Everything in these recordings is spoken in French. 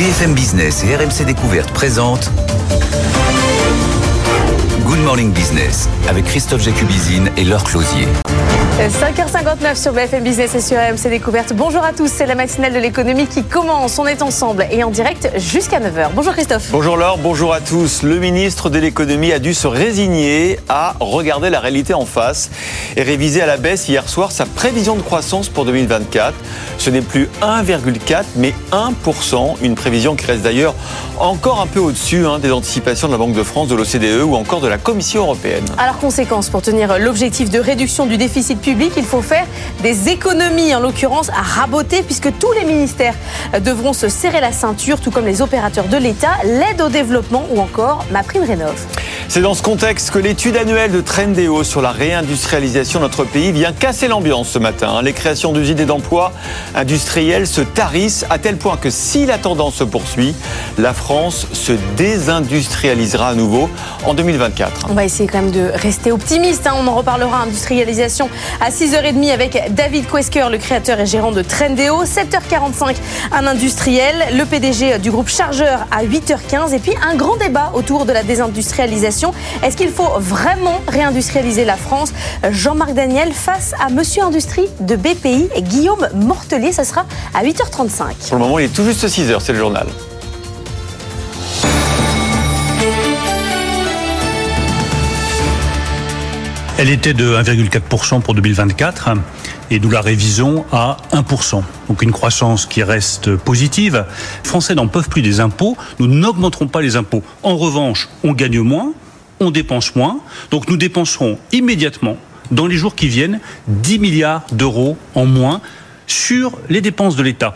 BFM Business et RMC Découverte présentent Good Morning Business avec Christophe Jacubizine et Laure Closier. 5h59 sur BFM Business et sur AMC Découverte. Bonjour à tous, c'est la matinale de l'économie qui commence. On est ensemble et en direct jusqu'à 9h. Bonjour Christophe. Bonjour Laure, bonjour à tous. Le ministre de l'économie a dû se résigner à regarder la réalité en face et réviser à la baisse hier soir sa prévision de croissance pour 2024. Ce n'est plus 1,4 mais 1%, une prévision qui reste d'ailleurs encore un peu au-dessus hein, des anticipations de la Banque de France, de l'OCDE ou encore de la Commission européenne. Alors conséquence, pour tenir l'objectif de réduction du déficit public, il faut faire des économies, en l'occurrence à raboter, puisque tous les ministères devront se serrer la ceinture, tout comme les opérateurs de l'État, l'aide au développement ou encore ma prime rénov. C'est dans ce contexte que l'étude annuelle de Trendéo sur la réindustrialisation de notre pays vient casser l'ambiance ce matin. Les créations d'usines et d'emplois industriels se tarissent à tel point que si la tendance se poursuit, la France se désindustrialisera à nouveau en 2024. On va essayer quand même de rester optimiste. Hein. On en reparlera industrialisation à 6h30 avec David Quesker, le créateur et gérant de Trendéo. 7h45, un industriel, le PDG du groupe Chargeur à 8h15 et puis un grand débat autour de la désindustrialisation est-ce qu'il faut vraiment réindustrialiser la France? Jean-Marc Daniel face à Monsieur Industrie de BPI et Guillaume Mortelier. Ça sera à 8h35. Pour le moment, il est tout juste 6h, c'est le journal. Elle était de 1,4% pour 2024 et nous la révisons à 1%. Donc une croissance qui reste positive. Français n'en peuvent plus des impôts. Nous n'augmenterons pas les impôts. En revanche, on gagne moins, on dépense moins. Donc nous dépenserons immédiatement, dans les jours qui viennent, 10 milliards d'euros en moins sur les dépenses de l'État.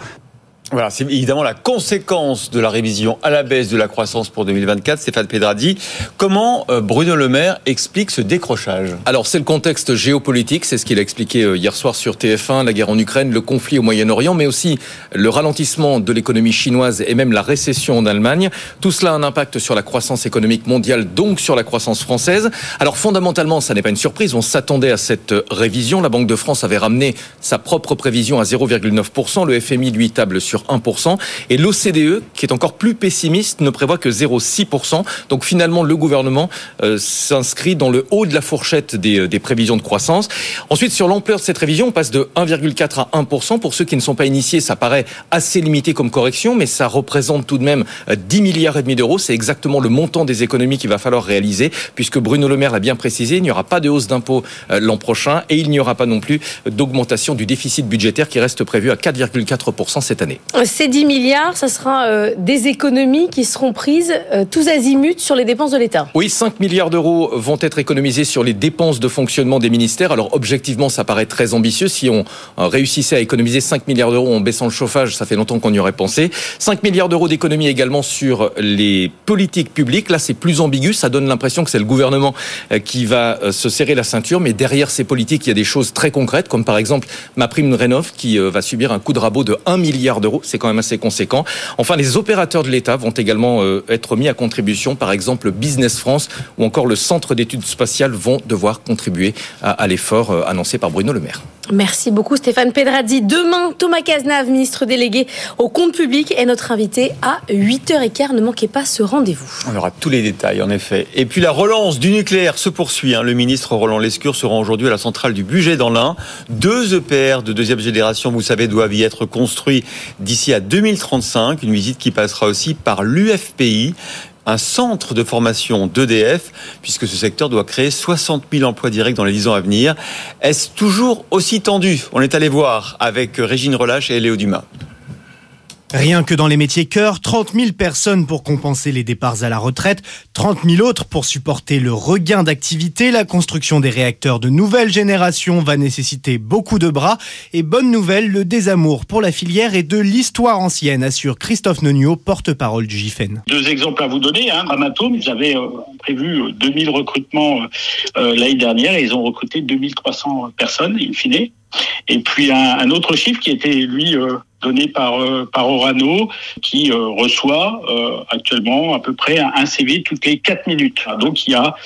Voilà, c'est évidemment la conséquence de la révision à la baisse de la croissance pour 2024. Stéphane Pedradi, comment euh, Bruno Le Maire explique ce décrochage? Alors, c'est le contexte géopolitique, c'est ce qu'il a expliqué euh, hier soir sur TF1, la guerre en Ukraine, le conflit au Moyen-Orient, mais aussi le ralentissement de l'économie chinoise et même la récession en Allemagne. Tout cela a un impact sur la croissance économique mondiale, donc sur la croissance française. Alors, fondamentalement, ça n'est pas une surprise, on s'attendait à cette euh, révision. La Banque de France avait ramené sa propre prévision à 0,9%, le FMI lui table sur 1%. Et l'OCDE, qui est encore plus pessimiste, ne prévoit que 0,6%. Donc finalement, le gouvernement euh, s'inscrit dans le haut de la fourchette des, euh, des prévisions de croissance. Ensuite, sur l'ampleur de cette révision, on passe de 1,4 à 1%. Pour ceux qui ne sont pas initiés, ça paraît assez limité comme correction, mais ça représente tout de même 10 euh, milliards et demi d'euros. C'est exactement le montant des économies qu'il va falloir réaliser, puisque Bruno Le Maire l'a bien précisé, il n'y aura pas de hausse d'impôts l'an prochain et il n'y aura pas non plus d'augmentation du déficit budgétaire qui reste prévu à 4,4% cette année. Ces 10 milliards, ce sera euh, des économies qui seront prises euh, tous azimuts sur les dépenses de l'État. Oui, 5 milliards d'euros vont être économisés sur les dépenses de fonctionnement des ministères. Alors objectivement, ça paraît très ambitieux. Si on euh, réussissait à économiser 5 milliards d'euros en baissant le chauffage, ça fait longtemps qu'on y aurait pensé. 5 milliards d'euros d'économies également sur les politiques publiques. Là, c'est plus ambigu. Ça donne l'impression que c'est le gouvernement qui va se serrer la ceinture. Mais derrière ces politiques, il y a des choses très concrètes, comme par exemple ma prime rénov qui va subir un coup de rabot de 1 milliard d'euros. C'est quand même assez conséquent. Enfin, les opérateurs de l'État vont également euh, être mis à contribution. Par exemple, Business France ou encore le Centre d'études spatiales vont devoir contribuer à, l'effort euh, annoncé par Bruno Le Maire. Merci beaucoup Stéphane Pedradi. Demain, Thomas Cazenave, ministre délégué au compte public, est notre invité à 8h15. Ne manquez pas ce rendez-vous. On aura tous les détails, en effet. Et puis la relance du nucléaire se poursuit. Hein. Le ministre Roland Lescure se rend aujourd'hui à la centrale du budget dans l'Ain. Deux EPR de deuxième génération, vous savez, doivent y être construits d'ici à 2035. Une visite qui passera aussi par l'UFPI un centre de formation d'EDF, puisque ce secteur doit créer 60 000 emplois directs dans les 10 ans à venir. Est-ce toujours aussi tendu? On est allé voir avec Régine Relâche et Léo Dumas. Rien que dans les métiers cœur, 30 000 personnes pour compenser les départs à la retraite, 30 000 autres pour supporter le regain d'activité. La construction des réacteurs de nouvelle génération va nécessiter beaucoup de bras. Et bonne nouvelle, le désamour pour la filière et de l'histoire ancienne, assure Christophe Nonio, porte-parole du GIFEN. Deux exemples à vous donner. Hein. Ramatom, ils avaient euh, prévu 2000 recrutements euh, euh, l'année dernière et ils ont recruté 2300 personnes, in fine. Et puis un, autre chiffre qui était, lui, donné par, euh, par Orano, qui euh, reçoit euh, actuellement à peu près un CV toutes les 4 minutes. Donc il y a,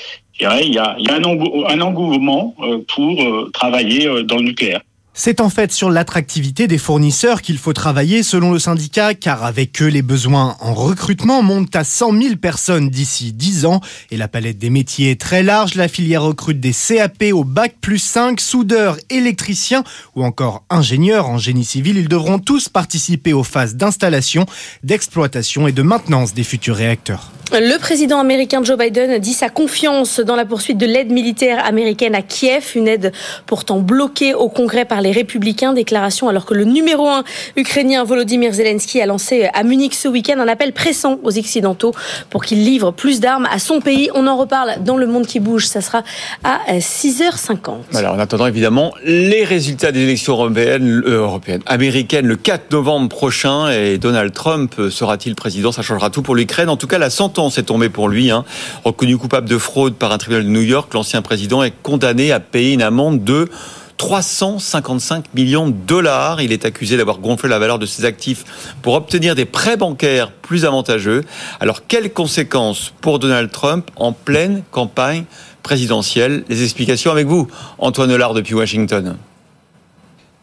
il y a, il y a un, engouement pour travailler dans le nucléaire. C'est en fait sur l'attractivité des fournisseurs qu'il faut travailler selon le syndicat, car avec eux, les besoins en recrutement montent à 100 000 personnes d'ici 10 ans. Et la palette des métiers est très large. La filière recrute des CAP au bac plus 5, soudeurs, électriciens ou encore ingénieurs en génie civil. Ils devront tous participer aux phases d'installation, d'exploitation et de maintenance des futurs réacteurs. Le président américain Joe Biden dit sa confiance dans la poursuite de l'aide militaire américaine à Kiev, une aide pourtant bloquée au Congrès par les républicains. Déclaration alors que le numéro un ukrainien Volodymyr Zelensky a lancé à Munich ce week-end un appel pressant aux Occidentaux pour qu'ils livrent plus d'armes à son pays. On en reparle dans Le Monde qui bouge. Ça sera à 6h50. Alors, en attendant, évidemment, les résultats des élections européennes, euh, américaines le 4 novembre prochain et Donald Trump sera-t-il président? Ça changera tout pour l'Ukraine. En tout cas, la santé c'est tombé pour lui. Hein. Reconnu coupable de fraude par un tribunal de New York, l'ancien président est condamné à payer une amende de 355 millions de dollars. Il est accusé d'avoir gonflé la valeur de ses actifs pour obtenir des prêts bancaires plus avantageux. Alors, quelles conséquences pour Donald Trump en pleine campagne présidentielle? Les explications avec vous, Antoine Hollard depuis Washington.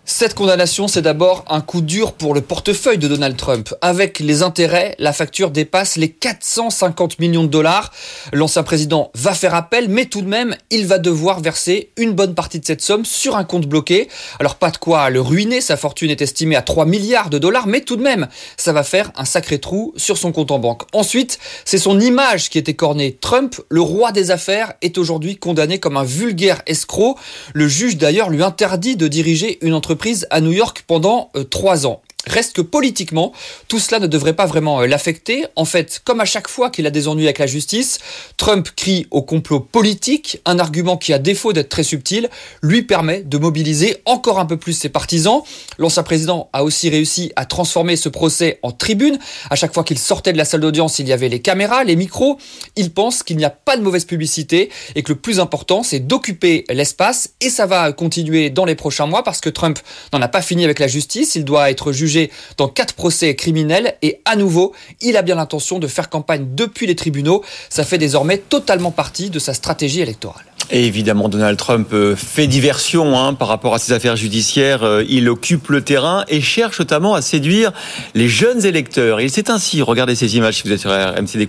Cette condamnation, c'est d'abord un coup dur pour le portefeuille de Donald Trump. Avec les intérêts, la facture dépasse les 450 millions de dollars. L'ancien président va faire appel, mais tout de même, il va devoir verser une bonne partie de cette somme sur un compte bloqué. Alors pas de quoi le ruiner, sa fortune est estimée à 3 milliards de dollars, mais tout de même, ça va faire un sacré trou sur son compte en banque. Ensuite, c'est son image qui est écornée. Trump, le roi des affaires, est aujourd'hui condamné comme un vulgaire escroc. Le juge d'ailleurs lui interdit de diriger une entreprise prise à New York pendant euh, trois ans. Reste que politiquement, tout cela ne devrait pas vraiment euh, l'affecter. En fait, comme à chaque fois qu'il a des ennuis avec la justice, Trump crie au complot politique, un argument qui, à défaut d'être très subtil, lui permet de mobiliser encore un peu plus ses partisans. L'ancien président a aussi réussi à transformer ce procès en tribune. À chaque fois qu'il sortait de la salle d'audience, il y avait les caméras, les micros. Il pense qu'il n'y a pas de mauvaise publicité et que le plus important, c'est d'occuper l'espace. Et ça va continuer dans les prochains mois parce que Trump n'en a pas fini avec la justice. Il doit être jugé dans quatre procès criminels et à nouveau, il a bien l'intention de faire campagne depuis les tribunaux. Ça fait désormais totalement partie de sa stratégie électorale. Et évidemment, Donald Trump euh, fait diversion hein, par rapport à ses affaires judiciaires. Euh, il occupe le terrain et cherche notamment à séduire les jeunes électeurs. Il s'est ainsi, regardez ces images si vous êtes sur RMC il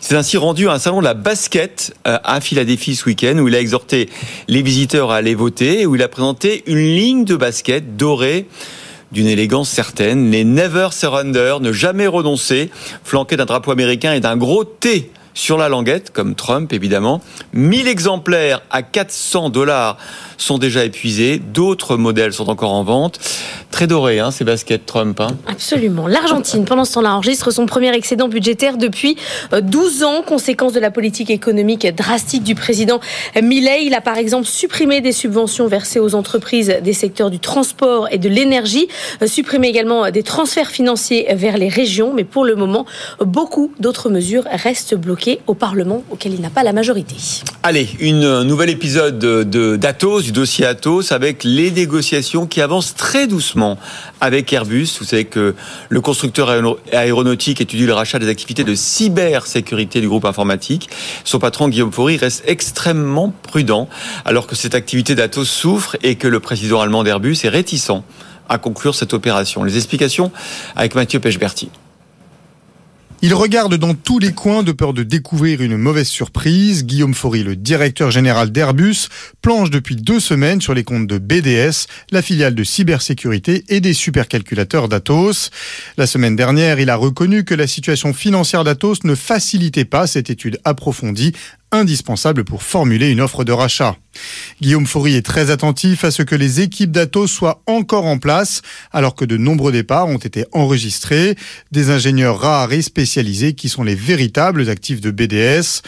s'est ainsi rendu à un salon de la basket euh, à Philadelphie ce week-end où il a exhorté les visiteurs à aller voter où il a présenté une ligne de basket dorée d'une élégance certaine. Les Never Surrender, ne jamais renoncer, flanqué d'un drapeau américain et d'un gros T sur la languette, comme Trump évidemment. 1000 exemplaires à 400 dollars sont déjà épuisés. D'autres modèles sont encore en vente. Très doré, hein, ces baskets Trump. Hein. Absolument. L'Argentine, pendant ce temps-là, enregistre son premier excédent budgétaire depuis 12 euh, ans, conséquence de la politique économique drastique du président Milei. Il a par exemple supprimé des subventions versées aux entreprises des secteurs du transport et de l'énergie, euh, supprimé également des transferts financiers vers les régions. Mais pour le moment, beaucoup d'autres mesures restent bloquées au Parlement, auquel il n'a pas la majorité. Allez, une nouvel épisode de d'Atos du dossier Atos avec les négociations qui avancent très doucement avec Airbus. Vous savez que le constructeur aéronautique étudie le rachat des activités de cybersécurité du groupe informatique. Son patron Guillaume Faury reste extrêmement prudent alors que cette activité d'Atos souffre et que le président allemand d'Airbus est réticent à conclure cette opération. Les explications avec Mathieu Pechberti. Il regarde dans tous les coins de peur de découvrir une mauvaise surprise. Guillaume Faury, le directeur général d'Airbus, planche depuis deux semaines sur les comptes de BDS, la filiale de cybersécurité et des supercalculateurs d'Atos. La semaine dernière, il a reconnu que la situation financière d'Atos ne facilitait pas cette étude approfondie indispensable pour formuler une offre de rachat. Guillaume Faury est très attentif à ce que les équipes d'Atos soient encore en place, alors que de nombreux départs ont été enregistrés, des ingénieurs rares et spécialisés qui sont les véritables actifs de BDS.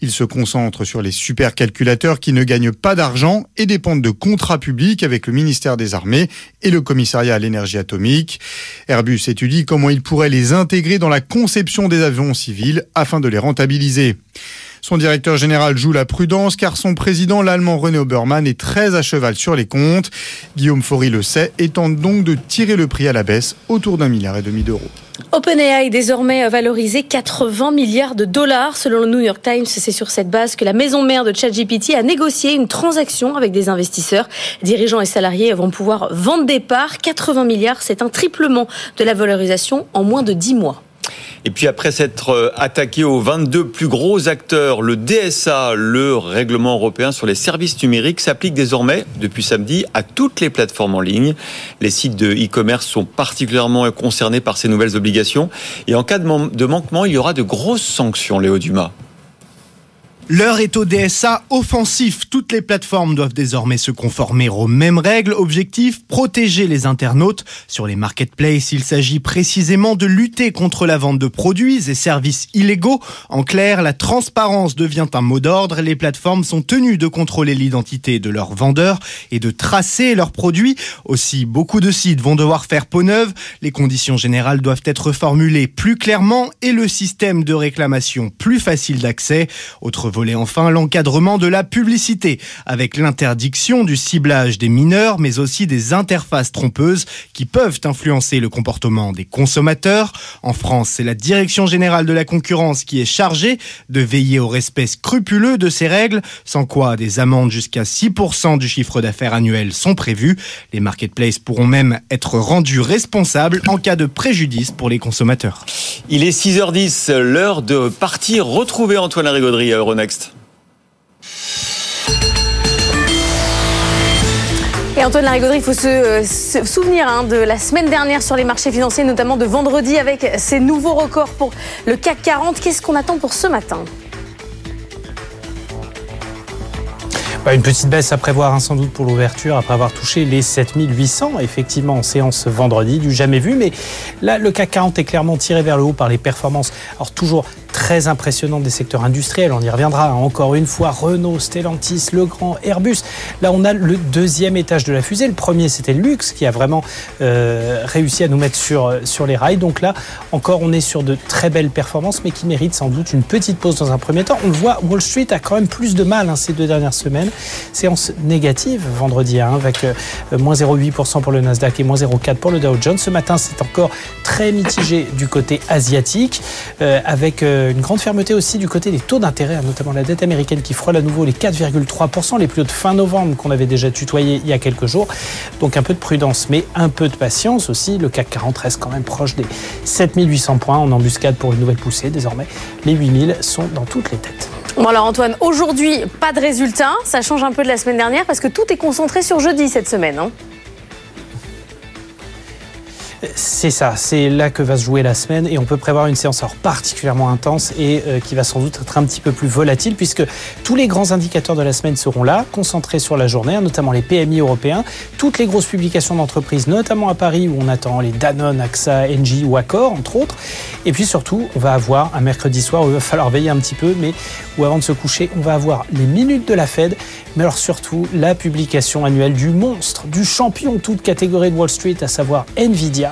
Il se concentre sur les supercalculateurs qui ne gagnent pas d'argent et dépendent de contrats publics avec le ministère des Armées et le commissariat à l'énergie atomique. Airbus étudie comment il pourrait les intégrer dans la conception des avions civils afin de les rentabiliser. Son directeur général joue la prudence car son président, l'allemand René Obermann, est très à cheval sur les comptes. Guillaume Faury le sait et tente donc de tirer le prix à la baisse autour d'un milliard et demi d'euros. OpenAI désormais valorisé 80 milliards de dollars. Selon le New York Times, c'est sur cette base que la maison mère de ChatGPT a négocié une transaction avec des investisseurs. Dirigeants et salariés vont pouvoir vendre des parts. 80 milliards, c'est un triplement de la valorisation en moins de 10 mois. Et puis après s'être euh, attaqué aux 22 plus gros acteurs, le DSA, le règlement européen sur les services numériques, s'applique désormais, depuis samedi, à toutes les plateformes en ligne. Les sites de e-commerce sont particulièrement concernés par ces nouvelles obligations. Et en cas de manquement, il y aura de grosses sanctions, Léo Dumas. L'heure est au DSA offensif. Toutes les plateformes doivent désormais se conformer aux mêmes règles. Objectif, protéger les internautes. Sur les marketplaces, il s'agit précisément de lutter contre la vente de produits et services illégaux. En clair, la transparence devient un mot d'ordre. Les plateformes sont tenues de contrôler l'identité de leurs vendeurs et de tracer leurs produits. Aussi, beaucoup de sites vont devoir faire peau neuve. Les conditions générales doivent être formulées plus clairement et le système de réclamation plus facile d'accès. Autre volet enfin l'encadrement de la publicité, avec l'interdiction du ciblage des mineurs, mais aussi des interfaces trompeuses qui peuvent influencer le comportement des consommateurs. En France, c'est la Direction générale de la concurrence qui est chargée de veiller au respect scrupuleux de ces règles, sans quoi des amendes jusqu'à 6% du chiffre d'affaires annuel sont prévues. Les marketplaces pourront même être rendus responsables en cas de préjudice pour les consommateurs. Il est 6h10, l'heure de partir retrouver Antoine Rigaudry à Et Antoine Larigauderie, il faut se, euh, souvenir hein, de la semaine dernière sur les marchés financiers, notamment de vendredi avec ces nouveaux records pour le CAC 40. Qu'est-ce qu'on attend pour ce matin? Bah, une petite baisse à prévoir hein, sans doute pour l'ouverture après avoir touché les 7800 effectivement en séance vendredi du jamais vu. Mais là le CAC 40 est clairement tiré vers le haut par les performances. Alors toujours très impressionnant des secteurs industriels. On y reviendra encore une fois. Renault, Stellantis, Legrand, Airbus. Là, on a le deuxième étage de la fusée. Le premier, c'était le luxe qui a vraiment euh, réussi à nous mettre sur, sur les rails. Donc là, encore, on est sur de très belles performances, mais qui méritent sans doute une petite pause dans un premier temps. On le voit, Wall Street a quand même plus de mal hein, ces deux dernières semaines. Séance négative vendredi, hein, avec euh, moins 0,8% pour le Nasdaq et moins 0,4% pour le Dow Jones. Ce matin, c'est encore très mitigé du côté asiatique, euh, avec euh, une grande fermeté aussi du côté des taux d'intérêt, hein, notamment la dette américaine qui frôle à nouveau les 4,3%, les plus hauts de fin novembre qu'on avait déjà tutoyé il y a quelques jours. Donc un peu de prudence, mais un peu de patience aussi. Le CAC 40 reste quand même proche des 7800 points en embuscade pour une nouvelle poussée. Désormais, les 8000 sont dans toutes les têtes. Bon alors Antoine, aujourd'hui, pas de résultats. Ça change un peu de la semaine dernière parce que tout est concentré sur jeudi cette semaine. Hein. C'est ça, c'est là que va se jouer la semaine et on peut prévoir une séance alors particulièrement intense et euh, qui va sans doute être un petit peu plus volatile puisque tous les grands indicateurs de la semaine seront là, concentrés sur la journée, hein, notamment les PMI européens, toutes les grosses publications d'entreprises, notamment à Paris où on attend les Danone, AXA, Engie ou Accor entre autres. Et puis surtout, on va avoir un mercredi soir où il va falloir veiller un petit peu, mais où avant de se coucher, on va avoir les minutes de la Fed, mais alors surtout la publication annuelle du monstre, du champion toute catégorie de Wall Street, à savoir Nvidia.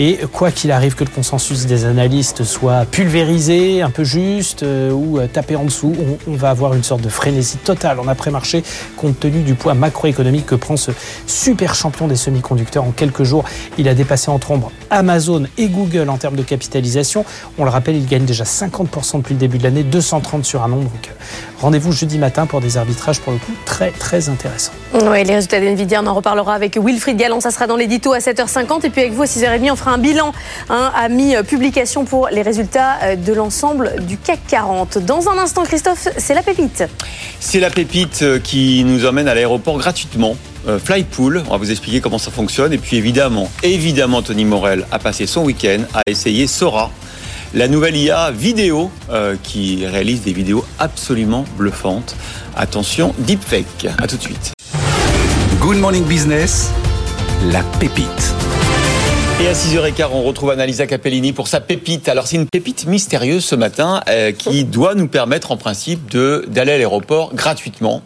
Et quoi qu'il arrive que le consensus des analystes soit pulvérisé, un peu juste euh, ou euh, tapé en dessous, on, va avoir une sorte de frénésie totale en après-marché compte tenu du poids macroéconomique que prend ce super champion des semi-conducteurs. En quelques jours, il a dépassé entre ombre Amazon et Google en termes de capitalisation. On le rappelle, il gagne déjà 50% depuis le début de l'année, 230 sur un nombre. Donc rendez-vous jeudi matin pour des arbitrages pour le coup très très intéressants. Oui, les résultats d'NVIDIA, on en reparlera avec Wilfried Galland, ça sera dans l'édito à 7h50 et puis avec vous à 6h30 on fera un bilan hein, à mi-publication pour les résultats euh, de l'ensemble du CAC 40. Dans un instant Christophe, c'est la pépite. C'est la pépite euh, qui nous emmène à l'aéroport gratuitement. Euh, Flypool, on va vous expliquer comment ça fonctionne. Et puis évidemment, évidemment, Tony Morel a passé son week-end à essayer Sora, la nouvelle IA vidéo qui réalise des vidéos absolument bluffantes. Attention, deepfake. À tout de suite. Good Morning Business, la pépite. Et à 6h15, on retrouve Annalisa Capellini pour sa pépite. Alors c'est une pépite mystérieuse ce matin euh, qui doit nous permettre en principe d'aller à l'aéroport gratuitement.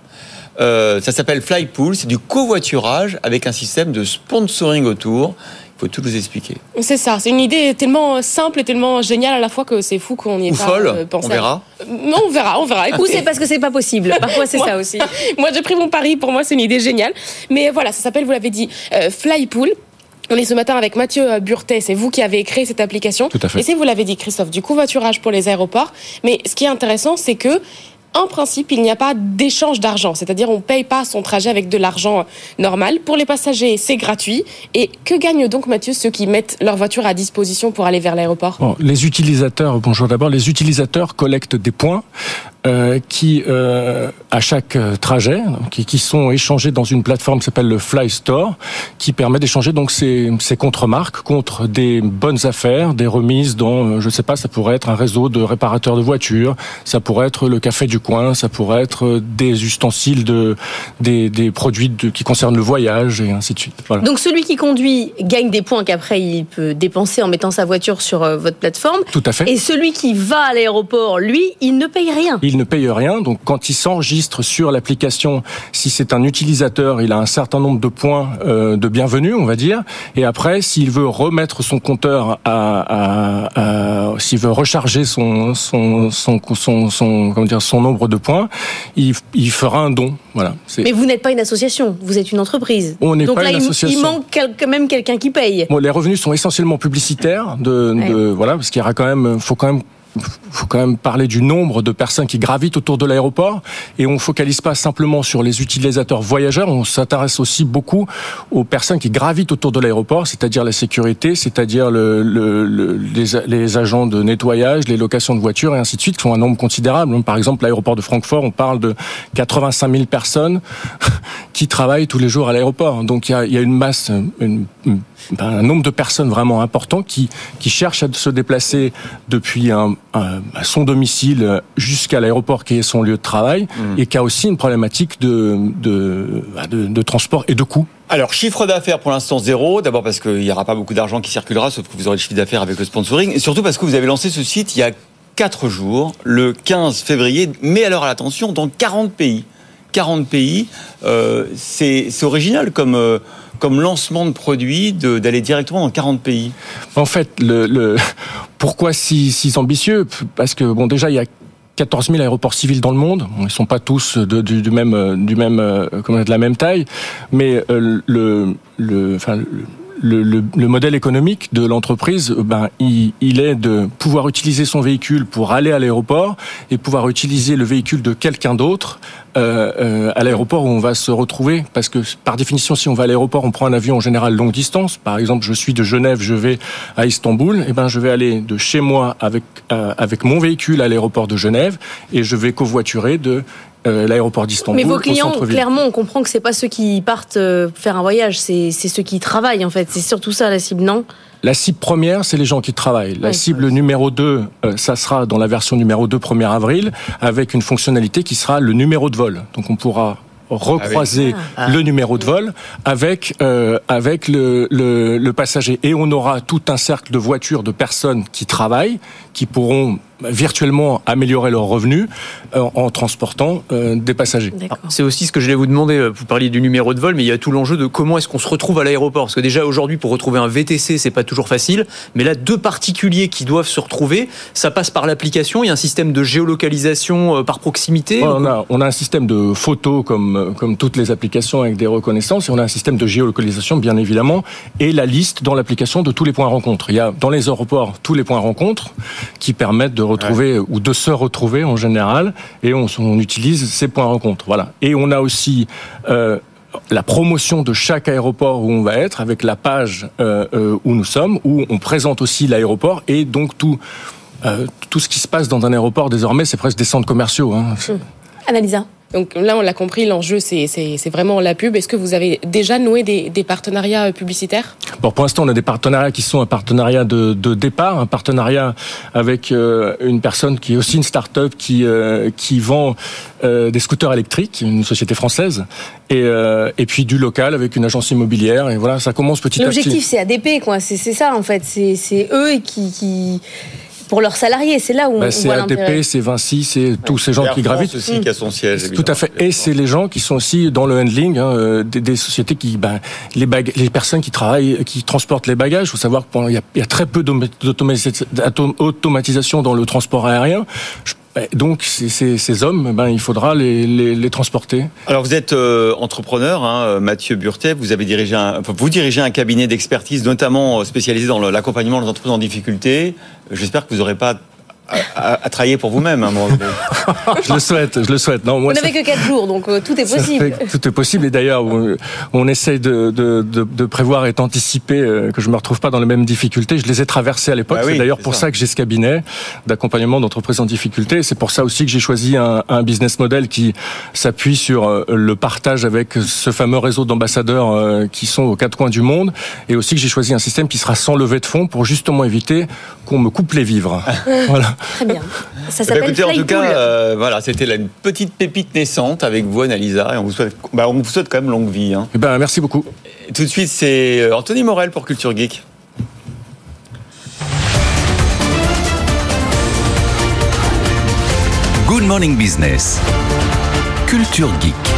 Euh, ça s'appelle Flypool, c'est du covoiturage avec un système de sponsoring autour peut tout nous expliquer. C'est ça, c'est une idée tellement simple et tellement géniale à la fois que c'est fou qu'on y ait Ou pas folle, euh, pensé. on verra. Non, on verra, on verra. Ou c'est parce que c'est pas possible. Parfois, c'est Moi- ça aussi. Moi, j'ai pris mon pari. Pour moi, c'est une idée géniale. Mais voilà, ça s'appelle, vous l'avez dit, euh, Flypool. On est ce matin avec Mathieu euh, Burtet, c'est vous qui avez créé cette application. Tout à fait. Et c'est vous l'avez dit, Christophe, du covoiturage pour les aéroports. Mais ce qui est intéressant, c'est que en principe, il n'y a pas d'échange d'argent, c'est-à-dire on ne paye pas son trajet avec de l'argent euh, normal. Pour les passagers, c'est gratuit. Et que gagnent donc, Mathieu, ceux qui mettent leur voiture à disposition pour aller vers l'aéroport? Bon, les utilisateurs, bonjour d'abord, les utilisateurs collectent des points euh, qui, euh, à chaque euh, trajet, qui, qui sont échangés dans une plateforme qui s'appelle le Fly Store, qui permet d'échanger donc ces, ces contre-marques contre des bonnes affaires, des remises dans, euh, je sais pas, ça pourrait être un réseau de réparateurs de voitures, ça pourrait être le café du coin, ça pourrait être des ustensiles de, des, des produits de, qui concernent le voyage et ainsi de suite. Voilà. Donc celui qui conduit gagne des points qu'après il peut dépenser en mettant sa voiture sur votre plateforme. Tout à fait. Et celui qui va à l'aéroport, lui, il ne paye rien. Il ne paye rien, donc quand il s'enregistre sur l'application, si c'est un utilisateur, il a un certain nombre de points euh, de bienvenue, on va dire. Et après, s'il veut remettre son compteur à, à- à- s'il veut recharger son son son son, son- comment dire son nombre de points, il, il fera un don. Voilà. Mais vous n'êtes pas une association, vous êtes une entreprise. On n'est Donc pas là, une il- association. il manque quand même quelqu'un qui paye. Bon, les revenus sont essentiellement publicitaires, de, Ouais. de- voilà, parce qu'il y aura quand même, faut quand même faut quand même parler du nombre de personnes qui gravitent autour de l'aéroport et on focalise pas simplement sur les utilisateurs voyageurs, on s'intéresse aussi beaucoup aux personnes qui gravitent autour de l'aéroport, c'est-à-dire la sécurité, c'est-à-dire le, le- le- les, les agents de nettoyage, les locations de voitures et ainsi de suite, qui sont un nombre considérable. Par exemple, l'aéroport de Francfort, on parle de 85 000 personnes qui travaillent tous les jours à l'aéroport. Donc il y a, y a une masse, une- une- ben, un nombre de personnes vraiment important qui, qui cherchent à se déplacer depuis un, un- son domicile jusqu'à l'aéroport qui est son lieu de travail et qui a aussi une problématique de, de, bah, de, de transport et de coût. Alors, chiffre d'affaires pour l'instant zéro. D'abord parce qu'il n'y aura pas beaucoup d'argent qui circulera, sauf que vous aurez le chiffre d'affaires avec le sponsoring. Et surtout parce que vous avez lancé ce site il y a 4 jours, le 15 février. Mais alors, attention, dans 40 pays. 40 pays, euh, c'est c'est original comme, euh, comme lancement de produit de- d'aller directement dans 40 pays. En fait, pourquoi si, ambitieux? Parce que bon, déjà il y a 14 000 aéroports civils dans le monde. Ils sont pas tous de, même, euh, euh, la même taille, mais euh, le- le, le, le modèle économique de l'entreprise, ben, il, il est de pouvoir utiliser son véhicule pour aller à l'aéroport et pouvoir utiliser le véhicule de quelqu'un d'autre euh, euh, à l'aéroport où on va se retrouver. Parce que par définition, si on va à l'aéroport, on prend un avion en général longue distance. Par exemple, je suis de Genève, je vais à Istanbul. Et ben, je vais aller de chez moi avec euh, avec mon véhicule à l'aéroport de Genève et je vais covoiturer de euh, l'aéroport d'Istanbul Mais vos clients, clairement, on comprend que c'est pas ceux qui partent euh, faire un voyage, c'est ceux qui travaillent en fait. C'est surtout ça la cible, non? La cible première, c'est les gens qui travaillent. La Oui. cible numéro 2, euh, ça sera dans la version numéro 2 1er avril, avec une fonctionnalité qui sera le numéro de vol. Donc on pourra recroiser Ah. le numéro de vol avec euh, avec le, le, le passager et on aura tout un cercle de voitures de personnes qui travaillent qui pourront virtuellement améliorer leurs revenus euh, en transportant euh, des passagers. C'est aussi ce que je voulais vous demander. euh, Vous parliez du numéro de vol, mais il y a tout l'enjeu de comment est-ce qu'on se retrouve à l'aéroport. Parce que déjà aujourd'hui, pour retrouver un VTC, c'est pas toujours facile. Mais là, deux particuliers qui doivent se retrouver, ça passe par l'application. Il y a un système de géolocalisation euh, par proximité. Ouais, on, a, on a un système de photos comme, comme toutes les applications avec des reconnaissances et on a un système de géolocalisation bien évidemment et la liste dans l'application de tous les points rencontres. Il y a dans les aéroports tous les points rencontres qui permettent de retrouver ou de se retrouver en général et on, on utilise ces points rencontres. Voilà. Et on a aussi euh, la promotion de chaque aéroport où on va être avec la page euh, euh, où nous sommes où on présente aussi l'aéroport et donc tout euh, tout ce qui se passe dans un aéroport désormais c'est presque des centres commerciaux. Hein. Annalisa donc là, on l'a compris, l'enjeu, c'est vraiment la pub. Est-ce que vous avez déjà noué des, des partenariats euh, publicitaires? Bon, pour l'instant, on a des partenariats qui sont un partenariat de, de départ, un partenariat avec euh, une personne qui est aussi une start-up qui, euh, qui vend euh, des scooters électriques, une société française, et, euh, et puis du local avec une agence immobilière. Et voilà, ça commence petit à petit. L'objectif, c'est ADP, quoi. C'est ça, en fait. C'est c'est eux qui, qui, pour leurs salariés. C'est là où Bah, on c'est voit l'intérêt. ADP, c'est Vinci, c'est tous ces gens Air qui France gravitent. aussi qui a son siège. Tout à fait. Et c'est les gens qui sont aussi dans le handling, hein, euh, des, des sociétés qui, ben, les, bag- les personnes qui travaillent, qui transportent les bagages. Il faut savoir qu'il y, a- il y a très peu d'automa- d'automati- d'autom- automatisation dans le transport aérien. Je- ben, donc ces, hommes, ben, il faudra les, les, les transporter. Alors vous êtes euh, entrepreneur, hein, euh, Mathieu Burtet. Vous avez dirigé un, enfin, vous dirigez un cabinet d'expertise, notamment spécialisé dans l'accompagnement des entreprises en difficulté. J'espère que vous n'aurez pas à, à- à travailler pour vous-même. hein, moi. Je le souhaite, je le souhaite. Non, Vous moi, ça n'avez que 4 jours, donc euh, tout est possible. fait tout est possible et d'ailleurs on, on essaye de, de, de, de prévoir et d'anticiper euh, que je me retrouve pas dans les mêmes difficultés. Je les ai traversées à l'époque. Bah oui, c'est d'ailleurs c'est pour ça. ça. que j'ai ce cabinet d'accompagnement d'entreprises en difficulté. Et C'est pour ça aussi que j'ai choisi un, un business model qui s'appuie sur euh, le partage avec ce fameux réseau d'ambassadeurs euh, qui sont aux quatre coins du monde et aussi que j'ai choisi un système qui sera sans levée de fonds pour justement éviter qu'on me coupe les vivres. voilà. Très bien. Ça Eh ben, s'appelle écoutez, en tout cas, euh, voilà, c'était une petite pépite naissante avec vous, Annalisa, et on vous souhaite, bah, on vous souhaite quand même longue vie. hein. Eh ben, merci beaucoup. Et tout de suite, c'est euh, Anthony Morel pour Culture Geek. Good Morning Business. Culture Geek.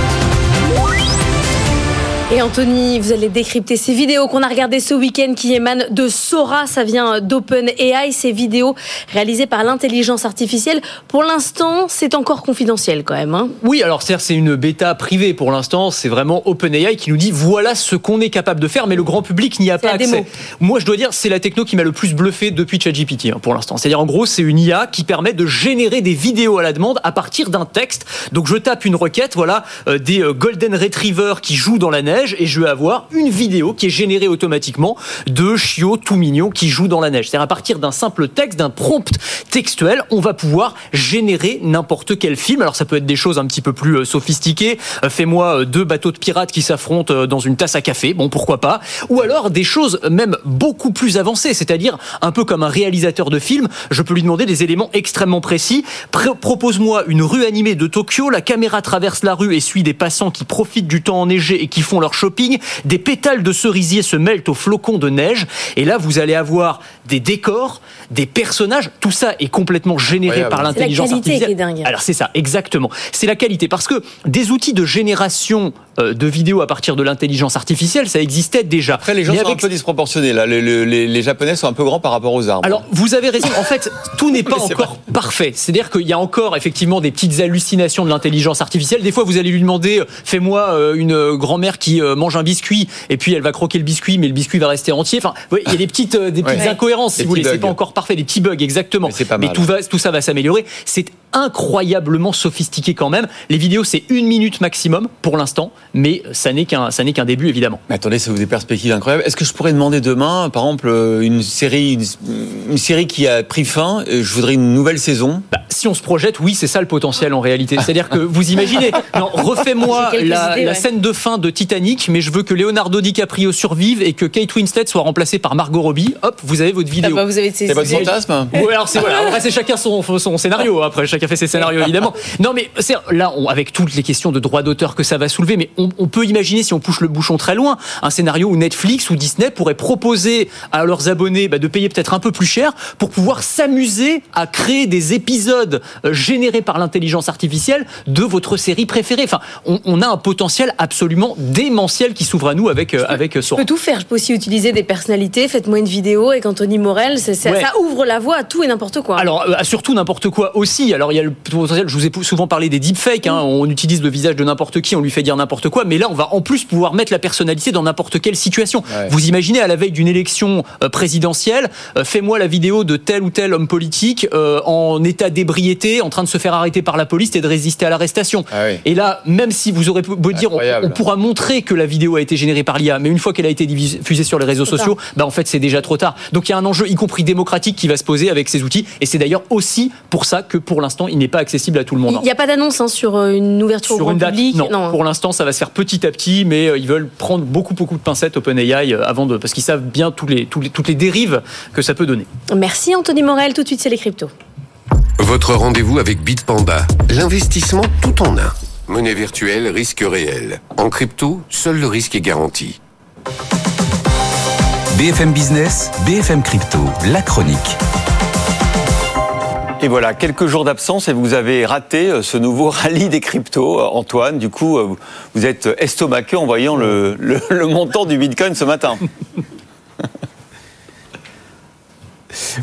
Et Anthony, vous allez décrypter ces vidéos qu'on a regardées ce week-end qui émanent de Sora. Ça vient d'OpenAI. Ces vidéos réalisées par l'intelligence artificielle. Pour l'instant, c'est encore confidentiel quand même. hein. Oui, alors c'est c'est une bêta privée pour l'instant. C'est vraiment OpenAI qui nous dit voilà ce qu'on est capable de faire, mais le grand public n'y a pas accès. démo. Moi, je dois dire, c'est la techno qui m'a le plus bluffé depuis ChatGPT hein, pour l'instant. C'est-à-dire, en gros, c'est une IA qui permet de générer des vidéos à la demande à partir d'un texte. Donc, je tape une requête, voilà, euh, des euh, Golden Retriever qui jouent dans la neige, et je vais avoir une vidéo qui est générée automatiquement de chiots tout mignons qui jouent dans la neige. C'est-à-dire, à partir d'un simple texte, d'un prompt textuel, on va pouvoir générer n'importe quel film. Alors, ça peut être des choses un petit peu plus euh, sophistiquées. Euh, Fais-moi euh, deux bateaux de pirates qui s'affrontent dans une tasse à café. Bon, pourquoi pas. Ou alors des choses même beaucoup plus avancées, c'est-à-dire un peu comme un réalisateur de film, je peux lui demander des éléments extrêmement précis. Pré- Propose-moi une rue animée de Tokyo, la caméra traverse la rue et suit des passants qui profitent du temps enneigé et qui font leur shopping. Des pétales de cerisier se mêlent aux flocons de neige. Et là, vous allez avoir des décors, des personnages. Tout ça est complètement généré par C'est la l'intelligence qualité artificielle. qui est dingue. Alors c'est ça, exactement. C'est la qualité parce que des outils de génération de vidéos à partir de l'intelligence artificielle, ça existait déjà. Après, les gens Mais sont avec un peu disproportionnés. Là. Le- le- les, les Japonais sont un peu grands par rapport aux arbres. alors, vous avez raison. En fait, tout n'est pas Mais encore parfait. C'est-à-dire qu'il y a encore effectivement des petites hallucinations de l'intelligence artificielle. Des fois, vous allez lui demander euh, fais-moi euh, une euh, grand-mère qui euh, mange un biscuit et puis elle va croquer le biscuit, mais le biscuit va rester entier. Enfin, vous voyez, il y a des petites, euh, des petites Ouais. incohérences, Des si vous voulez. C'est pas bugs. encore parfait, des petits bugs, exactement. Mais pas mal. tout va, tout ça va s'améliorer. C'est incroyablement sophistiqué quand même. Les vidéos, c'est une minute maximum pour l'instant, mais ça n'est qu'un, ça n'est qu'un début évidemment. Mais attendez, ça vous des perspectives incroyables. Est-ce que je pourrais demander demain, par exemple, euh, une série, une, une série qui a pris fin, euh, je voudrais une nouvelle saison? Bah, si on se projette, oui, c'est ça le potentiel en réalité. C'est-à-dire que vous imaginez, non, refais-moi la, idées, la ouais. scène de fin de Titanic, mais je veux que Leonardo DiCaprio survive et que Kate Winslet soit remplacée par Margot Robbie. Hop, vous avez votre Ah vidéo. bah, vous avez ces C'est votre fantasme? Ouais, alors c'est voilà. Après, c'est chacun son, son scénario. Après, chacun fait ses scénarios évidemment. Non, mais c'est là, on- avec toutes les questions de droit d'auteur que ça va soulever, mais on, on peut imaginer si on pousse le bouchon très loin, un scénario où Netflix ou Disney pourraient proposer à leurs abonnés bah, de payer peut-être un peu plus cher pour pouvoir s'amuser à créer des épisodes euh, générés par l'intelligence artificielle de votre série préférée. Enfin, on, on a un potentiel absolument démentiel qui s'ouvre à nous avec euh, avec Je peux tout faire. Je peux aussi utiliser des personnalités. Faites-moi une vidéo avec Anthony Morel. C'est- Ouais. Ça ouvre la voie à tout et n'importe quoi. Alors, euh, surtout n'importe quoi aussi. Alors, il y a le potentiel, je vous ai souvent parlé des deepfakes. Hein, on utilise le visage de n'importe qui, on lui fait dire n'importe quoi. Mais là, on va en plus pouvoir mettre la personnalité dans n'importe quelle situation. Ouais. Vous imaginez à la veille d'une élection euh, présidentielle, euh, fais-moi la vidéo de tel ou tel homme politique euh, en état d'ébriété, en train de se faire arrêter par la police et de résister à l'arrestation. Ah oui. Et là, même si vous aurez beau dire, on, pourra montrer que la vidéo a été générée par l'IA, mais une fois qu'elle a été diffusée sur les réseaux sociaux, bah en fait c'est déjà trop tard. Donc il y a un enjeu, y compris démocratique, qui va se poser avec ces outils. Et c'est d'ailleurs aussi pour ça que pour l'instant, il n'est pas accessible à tout le monde. Il n'y a pas d'annonce hein, sur une ouverture au Sur grand une date, public. non. Pour l'instant, ça va se faire petit à petit, mais euh, ils veulent prendre beaucoup, beaucoup de pincettes OpenAI euh, avant de, parce qu'ils savent bien tous les, tous les- toutes les dérives que ça peut donner. Merci Anthony Morel. Tout de suite, c'est les cryptos. Votre rendez-vous avec Bitpanda. L'investissement tout en un. Monnaie virtuelle, risque réel. En crypto, seul le risque est garanti. BFM Business, BFM Crypto, la chronique. Et voilà, quelques jours d'absence et vous avez raté euh, ce nouveau rallye des cryptos, euh, Antoine. Du coup, euh, vous êtes estomaqué en voyant le, montant du Bitcoin ce matin.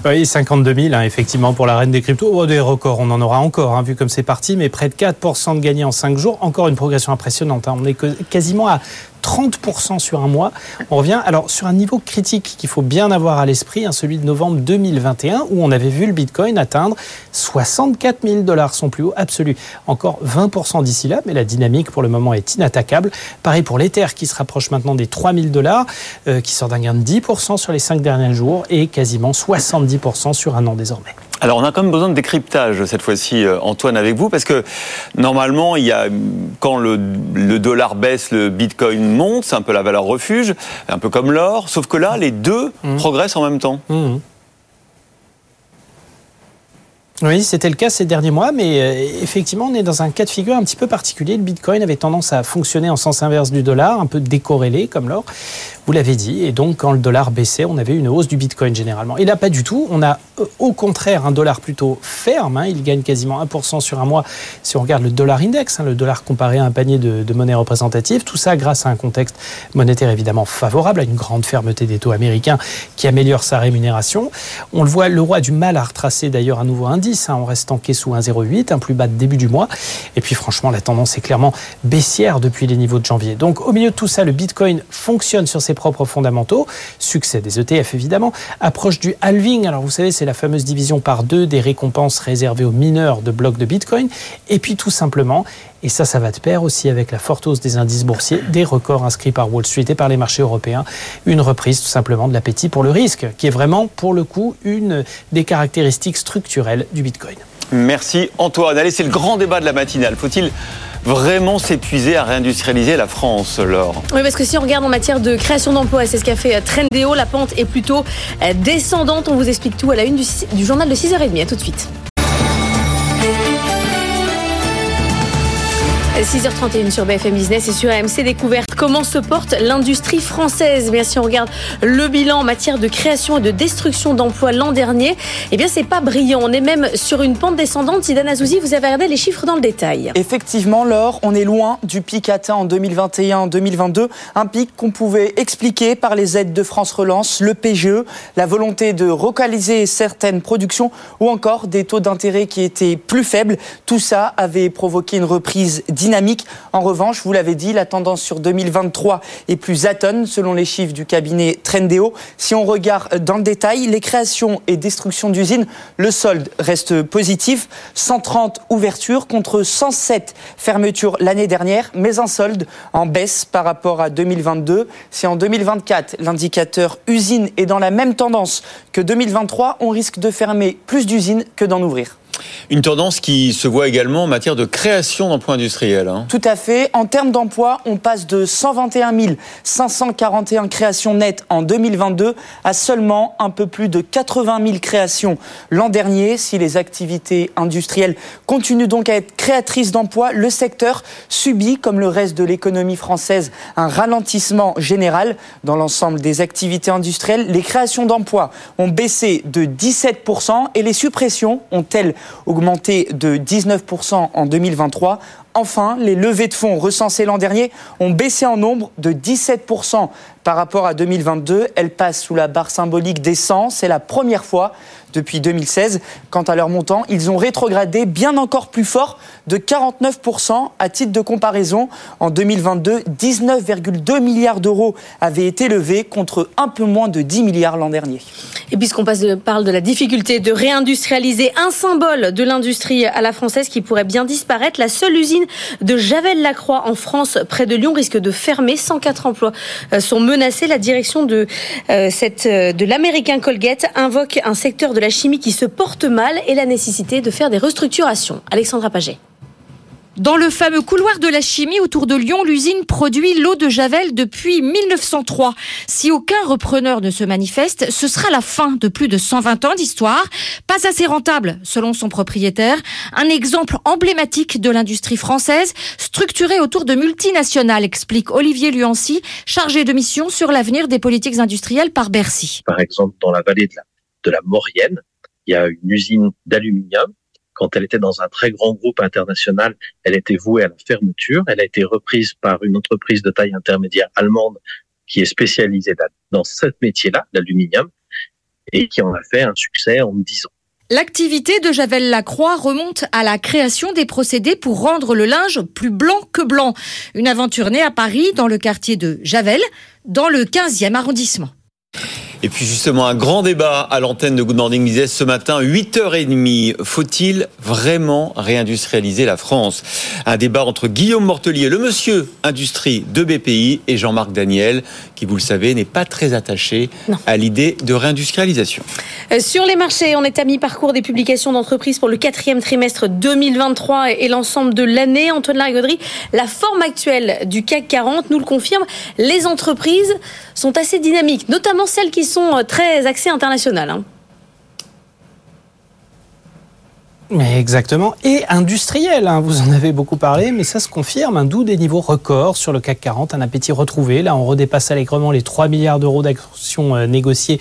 Oui, 52 000, hein, effectivement, pour la reine des cryptos. Oh, des records, on en aura encore, hein, vu comme c'est parti, mais près de 4% de gagnés en 5 jours. Encore une progression impressionnante. hein. On est quasiment à 30% sur un mois. On revient alors sur un niveau critique qu'il faut bien avoir à l'esprit, hein, celui de novembre 2021, où on avait vu le Bitcoin atteindre 64 000 dollars, son plus haut absolu. Encore 20% d'ici là, mais la dynamique pour le moment est inattaquable. Pareil pour l'Ether qui se rapproche maintenant des 3 000 dollars, euh, qui sort d'un gain de 10% sur les 5 derniers jours et quasiment 70% sur un an désormais. Alors, on a quand même besoin de décryptage cette fois-ci, euh, Antoine, avec vous, parce que normalement, il y a quand le, le dollar baisse, le Bitcoin monte, c'est un peu la valeur refuge, un peu comme l'or. Sauf que là, les deux progressent en même temps. Oui, c'était le cas ces derniers mois, mais euh, effectivement, on est dans un cas de figure un petit peu particulier. Le Bitcoin avait tendance à fonctionner en sens inverse du dollar, un peu décorrélé comme l'or. Vous l'avez dit. Et donc, quand le dollar baissait, on avait une hausse du Bitcoin généralement. Et là, pas du tout. On a euh, au contraire un dollar plutôt ferme. hein. Il gagne quasiment 1% sur un mois si on regarde le dollar index, hein, le dollar comparé à un panier de, de représentatives. Tout ça grâce à un contexte monétaire évidemment favorable, à une grande fermeté des taux américains qui améliore sa rémunération. On le voit, l'euro a du mal à retracer d'ailleurs un nouveau indice hein, en restant quai sous 1,08, un plus bas de début du mois. Et puis franchement, la tendance est clairement baissière depuis les niveaux de janvier. Donc au milieu de tout ça, le Bitcoin fonctionne sur ses propres fondamentaux. Succès des ETF évidemment. Approche du halving. Alors vous savez, c'est la fameuse division par deux des récompenses réservées aux mineurs de blocs de Bitcoin. Et puis tout simplement, et ça, ça va de pair aussi avec la forte hausse des indices boursiers, des records inscrits par Wall Street et par les marchés européens, une reprise tout simplement de l'appétit pour le risque, qui est vraiment, pour le coup, une des caractéristiques structurelles du Bitcoin. Merci Antoine. Allez, c'est le grand débat de la matinale. Faut-il vraiment s'épuiser à réindustrialiser la France, Laure? Oui, parce que si on regarde en matière de création d'emplois, c'est ce qu'a fait euh, Trendéo, la pente est plutôt euh, descendante. On vous explique tout à la une du, du journal de 6h30. À tout de suite. 6h31 sur BFM Business et sur AMC Découverte. Comment se porte l'industrie française? Bien si on regarde le bilan en matière de création et de destruction d'emplois l'an dernier, eh bien c'est pas brillant. On est même sur une pente descendante. Zidane Azouzi, vous avez regardé les chiffres dans le détail. Effectivement, Laure, on est loin du pic atteint en 2021-2022, un pic qu'on pouvait expliquer par les aides de France Relance, le PGE, la volonté de localiser certaines productions ou encore des taux d'intérêt qui étaient plus faibles. Tout ça avait provoqué une reprise dynamique. En revanche, vous l'avez dit, la tendance sur 2023 est plus atone selon les chiffres du cabinet Trendéo. Si on regarde dans le détail, les créations et destructions d'usines, le solde reste positif. 130 ouvertures contre 107 fermetures l'année dernière, mais un solde en baisse par rapport à 2022. Si en 2024, l'indicateur usine est dans la même tendance que 2023, on risque de fermer plus d'usines que d'en ouvrir. Une tendance qui se voit également en matière de création d'emplois industriels. hein. Tout à fait. En termes d'emploi, on passe de 121 541 créations nettes en 2022 à seulement un peu plus de 80 000 créations l'an dernier. Si les activités industrielles continuent donc à être créatrices d'emplois, le secteur subit, comme le reste de l'économie française, un ralentissement général dans l'ensemble des activités industrielles. Les créations d'emplois ont baissé de 17% et les suppressions ont-elles augmenté de 19% en 2023. Enfin, les levées de fonds recensées l'an dernier ont baissé en nombre de 17% par rapport à 2022. Elles passent sous la barre symbolique des 100. C'est la première fois depuis 2016. Quant à leur montant, ils ont rétrogradé bien encore plus fort de 49%. À titre de comparaison, en 2022, 19,2 milliards d'euros avaient été levés contre un peu moins de 10 milliards l'an dernier. Et puisqu'on parle de la difficulté de réindustrialiser un symbole de l'industrie à la française qui pourrait bien disparaître, la seule usine de Javel-Lacroix en France, près de Lyon, risque de fermer. 104 emplois euh, sont menacés. La direction de, euh, euh, de l'américain Colgate invoque un secteur de la chimie qui se porte mal et la nécessité de faire des restructurations. Alexandra Paget. Dans le fameux couloir de la chimie autour de Lyon, l'usine produit l'eau de Javel depuis 1903. Si aucun repreneur ne se manifeste, ce sera la fin de plus de 120 ans d'histoire. Pas assez rentable, selon son propriétaire. Un exemple emblématique de l'industrie française, structurée autour de multinationales, explique Olivier Luancy, chargé de mission sur l'avenir des politiques industrielles par Bercy. Par exemple, dans la vallée de la, de la Maurienne, il il y a une usine d'aluminium. Quand elle était dans un très grand groupe international, elle était vouée à la fermeture. Elle a été reprise par une entreprise de taille intermédiaire allemande qui est spécialisée dans ce métier-là, l'aluminium, et qui en a fait un succès en 10 ans. L'activité de Javel Lacroix remonte à la création des procédés pour rendre le linge plus blanc que blanc. Une aventure née à Paris, dans le quartier de Javel, dans le 15e arrondissement. Et puis justement, un grand débat à l'antenne de Good Morning Business ce matin, 8h30. Faut-il vraiment réindustrialiser la France? Un débat entre Guillaume Mortelier, le monsieur industrie de BPI, et Jean-Marc Daniel, qui, vous le savez, n'est pas très attaché à l'idée de réindustrialisation. Euh, sur les marchés, on est à mi-parcours des publications d'entreprises pour le quatrième trimestre 2023 et l'ensemble de l'année. Antoine Larigauderie, la forme actuelle du CAC 40 nous le confirme. Les entreprises sont assez dynamiques, notamment celles qui sont euh, très axées internationales. Hein. Exactement. Et industriel, hein, vous en avez beaucoup parlé, mais ça se confirme, un doux des niveaux records sur le CAC 40, un appétit retrouvé. Là, on redépasse allègrement les 3 milliards d'euros d'actions euh, négociées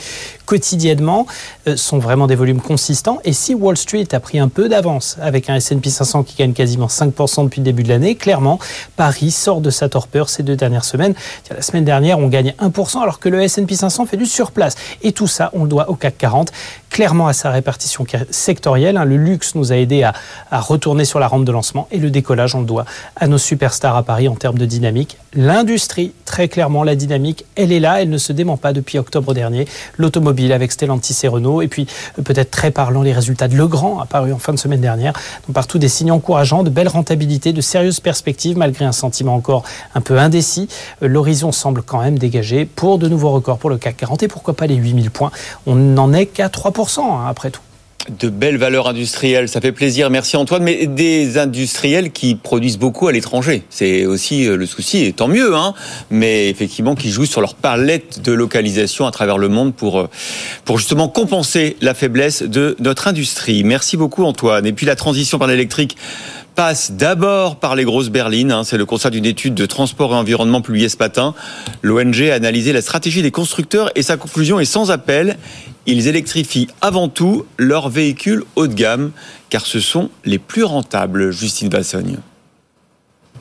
quotidiennement, euh, sont vraiment des volumes consistants. Et si Wall Street a pris un peu d'avance avec un S&P 500 qui gagne quasiment 5% depuis le début de l'année, clairement, Paris sort de sa torpeur ces deux dernières semaines. La semaine dernière, on gagne 1% alors que le S&P 500 fait du surplace. Et tout ça, on le doit au CAC 40, clairement à sa répartition sectorielle. Hein. Le luxe nous a aidé à, retourner sur la rampe de lancement et le décollage, on le doit à nos superstars à Paris en termes de dynamique. L'industrie, très clairement, la dynamique, elle est là, elle ne se dément pas depuis octobre dernier. L'automobile avec Stellantis et Renault, et puis euh, peut-être très parlant les résultats de Legrand, apparus en fin de semaine dernière. Donc partout des signes encourageants, de belles rentabilités, de sérieuses perspectives, malgré un sentiment encore un peu indécis. Euh, l'horizon semble quand même dégagé pour de nouveaux records pour le CAC 40 et pourquoi pas les 8000 points. On n'en est qu'à 3% hein, après tout de belles valeurs industrielles. Ça fait plaisir. Merci Antoine. Mais des industriels qui produisent beaucoup à l'étranger. C'est aussi euh, le souci, et tant mieux, hein. Mais effectivement, qui jouent sur leur palette de localisation à travers le monde pour, euh, pour justement compenser la faiblesse de notre industrie. Merci beaucoup Antoine. Et puis la transition par l'électrique passe d'abord par les grosses berlines. Hein. C'est le constat d'une étude de transport et environnement publiée ce matin. L'ONG a analysé la stratégie des constructeurs et sa conclusion est sans appel. Ils électrifient avant tout leurs véhicules haut de gamme, car ce sont les plus rentables, Justine Bassogne.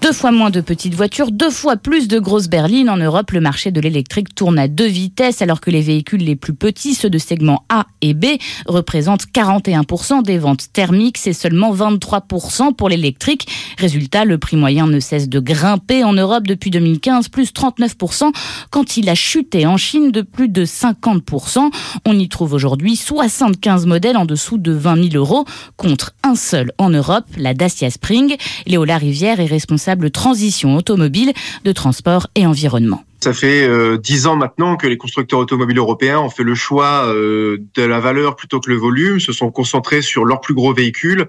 Deux fois moins de petites voitures, deux fois plus de grosses berlines. En Europe, le marché de l'électrique tourne à deux vitesses, alors que les véhicules les plus petits, ceux de segment A et B, représentent 41% des ventes thermiques. C'est seulement 23% pour l'électrique. Résultat, le prix moyen ne cesse de grimper en Europe depuis 2015, plus 39%, quand il a chuté en Chine de plus de 50%. On y trouve aujourd'hui 75 modèles en dessous de 20 000 euros, contre un seul en Europe, la Dacia Spring. Léola Rivière est responsable transition automobile de transport et environnement. Ça fait euh, dix ans maintenant que les constructeurs automobiles européens ont fait le choix euh, de la valeur plutôt que le volume, se sont concentrés sur leurs plus gros véhicules,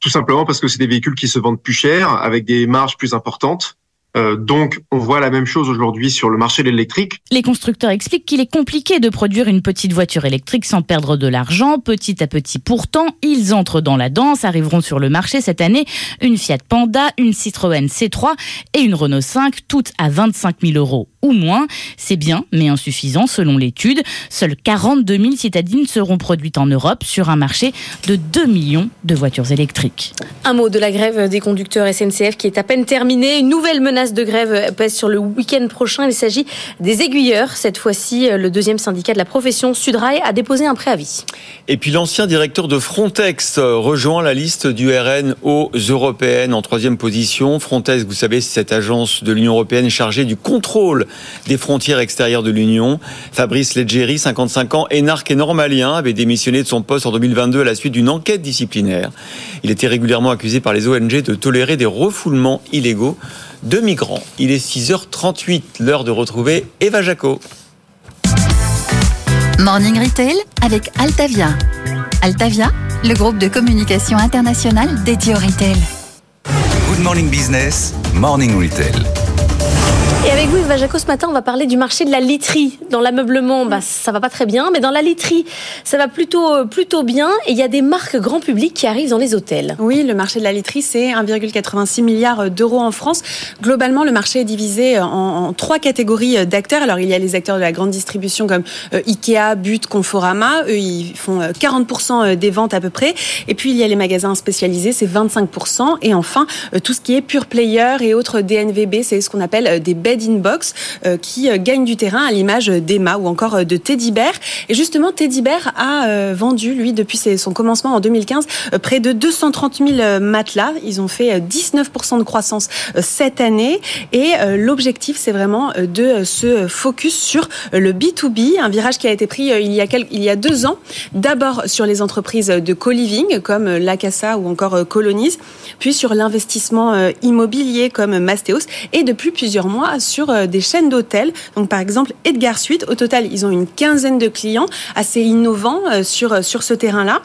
tout simplement parce que c'est des véhicules qui se vendent plus cher, avec des marges plus importantes. Euh, donc, on voit la même chose aujourd'hui sur le marché de l'électrique. Les constructeurs expliquent qu'il est compliqué de produire une petite voiture électrique sans perdre de l'argent. Petit à petit, pourtant, ils entrent dans la danse. Arriveront sur le marché cette année une Fiat Panda, une Citroën C3 et une Renault 5, toutes à 25 000 euros ou moins. C'est bien, mais insuffisant selon l'étude. Seules 42 000 citadines seront produites en Europe sur un marché de 2 millions de voitures électriques. Un mot de la grève des conducteurs SNCF qui est à peine terminée. Une nouvelle menace de grève pèse sur le week-end prochain. Il s'agit des aiguilleurs. Cette fois-ci, le deuxième syndicat de la profession, Sudrail, a déposé un préavis. Et puis l'ancien directeur de Frontex rejoint la liste du RN aux européennes en troisième position. Frontex, vous savez, c'est cette agence de l'Union européenne chargée du contrôle des frontières extérieures de l'Union. Fabrice Leggeri, 55 ans, énarque et normalien, avait démissionné de son poste en 2022 à la suite d'une enquête disciplinaire. Il était régulièrement accusé par les ONG de tolérer des refoulements illégaux de migrants. Il est 6h38, l'heure de retrouver Eva Jaco. Morning Retail avec Altavia. Altavia, le groupe de communication internationale dédié au retail. Good Morning Business, Morning Retail. Et avec vous, Eva Jaco, ce matin, on va parler du marché de la literie. Dans l'ameublement, bah, ça va pas très bien, mais dans la literie, ça va plutôt, euh, plutôt bien. Et il y a des marques grand public qui arrivent dans les hôtels. Oui, le marché de la literie, c'est 1,86 milliard d'euros en France. Globalement, le marché est divisé en, en trois catégories d'acteurs. Alors, il y a les acteurs de la grande distribution comme euh, Ikea, But, Conforama. Eux, ils font euh, 40% des ventes à peu près. Et puis, il y a les magasins spécialisés, c'est 25%. Et enfin, euh, tout ce qui est pure player et autres DNVB, c'est ce qu'on appelle euh, des bed in box euh, qui euh, gagnent du terrain à l'image d'Emma ou encore euh, de Teddy Bear. Et justement, Teddy Bear a vendu, lui, depuis son commencement en 2015, euh, près de 230 000 euh, matelas. Ils ont fait euh, 19% de croissance cette année. Et l'objectif, c'est vraiment de se focus sur le B2B, un virage qui a été pris il y a, deux ans. D'abord sur les entreprises de co-living comme La Casa ou encore Colonies, puis sur l'investissement immobilier comme Mastéos et depuis plusieurs mois sur euh, des chaînes d'hôtels. Donc par exemple Edgar Suite. Au total, ils ont une quinzaine de clients assez innovants euh, sur, euh, sur ce terrain-là.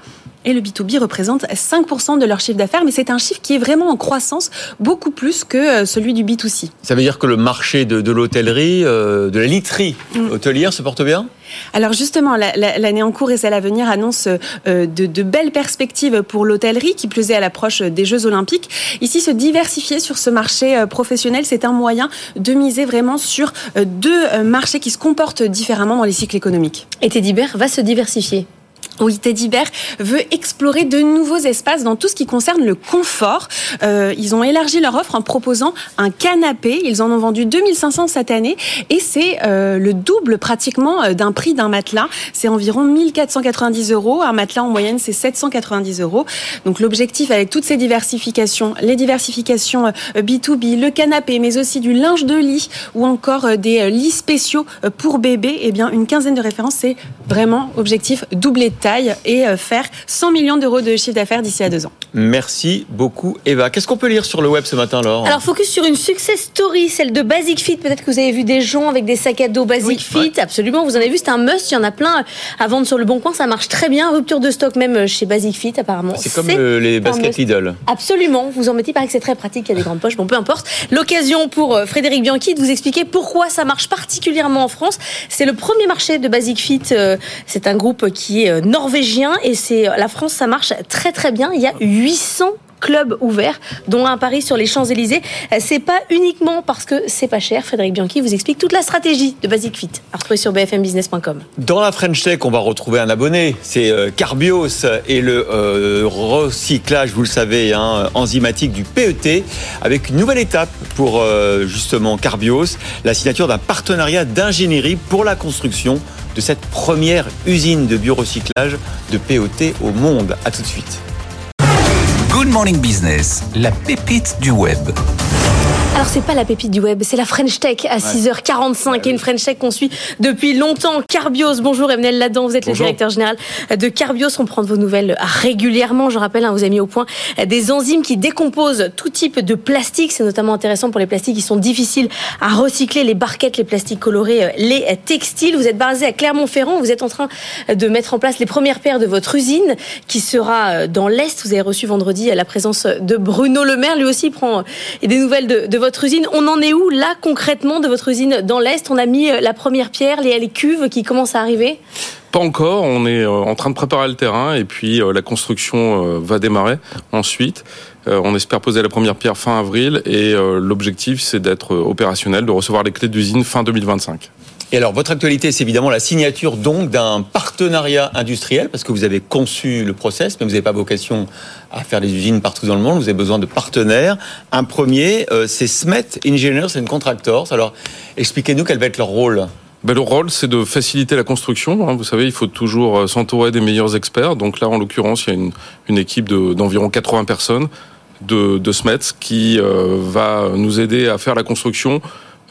Et le B2B représente 5% de leur chiffre d'affaires, mais c'est un chiffre qui est vraiment en croissance, beaucoup plus que celui du B2C. Ça veut dire que le marché de, de l'hôtellerie, euh, de la literie Mm. hôtelière se porte bien? Alors justement, la- la- l'année en cours et celle à venir annonce euh, de, belles perspectives pour l'hôtellerie, qui plus est à l'approche des Jeux Olympiques. Ici, se diversifier sur ce marché euh, professionnel, c'est un moyen de miser vraiment sur euh, deux marchés qui se comportent différemment dans les cycles économiques. Et Teddy Bear va se diversifier. Oui, Teddy Bear veut explorer de nouveaux espaces dans tout ce qui concerne le confort. Euh, ils ont élargi leur offre en proposant un canapé. Ils en ont vendu 2500 cette année et c'est euh, le double pratiquement euh, d'un prix d'un matelas. C'est environ 1490 euros. Un matelas en moyenne, c'est 790 euros. Donc l'objectif avec toutes ces diversifications, les diversifications euh, B2B, le canapé, mais aussi du linge de lit ou encore euh, des euh, lits spéciaux euh, pour bébés, eh bien une quinzaine de références, c'est vraiment objectif doubler de taille et euh, faire 100 millions d'euros de chiffre d'affaires d'ici à deux ans. Merci beaucoup, Eva. Qu'est-ce qu'on peut lire sur le web ce matin, Laure? Alors, focus sur une success story, celle de Basic Fit. Peut-être que vous avez vu des gens avec des sacs à dos Basic Fit. Absolument, vous en avez vu, c'est un must. Il y en a plein à vendre sur le bon coin. Ça marche très bien. Rupture de stock même chez Basic Fit, apparemment. C'est comme euh, les baskets. Lidl. Absolument, vous en mettez, il paraît que c'est très pratique, il y a des grandes poches, bon peu importe. L'occasion pour euh, Frédéric Bianchi de vous expliquer pourquoi ça marche particulièrement en France. C'est le premier marché de Basic Fit, euh, c'est un groupe qui est euh, norvégien et c'est la France, ça marche très très bien. Il y a 800 clubs ouverts, dont un à Paris sur les Champs-Élysées. Euh, C'est pas uniquement parce que c'est pas cher. Frédéric Bianchi vous explique toute la stratégie de Basic Fit, à retrouver sur bfmbusiness.com. Dans la French Tech, on va retrouver un abonné, c'est euh, Carbios et le euh, recyclage, vous le savez, hein, enzymatique du PET, avec une nouvelle étape pour justement Carbios, la signature d'un partenariat d'ingénierie pour la construction de cette première usine de biorecyclage de PET au monde. À tout de suite. Good Morning Business, la pépite du web. Alors c'est pas la pépite du web, c'est la French Tech à 6h45 et une French Tech qu'on suit depuis longtemps. Carbios, bonjour Emmanuel Ladan, vous êtes Bonjour. le directeur général de Carbios. On prend de vos nouvelles régulièrement. Je rappelle, hein, vous avez mis au point des enzymes qui décomposent tout type de plastique. C'est notamment intéressant pour les plastiques qui sont difficiles à recycler, les barquettes, les plastiques colorés, euh, les textiles. Vous êtes basé à Clermont-Ferrand. Vous êtes en train de mettre en place les premières paires de votre usine qui sera euh, dans l'Est. Vous avez reçu vendredi la présence de Bruno Le Maire. Lui aussi prend euh, des nouvelles de, de votre usine. On en est où là concrètement de votre usine dans l'Est? On a mis euh, la première pierre, les, cuves qui commencent à arriver Pas encore, on est euh, en train de préparer le terrain et puis euh, la construction va démarrer ensuite. On espère poser la première pierre fin avril et l'objectif c'est d'être opérationnel, de recevoir les clés d'usine fin 2025. Et alors, votre actualité, c'est évidemment la signature donc d'un partenariat industriel, parce que vous avez conçu le process, mais vous n'avez pas vocation à faire des usines partout dans le monde. Vous avez besoin de partenaires. Un premier, euh, c'est Smet Engineers and Contractors. Alors, expliquez-nous quel va être leur rôle. Ben, le rôle, c'est de faciliter la construction. hein. Vous savez, il faut toujours euh, s'entourer des meilleurs experts. Donc là, en l'occurrence, il y a une, équipe de- d'environ 80 personnes de, de SMETS qui euh, va nous aider à faire la construction,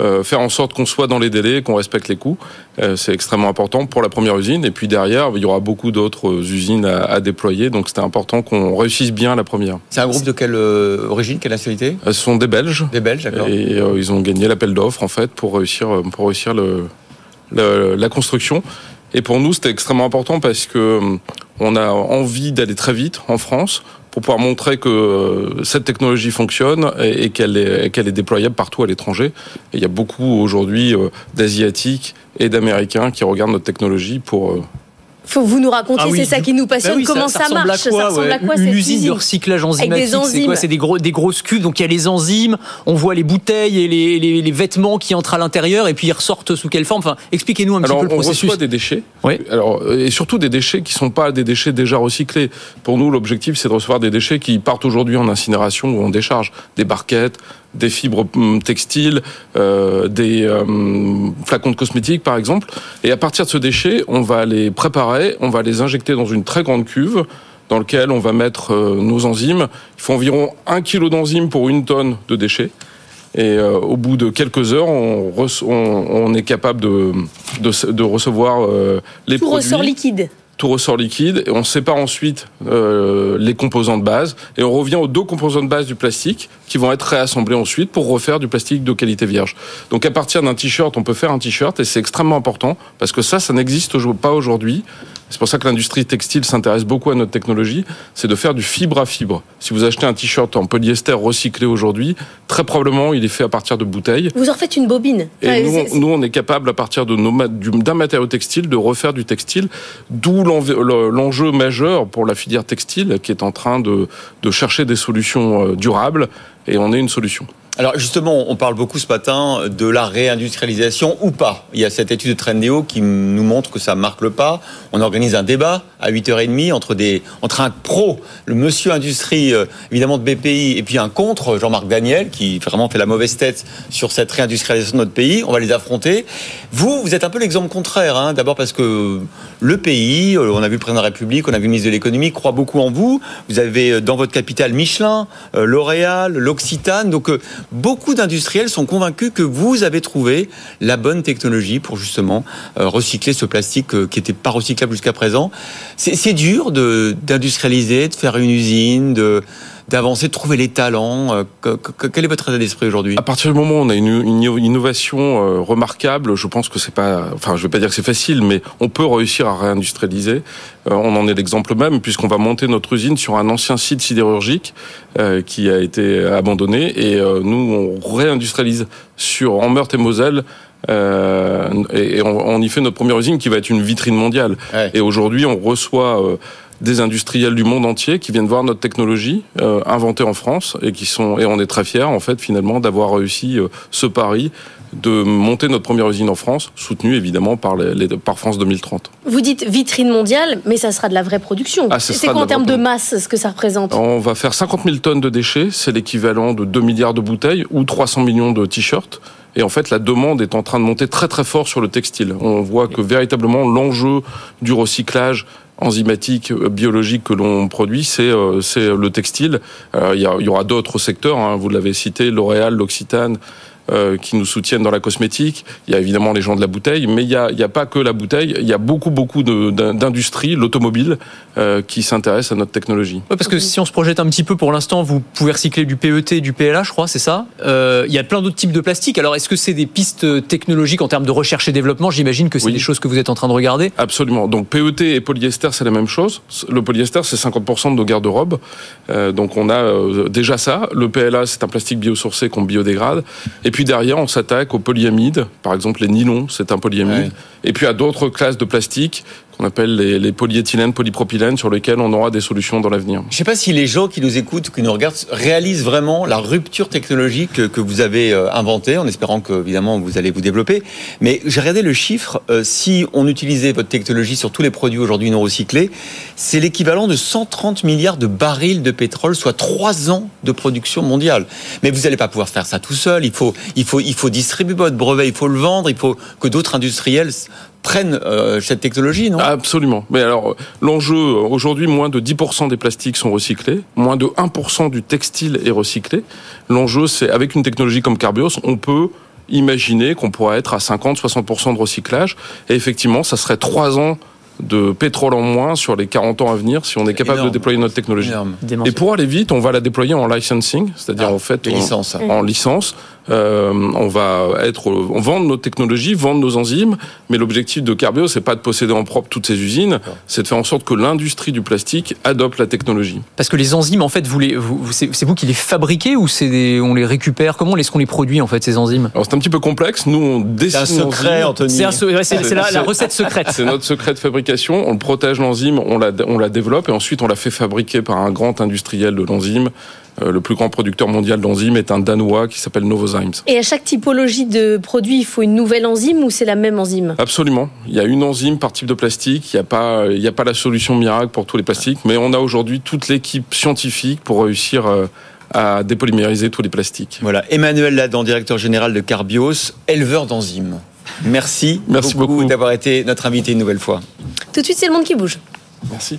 euh, faire en sorte qu'on soit dans les délais, qu'on respecte les coûts. Euh, c'est extrêmement important pour la première usine. Et puis derrière, il y aura beaucoup d'autres usines à, à déployer. Donc c'était important qu'on réussisse bien la première. C'est un groupe de quelle euh, origine, quelle nationalité? Ce sont des Belges. Des Belges, d'accord. Et euh, ils ont gagné l'appel d'offres en fait pour réussir pour réussir le, le- la construction. Et pour nous, c'était extrêmement important parce que euh, on a envie d'aller très vite en France pour pouvoir montrer que euh, cette technologie fonctionne et, qu'elle est, qu'elle est déployable partout à l'étranger. Il y a beaucoup aujourd'hui euh, d'Asiatiques et d'Américains qui regardent notre technologie pour euh, Faut que vous nous racontiez, Ah oui, c'est ça qui nous Bah passionne. oui, Comment ça, marche à quoi, Ça ressemble ouais. à quoi Une cette usine? de usine recyclage Avec enzymatique, c'est quoi? C'est des, gros, des grosses cuves, donc il y a les enzymes, on voit les bouteilles et les, les- les vêtements qui entrent à l'intérieur et puis ils ressortent sous quelle forme? Enfin, expliquez-nous un petit Alors, peu le on processus. reçoit des déchets. Alors, euh, et surtout des déchets qui sont pas des déchets déjà recyclés. Pour nous, l'objectif, c'est de recevoir des déchets qui partent aujourd'hui en incinération ou en décharge. Des barquettes, des fibres hum, textiles, euh, des euh, flacons de cosmétiques, par exemple. Et à partir de ce déchet, on va les préparer, on va les injecter dans une très grande cuve dans lequel on va mettre euh, nos enzymes. Il faut environ un kilo d'enzymes pour une tonne de déchets. Et euh, au bout de quelques heures, on, reço- on, on est capable de, de, de recevoir euh, les Tout produits. ressort liquide. Tout ressort liquide. Et on sépare ensuite euh, les composants de base. Et on revient aux deux composants de base du plastique qui vont être réassemblés ensuite pour refaire du plastique de qualité vierge. Donc à partir d'un t-shirt, on peut faire un t-shirt et c'est extrêmement important parce que ça, ça n'existe pas aujourd'hui. C'est pour ça que l'industrie textile s'intéresse beaucoup à notre technologie, c'est de faire du fibre à fibre. Si vous achetez un t-shirt en polyester recyclé aujourd'hui, très probablement il est fait à partir de bouteilles. Vous en faites une bobine. Et Enfin, nous, on, nous, on est capable, à partir de nos d'un matériau textile, de refaire du textile. D'où l'enjeu majeur pour la filière textile, qui est en train de, de chercher des solutions euh, durables. Et on est une solution. Alors justement, on parle beaucoup ce matin de la réindustrialisation ou pas. Il y a cette étude de Trendéo qui nous montre que ça marque le pas. On organise un débat à 8h30 entre, des, entre un pro, le monsieur industrie euh, évidemment de BPI, et puis un contre, Jean-Marc Daniel, qui vraiment fait la mauvaise tête sur cette réindustrialisation de notre pays. On va les affronter. Vous, vous êtes un peu l'exemple contraire. hein. D'abord parce que le pays, euh, on a vu le président de la République, on a vu le ministre de l'économie, croit beaucoup en vous. Vous avez euh, dans votre capitale Michelin, L'Oréal, l'Occitane. Donc beaucoup d'industriels sont convaincus que vous avez trouvé la bonne technologie pour justement euh, recycler ce plastique euh, qui n'était pas recyclable jusqu'à présent. C'est dur de- d'industrialiser, de faire une usine, de d'avancer, de trouver les talents. Euh, que- que- quel est votre état d'esprit aujourd'hui? À partir du moment où on a une, une innovation euh, remarquable, je pense que c'est pas, enfin, je vais pas dire que c'est facile, mais on peut réussir à réindustrialiser. Euh, on en est l'exemple même, puisqu'on va monter notre usine sur un ancien site sidérurgique euh, qui a été abandonné, et euh, nous on réindustrialise sur en Meurthe et Moselle. euh, et et on, on y fait notre première usine qui va être une vitrine mondiale. Et aujourd'hui, on reçoit euh, des industriels du monde entier qui viennent voir notre technologie euh, inventée en France et qui sont et on est très fiers en fait finalement d'avoir réussi euh, ce pari de monter notre première usine en France, soutenue évidemment par, les, les- par France 2030. Vous dites vitrine mondiale, mais ça sera de la vraie production. Ah, ce c'est quoi en termes de masse ce que ça représente? On va faire 50 000 tonnes de déchets, c'est l'équivalent de 2 milliards de bouteilles ou 300 millions de t-shirts. Et en fait, la demande est en train de monter très très fort sur le textile. On voit que véritablement l'enjeu du recyclage enzymatique, euh, biologique que l'on produit, c'est euh, le textile. Euh, il y aura d'autres secteurs, hein, vous l'avez cité, L'Oréal, l'Occitane, euh, qui nous soutiennent dans la cosmétique. Il y a évidemment les gens de la bouteille, mais il n'y a, il y a pas que la bouteille. Il y a beaucoup, beaucoup d'industries, l'automobile, euh, qui s'intéressent à notre technologie. Ouais, parce que si on se projette un petit peu pour l'instant, vous pouvez recycler du PET, du PLA, je crois, c'est ça? Euh, Il y a plein d'autres types de plastique. Alors, est-ce que c'est des pistes technologiques en termes de recherche et développement? J'imagine que c'est des choses que vous êtes en train de regarder. Absolument. Donc PET et polyester, c'est la même chose. Le polyester, c'est 50% de nos garde-robes. Donc on a déjà ça. Le PLA, c'est un plastique biosourcé qu'on biodégrade. Et puis derrière, on s'attaque aux polyamides. Par exemple, les nylons, c'est un polyamide. Et puis à d'autres classes de plastique qu'on appelle les, les polyéthylènes, polypropylènes, sur lesquels on aura des solutions dans l'avenir. Je ne sais pas si les gens qui nous écoutent, qui nous regardent, réalisent vraiment la rupture technologique que, vous avez euh, inventée, en espérant que, évidemment, vous allez vous développer. Mais j'ai regardé le chiffre. euh, si on utilisait votre technologie sur tous les produits aujourd'hui non recyclés, c'est l'équivalent de 130 milliards de barils de pétrole, soit trois ans de production mondiale. Mais vous n'allez pas pouvoir faire ça tout seul. Il faut, il faut, il faut distribuer votre brevet, il faut le vendre, il faut que d'autres industriels prennent euh, cette technologie, non? Absolument. Mais alors, l'enjeu, aujourd'hui, moins de 10% des plastiques sont recyclés, moins de 1% du textile est recyclé. L'enjeu, c'est, avec une technologie comme Carbios, on peut imaginer qu'on pourra être à 50-60% de recyclage. Et effectivement, ça serait trois ans de pétrole en moins sur les 40 ans à venir si on est capable énorme. de déployer notre technologie. Énorme. Et pour aller vite, on va la déployer en licensing, c'est-à-dire en fait en licence, Euh, on va être, on vend nos technologies, vendre nos enzymes, mais l'objectif de Carbio, c'est pas de posséder en propre toutes ces usines, c'est de faire en sorte que l'industrie du plastique adopte la technologie. Parce que les enzymes, en fait, vous les, vous, c'est vous qui les fabriquez ou c'est des- on les récupère? Comment est-ce qu'on les produit en fait ces enzymes? Alors c'est un petit peu complexe. Nous, on dessine C'est un secret. Anthony. C'est c'est- c'est la- la recette secrète. C'est notre secret de fabrication. On le protège l'enzyme, on la, on la développe et ensuite on la fait fabriquer par un grand industriel de l'enzyme. Euh, le plus grand producteur mondial d'enzymes est un Danois qui s'appelle Novozymes. Et à chaque typologie de produit, il faut une nouvelle enzyme ou c'est la même enzyme? Absolument. Il y a une enzyme par type de plastique. Il n'y a pas, il a pas la solution miracle pour tous les plastiques, mais on a aujourd'hui toute l'équipe scientifique pour réussir euh, à dépolymériser tous les plastiques. Voilà, Emmanuel Ladan, directeur général de Carbios, éleveur d'enzymes. Merci, Merci beaucoup, d'avoir été notre invité une nouvelle fois. Tout de suite, c'est le monde qui bouge. Merci.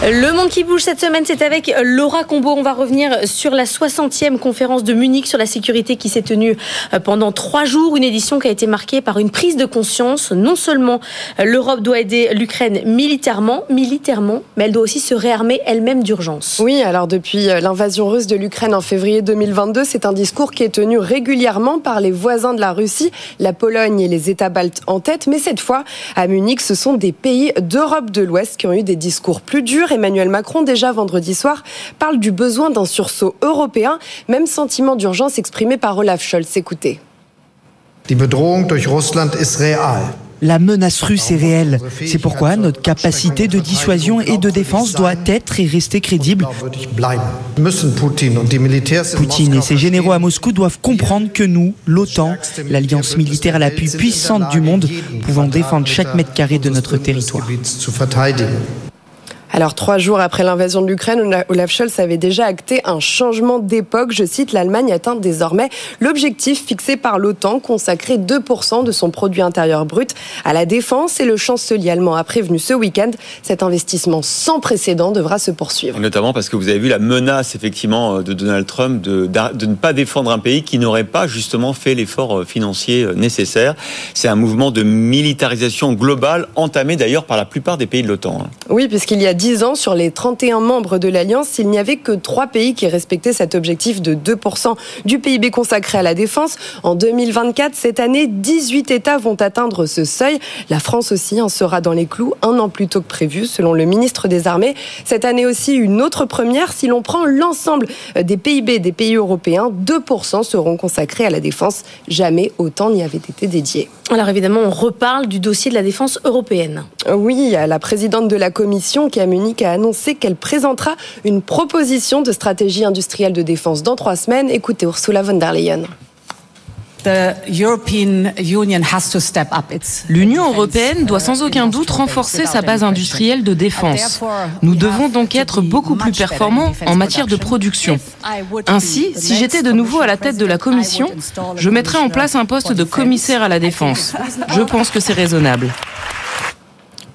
Le monde qui bouge cette semaine, c'est avec Laura Combeau. On va revenir sur la 60e conférence de Munich sur la sécurité qui s'est tenue euh, pendant trois jours. Une édition qui a été marquée par une prise de conscience. Non seulement l'Europe doit aider l'Ukraine militairement, militairement, mais elle doit aussi se réarmer elle-même d'urgence. Oui, alors depuis euh, l'invasion russe de l'Ukraine en février 2022, c'est un discours qui est tenu régulièrement par les voisins de la Russie, la Pologne et les États baltes en tête. Mais cette fois, à Munich, ce sont des pays d'Europe de l'Ouest qui ont eu des discours plus durs. Emmanuel Macron, déjà vendredi soir, parle du besoin d'un sursaut européen. Même sentiment d'urgence exprimé par Olaf Scholz. Écoutez. Die Bedrohung durch Russland ist real. La menace russe est réelle. C'est pourquoi notre capacité de dissuasion et de défense doit être et rester crédible. Poutine et ses généraux à Moscou doivent comprendre que nous, l'OTAN, l'alliance militaire la plus puissante du monde, pouvons défendre chaque mètre carré de notre territoire. Alors, trois jours après l'invasion de l'Ukraine, Ola- Olaf Scholz avait déjà acté un changement d'époque. Je cite, l'Allemagne atteint désormais l'objectif fixé par l'OTAN, consacrer 2% de son produit intérieur brut à la défense. Et le chancelier allemand a prévenu ce week-end, cet investissement sans précédent devra se poursuivre. Notamment parce que vous avez vu la menace effectivement de Donald Trump de, de ne pas défendre un pays qui n'aurait pas justement fait l'effort euh, financier euh, nécessaire. C'est un mouvement de militarisation globale entamé d'ailleurs par la plupart des pays de l'OTAN. hein. Oui, puisqu'il y a 10 ans, sur les 31 membres de l'Alliance, il n'y avait que 3 pays qui respectaient cet objectif de 2% du PIB consacré à la défense. En 2024, cette année, 18 États vont atteindre ce seuil. La France aussi en sera dans les clous un an plus tôt que prévu, selon le ministre des Armées. Cette année aussi, une autre première, si l'on prend l'ensemble des PIB des pays européens, 2% seront consacrés à la défense. Jamais autant n'y avait été dédié. Alors évidemment, on reparle du dossier de la défense européenne. Oui, la présidente de la Commission qui à Munich a annoncé qu'elle présentera une proposition de stratégie industrielle de défense dans trois semaines. Écoutez Ursula von der Leyen. L'Union européenne doit sans aucun doute renforcer sa base industrielle de défense. Nous devons donc être beaucoup plus performants en matière de production. Ainsi, si j'étais de nouveau à la tête de la Commission, je mettrais en place un poste de commissaire à la défense. Je pense que c'est raisonnable.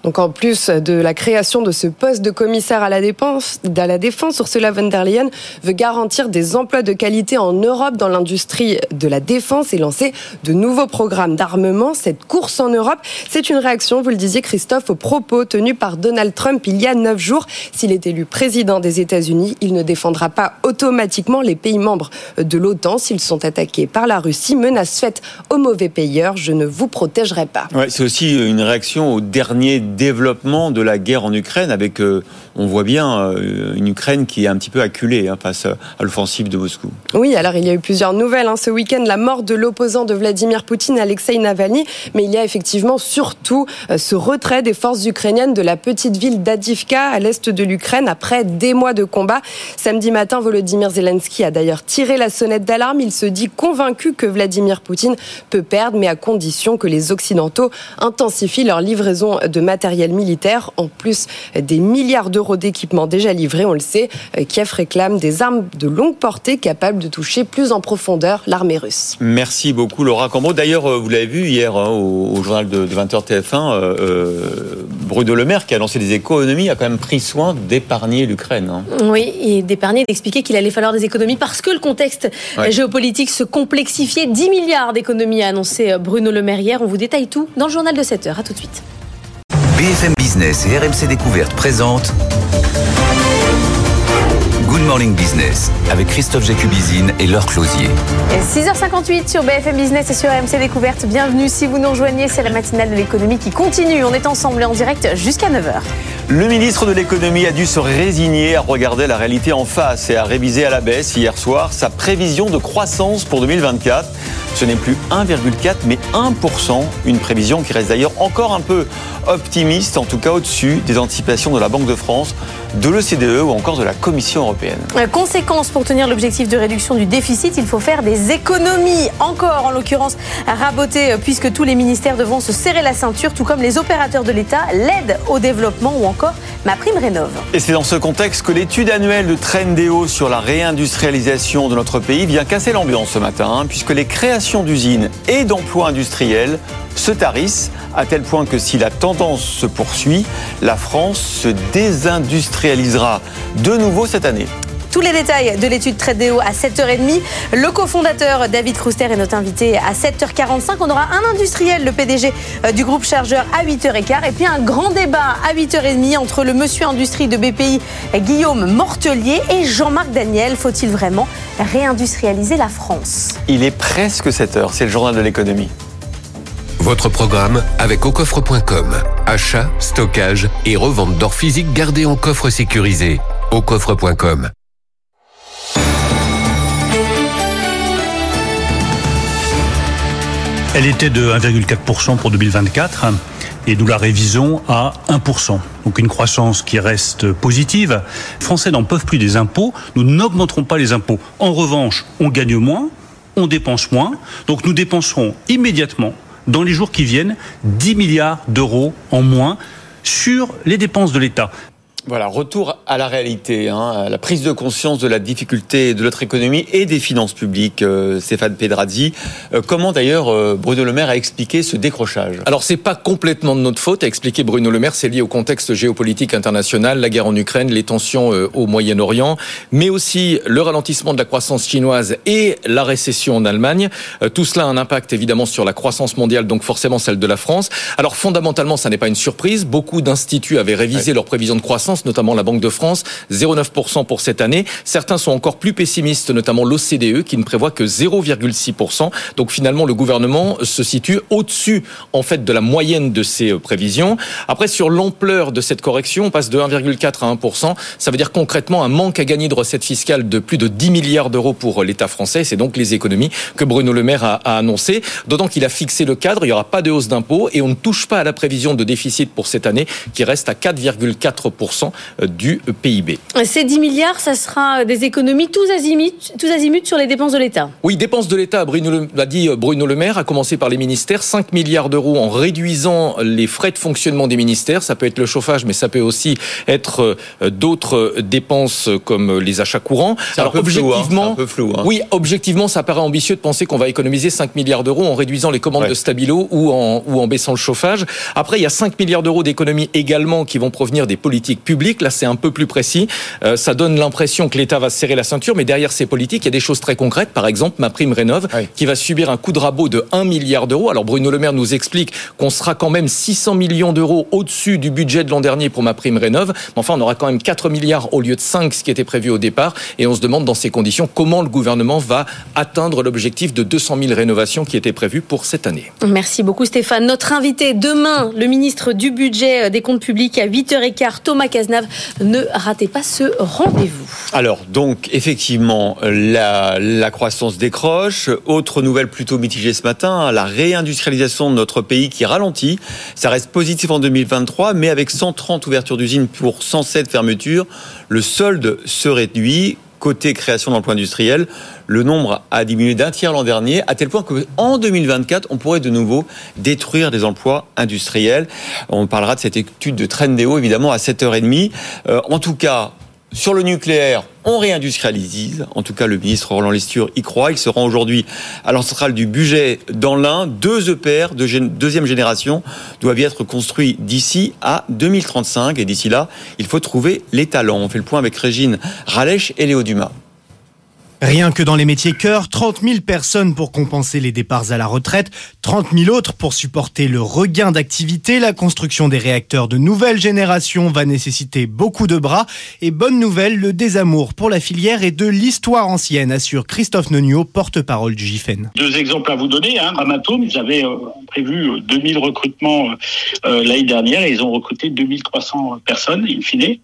Donc en plus de la création de ce poste de commissaire à la défense, à la défense, Ursula von der Leyen veut garantir des emplois de qualité en Europe dans l'industrie de la défense et lancer de nouveaux programmes d'armement. Cette course en Europe, c'est une réaction, vous le disiez Christophe, aux propos tenus par Donald Trump il y a neuf jours. S'il est élu président des États-Unis, il ne défendra pas automatiquement les pays membres de l'OTAN s'ils sont attaqués par la Russie. Menace faite aux mauvais payeurs, je ne vous protégerai pas. Ouais, c'est aussi une réaction au dernier développement de la guerre en Ukraine, avec, euh, on voit bien, euh, une Ukraine qui est un petit peu acculée hein, face à l'offensive de Moscou. Oui, alors il y a eu plusieurs nouvelles hein. ce week-end, la mort de l'opposant de Vladimir Poutine, Alexei Navalny, mais il y a effectivement surtout euh, ce retrait des forces ukrainiennes de la petite ville d'Adivka à l'est de l'Ukraine après des mois de combat. Samedi matin, Volodymyr Zelensky a d'ailleurs tiré la sonnette d'alarme. Il se dit convaincu que Vladimir Poutine peut perdre, mais à condition que les Occidentaux intensifient leur livraison de matériel militaire, en plus des milliards d'euros d'équipements déjà livrés, on le sait. euh, Kiev réclame des armes de longue portée capables de toucher plus en profondeur l'armée russe. Merci beaucoup Laura Cambro. D'ailleurs, euh, vous l'avez vu hier hein, au, au journal de, de 20h TF1, euh, euh, Bruno Le Maire qui a lancé des économies a quand même pris soin d'épargner l'Ukraine. hein. Oui, et d'épargner, d'expliquer qu'il allait falloir des économies parce que le contexte Ouais. géopolitique se complexifiait. 10 milliards d'économies a annoncé Bruno Le Maire hier. On vous détaille tout dans le journal de 7 heures. À tout de suite. BFM Business et RMC Découverte présentent Thank you. Good Morning Business avec Christophe Jacubizine et Laure Closier. 6h58 sur BFM Business et sur AMC Découverte. Bienvenue si vous nous rejoignez, c'est la matinale de l'économie qui continue. On est ensemble et en direct jusqu'à 9h. Le ministre de l'économie a dû se résigner à regarder la réalité en face et à réviser à la baisse hier soir sa prévision de croissance pour 2024. Ce n'est plus 1,4 mais 1%, une prévision qui reste d'ailleurs encore un peu optimiste, en tout cas au-dessus des anticipations de la Banque de France, de l'OCDE ou encore de la Commission européenne. Euh, Conséquence, pour tenir l'objectif de réduction du déficit, il faut faire des économies. Encore, en l'occurrence, rabotées, euh, puisque tous les ministères devront se serrer la ceinture, tout comme les opérateurs de l'État, l'aide au développement ou encore ma prime rénove. Et c'est dans ce contexte que l'étude annuelle de Trendéo sur la réindustrialisation de notre pays vient casser l'ambiance ce matin, hein, puisque les créations d'usines et d'emplois industriels se tarissent, à tel point que si la tendance se poursuit, la France se désindustrialisera de nouveau cette année. Tous les détails de l'étude Tradeo à 7h30. Le cofondateur David Krouster est notre invité à 7h45. On aura un industriel, le PDG euh, du groupe Chargeur à 8h15. Et puis un grand débat à 8h30 entre le monsieur industrie de BPI Guillaume Mortelier et Jean-Marc Daniel. Faut-il vraiment réindustrialiser la France? Il est presque 7h, c'est le journal de l'économie. Votre programme avec aucoffre.com. Achat, stockage et revente d'or physique gardé en coffre sécurisé. aucoffre.com. Elle était de 1,4% pour 2024 et nous la révisons à 1%. Donc une croissance qui reste positive. Les Français n'en peuvent plus des impôts. Nous n'augmenterons pas les impôts. En revanche, on gagne moins, on dépense moins. Donc nous dépenserons immédiatement, dans les jours qui viennent, 10 milliards d'euros en moins sur les dépenses de l'État. Voilà, retour à la réalité, hein, à la prise de conscience de la difficulté de notre économie et des finances publiques, euh, Stéphane Pedrazzi. Euh, comment d'ailleurs euh, Bruno Le Maire a expliqué ce décrochage? Alors c'est pas complètement de notre faute, a expliqué Bruno Le Maire, c'est lié au contexte géopolitique international, la guerre en Ukraine, les tensions euh, au Moyen-Orient, mais aussi le ralentissement de la croissance chinoise et la récession en Allemagne. Tout cela a un impact évidemment sur la croissance mondiale, donc forcément celle de la France. Alors fondamentalement, ça n'est pas une surprise, beaucoup d'instituts avaient révisé leurs prévisions de croissance notamment la Banque de France, 0,9% pour cette année. Certains sont encore plus pessimistes, notamment l'OCDE, qui ne prévoit que 0,6%. Donc finalement, le gouvernement se situe au-dessus, en fait, de la moyenne de ces euh, prévisions. Après, sur l'ampleur de cette correction, on passe de 1,4 à 1%. Ça veut dire concrètement un manque à gagner de recettes fiscales de plus de 10 milliards d'euros pour l'État français. C'est donc les économies que Bruno Le Maire a, a annoncé. D'autant qu'il a fixé le cadre, il n'y aura pas de hausse d'impôts et on ne touche pas à la prévision de déficit pour cette année qui reste à 4,4% du PIB. Ces 10 milliards, ça sera des économies tous azimuts, tous azimuts sur les dépenses de l'État. Oui, dépenses de l'État, Bruno l'a dit Bruno Le Maire, a commencé par les ministères, 5 milliards d'euros en réduisant les frais de fonctionnement des ministères. Ça peut être le chauffage, mais ça peut aussi être euh, d'autres dépenses comme les achats courants. Alors un peu flou, hein. un peu flou, hein. oui, objectivement, ça paraît ambitieux de penser qu'on va économiser 5 milliards d'euros en réduisant les commandes Ouais. de Stabilo ou en, ou en baissant le chauffage. Après, il y a 5 milliards d'euros d'économies également qui vont provenir des politiques publiques. Là, c'est un peu plus précis. Euh, ça donne l'impression que l'État va se serrer la ceinture, mais derrière ces politiques, il y a des choses très concrètes. Par exemple, ma prime rénov, qui va subir un coup de rabot de 1 milliard d'euros. Alors Bruno Le Maire nous explique qu'on sera quand même 600 millions d'euros au-dessus du budget de l'an dernier pour ma prime rénov. Mais enfin, on aura quand même 4 milliards au lieu de 5, ce qui était prévu au départ. Et on se demande dans ces conditions comment le gouvernement va atteindre l'objectif de 200 000 rénovations qui était prévu pour cette année. Merci beaucoup Stéphane. Notre invité demain, le ministre du Budget euh, des Comptes Publics à 8h15, Thomas Ne ratez pas ce rendez-vous. Alors, donc, effectivement, la, la croissance décroche. Autre nouvelle plutôt mitigée ce matin, la réindustrialisation de notre pays qui ralentit. Ça reste positif en 2023, mais avec 130 ouvertures d'usines pour 107 fermetures, le solde se réduit. Côté création d'emplois industriels, le nombre a diminué d'un tiers l'an dernier, à tel point qu'en 2024, on pourrait de nouveau détruire des emplois industriels. On parlera de cette étude de Trendéo, évidemment, à 7h30. Euh, en tout cas, sur le nucléaire, on réindustrialise. En tout cas, le ministre Roland Lestur y croit. Il se rend aujourd'hui à l'centrale du budget dans l'Ain. Deux EPR de deuxième génération doivent y être construits d'ici à 2035. Et d'ici là, il faut trouver les talents. On fait le point avec Régine Ralèche et Léo Dumas. Rien que dans les métiers cœur, 30 000 personnes pour compenser les départs à la retraite, 30 000 autres pour supporter le regain d'activité. La construction des réacteurs de nouvelle génération va nécessiter beaucoup de bras. Et bonne nouvelle, le désamour pour la filière et de l'histoire ancienne, assure Christophe Nonio, porte-parole du GIFEN. Deux exemples à vous donner. Hein. Ils avaient euh, prévu 2000 recrutements euh, l'année dernière et ils ont recruté 2300 personnes, in fine.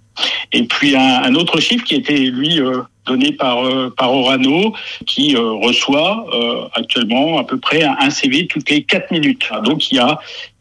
Et puis un, autre chiffre qui était, lui, euh, donné par, euh, par Orano, qui euh, reçoit actuellement à peu près un CV toutes les 4 minutes. Donc il y a,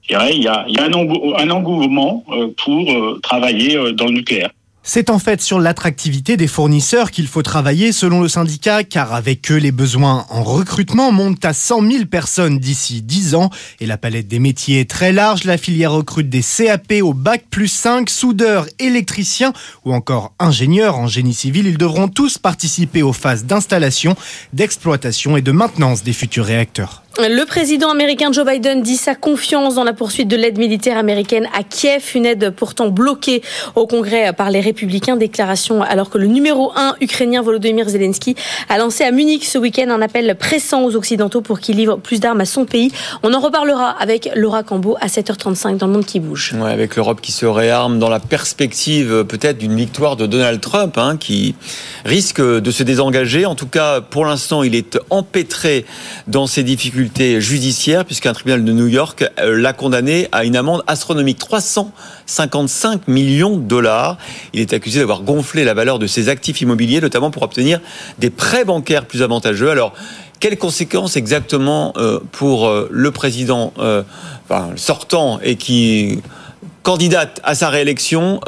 il y a, il y a un, engouement pour travailler dans le nucléaire. C'est en fait sur l'attractivité des fournisseurs qu'il faut travailler selon le syndicat, car avec eux, les besoins en recrutement montent à 100 000 personnes d'ici 10 ans. Et la palette des métiers est très large. La filière recrute des CAP au bac plus 5, soudeurs, électriciens ou encore ingénieurs en génie civil. Ils devront tous participer aux phases d'installation, d'exploitation et de maintenance des futurs réacteurs. Le président américain Joe Biden dit sa confiance dans la poursuite de l'aide militaire américaine à Kiev, une aide pourtant bloquée au Congrès par les républicains. Déclaration alors que le numéro 1 ukrainien Volodymyr Zelensky a lancé à Munich ce week-end un appel pressant aux Occidentaux pour qu'ils livrent plus d'armes à son pays. On en reparlera avec Laura Cambo à 7h35 dans le monde qui bouge. Avec l'Europe qui se réarme dans la perspective euh, peut-être d'une victoire de Donald Trump hein, qui risque de se désengager. En tout cas, pour l'instant, il est empêtré dans ses difficultés judiciaire puisqu'un tribunal de New York euh, l'a condamné à une amende astronomique 355 millions de dollars. Il est accusé d'avoir gonflé la valeur de ses actifs immobiliers, notamment pour obtenir des prêts bancaires plus avantageux. Alors, quelles conséquences exactement euh, pour euh, le président sortant et qui candidate à sa réélection,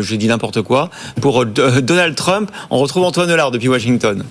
j'ai dit n'importe quoi, pour Donald Trump On retrouve Antoine Delard depuis Washington.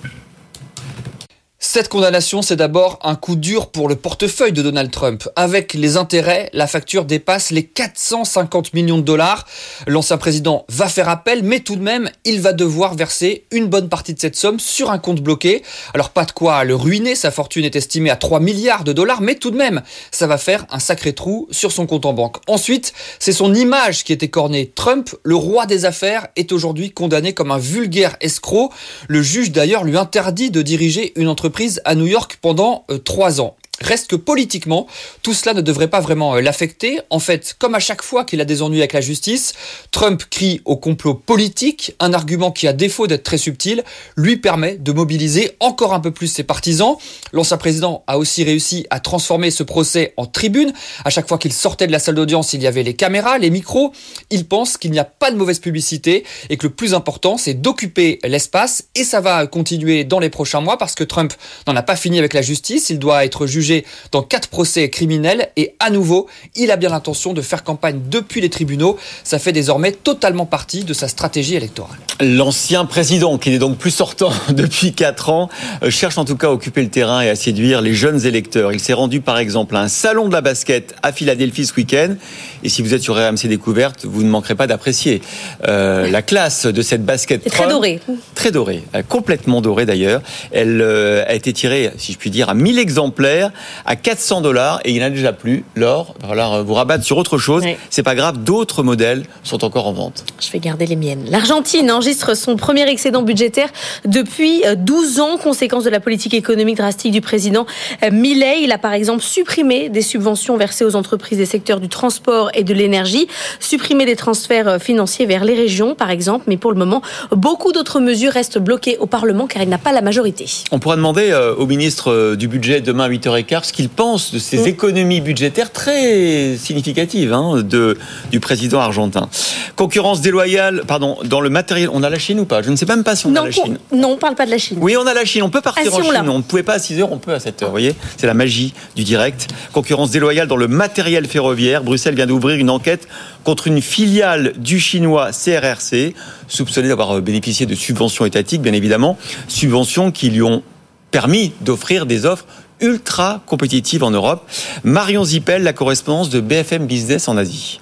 Cette condamnation, c'est d'abord un coup dur pour le portefeuille de Donald Trump. Avec les intérêts, la facture dépasse les 450 millions de dollars. L'ancien président va faire appel, mais tout de même, il va devoir verser une bonne partie de cette somme sur un compte bloqué. Alors pas de quoi le ruiner, sa fortune est estimée à 3 milliards de dollars, mais tout de même, ça va faire un sacré trou sur son compte en banque. Ensuite, c'est son image qui est écornée. Trump, le roi des affaires, est aujourd'hui condamné comme un vulgaire escroc. Le juge d'ailleurs lui interdit de diriger une entreprise à New York pendant euh, trois ans. Reste que politiquement, tout cela ne devrait pas vraiment euh, l'affecter. En fait, comme à chaque fois qu'il a des ennuis avec la justice, Trump crie au complot politique, un argument qui, à défaut d'être très subtil, lui permet de mobiliser encore un peu plus ses partisans. L'ancien président a aussi réussi à transformer ce procès en tribune. À chaque fois qu'il sortait de la salle d'audience, il y avait les caméras, les micros. Il pense qu'il n'y a pas de mauvaise publicité et que le plus important, c'est d'occuper l'espace. Et ça va continuer dans les prochains mois parce que Trump n'en a pas fini avec la justice. Il doit être jugé dans quatre procès criminels et à nouveau, il a bien l'intention de faire campagne depuis les tribunaux. Ça fait désormais totalement partie de sa stratégie électorale. L'ancien président, qui n'est donc plus sortant depuis quatre ans, euh, cherche en tout cas à occuper le terrain et à séduire les jeunes électeurs. Il s'est rendu par exemple à un salon de la basket à Philadelphie ce week-end. Et si vous êtes sur RMC Découverte, vous ne manquerez pas d'apprécier euh, la classe de cette basket. Très dorée. Très dorée, euh, complètement dorée d'ailleurs. Elle a été tirée, si je puis dire, à 1000 exemplaires à 400 dollars et il n'y en a déjà plus. L'or, va vous rabattre sur autre chose. C'est pas grave, d'autres modèles sont encore en vente. Je vais garder les miennes. L'Argentine enregistre son premier excédent budgétaire depuis 12 euh, ans, conséquence de la politique économique drastique du président euh, Milei. Il a par exemple supprimé des subventions versées aux entreprises des secteurs du transport et de l'énergie, supprimé des transferts euh, financiers vers les régions par exemple, mais pour le moment, beaucoup d'autres mesures restent bloquées au Parlement car il n'a pas la majorité. On pourra demander au ministre du budget demain à 8h15 ce qu'il pense de ces mm. économies budgétaires très significatives hein, de, du président argentin. Concurrence déloyale, pardon, dans le matériel. On a la Chine ou pas? Je ne sais même pas si on a la Chine. Non, on ne parle pas de la Chine. Oui, on a la Chine. On peut partir en Chine. On ne pouvait pas à 6 heures, on peut à 7 heures. Vous voyez? C'est la magie du direct. Concurrence déloyale dans le matériel ferroviaire. Bruxelles vient d'ouvrir une enquête contre une filiale du chinois CRRC, soupçonnée d'avoir bénéficié de subventions étatiques, bien évidemment. Subventions qui lui ont permis d'offrir des offres ultra compétitive en Europe. Marion Zippel, la correspondance de BFM Business en Asie.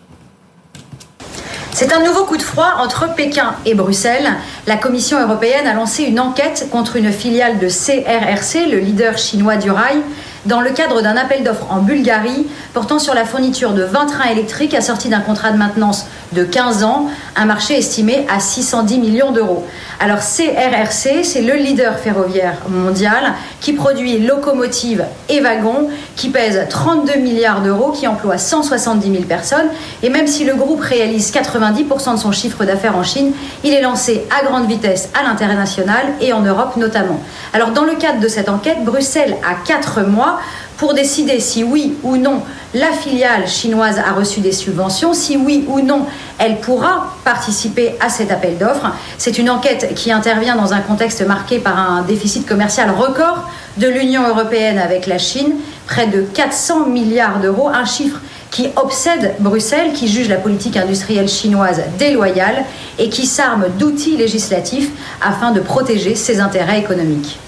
C'est un nouveau coup de froid entre Pékin et Bruxelles. La Commission européenne a lancé une enquête contre une filiale de CRRC, le leader chinois du rail. Dans le cadre d'un appel d'offres en Bulgarie portant sur la fourniture de 20 trains électriques assortis d'un contrat de maintenance de 15 ans, un marché estimé à 610 millions d'euros. Alors CRRC, c'est le leader ferroviaire mondial qui produit locomotives et wagons, qui pèse 32 milliards d'euros, qui emploie 170 000 personnes. Et même si le groupe réalise 90% de son chiffre d'affaires en Chine, il est lancé à grande vitesse à l'international et en Europe notamment. Alors dans le cadre de cette enquête, Bruxelles a 4 mois pour décider si oui ou non la filiale chinoise a reçu des subventions, si oui ou non elle pourra participer à cet appel d'offres. C'est une enquête qui intervient dans un contexte marqué par un déficit commercial record de l'Union européenne avec la Chine, près de 400 milliards d'euros, un chiffre qui obsède Bruxelles, qui juge la politique industrielle chinoise déloyale et qui s'arme d'outils législatifs afin de protéger ses intérêts économiques.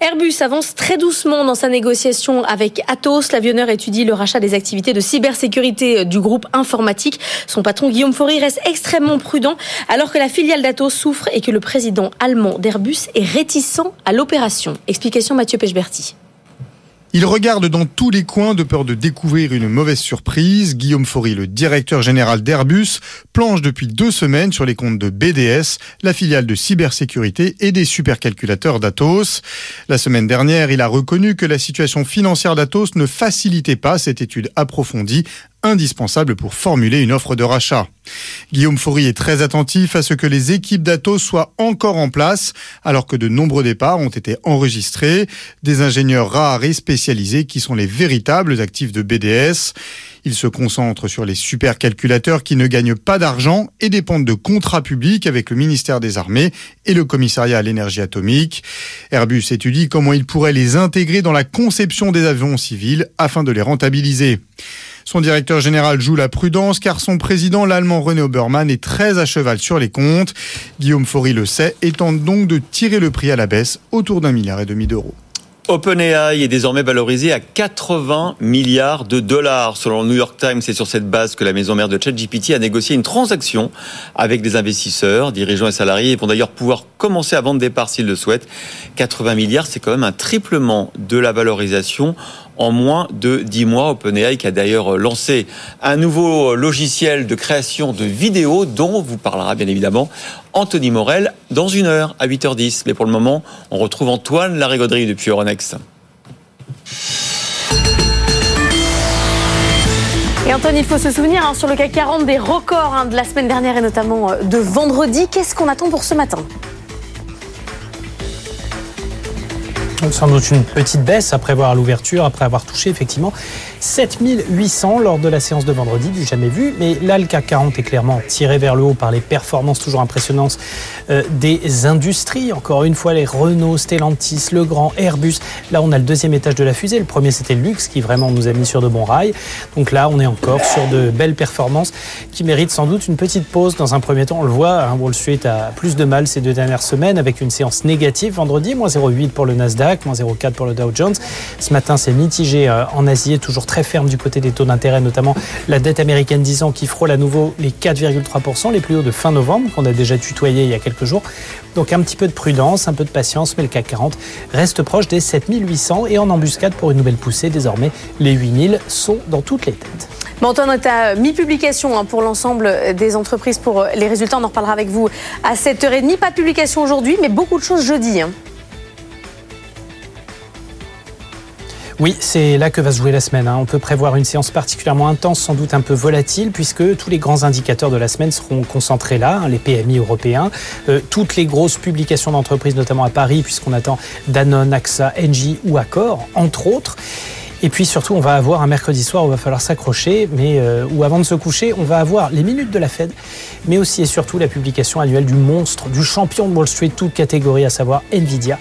Airbus avance très doucement dans sa négociation avec Atos. L'avionneur étudie le rachat des activités de cybersécurité du groupe informatique. Son patron Guillaume Faury reste extrêmement prudent alors que la filiale d'Atos souffre et que le président allemand d'Airbus est réticent à l'opération. Explication Mathieu Pechberti. Il regarde dans tous les coins de peur de découvrir une mauvaise surprise. Guillaume Faury, le directeur général d'Airbus, planche depuis deux semaines sur les comptes de BDS, la filiale de cybersécurité et des supercalculateurs d'Atos. La semaine dernière, il a reconnu que la situation financière d'Atos ne facilitait pas cette étude approfondie indispensable pour formuler une offre de rachat. Guillaume Faury est très attentif à ce que les équipes d'Atos soient encore en place, alors que de nombreux départs ont été enregistrés, des ingénieurs rares et spécialisés qui sont les véritables actifs de BDS. Il se concentre sur les supercalculateurs qui ne gagnent pas d'argent et dépendent de contrats publics avec le ministère des Armées et le commissariat à l'énergie atomique. Airbus étudie comment il pourrait les intégrer dans la conception des avions civils afin de les rentabiliser. Son directeur général joue la prudence car son président, l'allemand René Obermann, est très à cheval sur les comptes. Guillaume Faury le sait et tente donc de tirer le prix à la baisse autour d'un milliard et demi d'euros. OpenAI est désormais valorisé à 80 milliards de dollars. Selon le New York Times, c'est sur cette base que la maison mère de ChatGPT a négocié une transaction avec des investisseurs, dirigeants et salariés. Ils vont d'ailleurs pouvoir commencer à vendre des parts s'ils le souhaitent. 80 milliards, c'est quand même un triplement de la valorisation en moins de 10 mois. OpenAI qui a d'ailleurs lancé un nouveau logiciel de création de vidéos dont vous parlera bien évidemment Anthony Morel dans une heure à 8h10. Mais pour le moment, on retrouve Antoine Larigauderie depuis Euronext. Et Antoine, il faut se souvenir hein, sur le CAC 40 des records hein, de la semaine dernière et notamment euh, de vendredi. Qu'est-ce qu'on attend pour ce matin? Sans doute une petite baisse après voir l'ouverture, après avoir touché effectivement 7800 lors de la séance de vendredi, du jamais vu. Mais là, le CAC 40 est clairement tiré vers le haut par les performances toujours impressionnantes euh, des industries. Encore une fois, les Renault, Stellantis, Legrand, Airbus. Là, on a le deuxième étage de la fusée. Le premier, c'était le luxe qui vraiment nous a mis sur de bons rails. Donc là, on est encore sur de belles performances qui méritent sans doute une petite pause dans un premier temps. On le voit, hein, Wall Street a plus de mal ces deux dernières semaines avec une séance négative vendredi, moins 0,8 pour le Nasdaq, moins 0,4 pour le Dow Jones. Ce matin, c'est mitigé euh, en Asie, toujours très très ferme du côté des taux d'intérêt, notamment la dette américaine 10 ans qui frôle à nouveau les 4,3%, les plus hauts de fin novembre, qu'on a déjà tutoyé il y a quelques jours. Donc un petit peu de prudence, un peu de patience, mais le CAC 40 reste proche des 7800 et en embuscade pour une nouvelle poussée. Désormais, les 8000 sont dans toutes les têtes. Antoine, est mi-publication hein, pour l'ensemble des entreprises pour les résultats. On en reparlera avec vous à 7h30. Pas de publication aujourd'hui, mais beaucoup de choses jeudi. Oui, c'est là que va se jouer la semaine. Hein. On peut prévoir une séance particulièrement intense, sans doute un peu volatile, puisque tous les grands indicateurs de la semaine seront concentrés là, hein, les PMI européens, euh, toutes les grosses publications d'entreprises, notamment à Paris, puisqu'on attend Danone, AXA, Engie ou Accor, entre autres. Et puis surtout, on va avoir un mercredi soir où il va falloir s'accrocher, mais euh, où avant de se coucher, on va avoir les minutes de la Fed, mais aussi et surtout la publication annuelle du monstre, du champion de Wall Street, toute catégorie, à savoir Nvidia.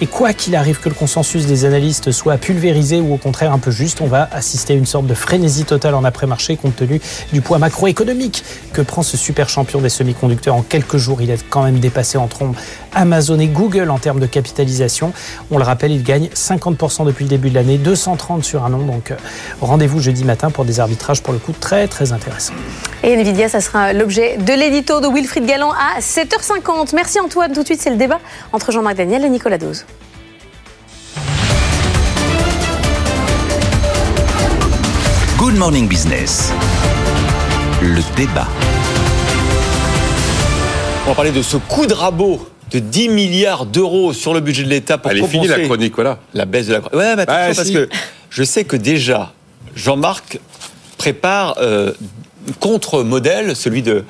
Et quoi qu'il arrive que le consensus des analystes soit pulvérisé ou au contraire un peu juste, on va assister à une sorte de frénésie totale en après-marché compte tenu du poids macroéconomique que prend ce super champion des semi-conducteurs. En quelques jours, il a quand même dépassé en trombe Amazon et Google en termes de capitalisation. On le rappelle, il gagne 50% depuis le début de l'année, 230 sur un an. Donc euh, rendez-vous jeudi matin pour des arbitrages pour le coup très très intéressants. Et Nvidia, ça sera l'objet de l'édito de Wilfried Galland à 7h50. Merci Antoine. Tout de suite, c'est le débat entre Jean-Marc Daniel et Nicolas Dose. Good Morning Business. Le débat. On va parler de ce coup de rabot de 10 milliards d'euros sur le budget de l'État pour Elle est finie la chronique, voilà. la baisse de la Ouais, mais attention, Ah, parce si. que je sais que déjà, Jean-Marc prépare euh, un contre-modèle, celui de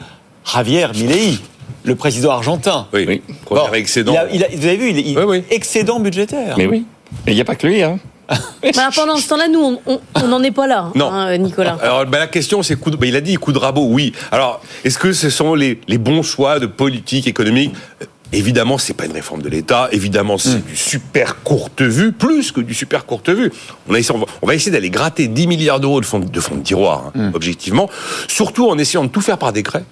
Javier Milei, le président argentin. Oui, oui. Premier Bon, excédent. il a- il a- vous avez vu, il, il- excédent budgétaire. Mais oui. Mais il n'y a pas que lui, hein. Bah, pendant ce temps-là, nous, on- n'en est pas là, Non. hein, Nicolas. Alors ben, la question c'est coup de- ben, il a dit coup de rabot, oui. Alors est-ce que ce sont les, les bons choix de politique économique Euh, Évidemment, c'est pas une réforme de l'État. Évidemment, c'est du super courte vue, plus que du super courte vue. On, a essayé- on va- essayer d'aller gratter 10 milliards d'euros de fonds de, fonds de tiroir, hein, objectivement. Surtout en essayant de tout faire par décret.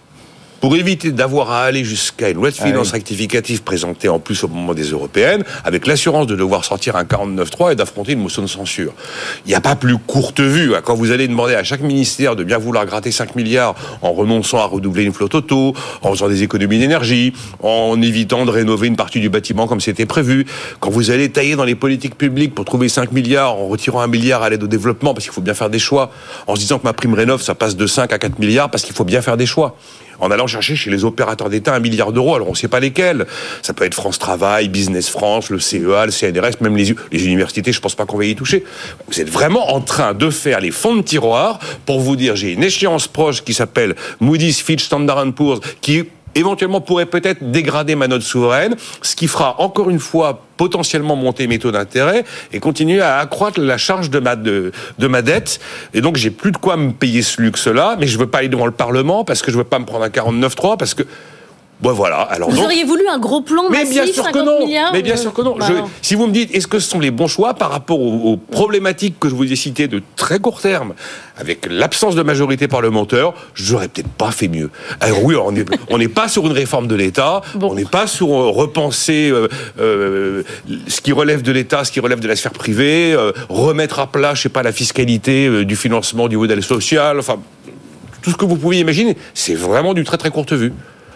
Pour éviter d'avoir à aller jusqu'à une loi de Ah finances oui. rectificative présentée en plus au moment des européennes, avec l'assurance de devoir sortir un 49.3 et d'affronter une motion de censure. Il n'y a pas plus courte vue. hein. Quand vous allez demander à chaque ministère de bien vouloir gratter 5 milliards en renonçant à redoubler une flotte auto, en faisant des économies d'énergie, en évitant de rénover une partie du bâtiment comme c'était prévu, quand vous allez tailler dans les politiques publiques pour trouver 5 milliards en retirant un milliard à l'aide au développement, parce qu'il faut bien faire des choix, en se disant que ma prime rénov, ça passe de 5 à 4 milliards, parce qu'il faut bien faire des choix en allant chercher chez les opérateurs d'État un milliard d'euros. Alors on ne sait pas lesquels. Ça peut être France Travail, Business France, le CEA, le CNRS, même les, universités. Je pense pas qu'on va y toucher. Vous êtes vraiment en train de faire les fonds de tiroir pour vous dire j'ai une échéance proche qui s'appelle Moody's, Fitch, Standard Poor's, qui éventuellement pourrait peut-être dégrader ma note souveraine, ce qui fera encore une fois potentiellement monter mes taux d'intérêt et continuer à accroître la charge de ma, de, de ma dette. Et donc, j'ai plus de quoi me payer ce luxe-là, mais je veux pas aller devant le Parlement parce que je veux pas me prendre un 49.3 parce que, bon voilà. Alors Vous donc- auriez voulu un gros plan mais massif, bien sûr 50 que non. milliards Mais bien sûr que non. bah Je- non. si vous me dites, est-ce que ce sont les bons choix par rapport aux, aux problématiques que je vous ai citées de très court terme, avec l'absence de majorité parlementaire, j'aurais peut-être pas fait mieux. Alors oui, on n'est on pas sur une réforme de l'État, on n'est pas sur euh, repenser euh, euh, ce qui relève de l'État, ce qui relève de la sphère privée, euh, remettre à plat, je sais pas, la fiscalité du financement du modèle social, enfin tout ce que vous pouvez imaginer. C'est vraiment du très très courte vue.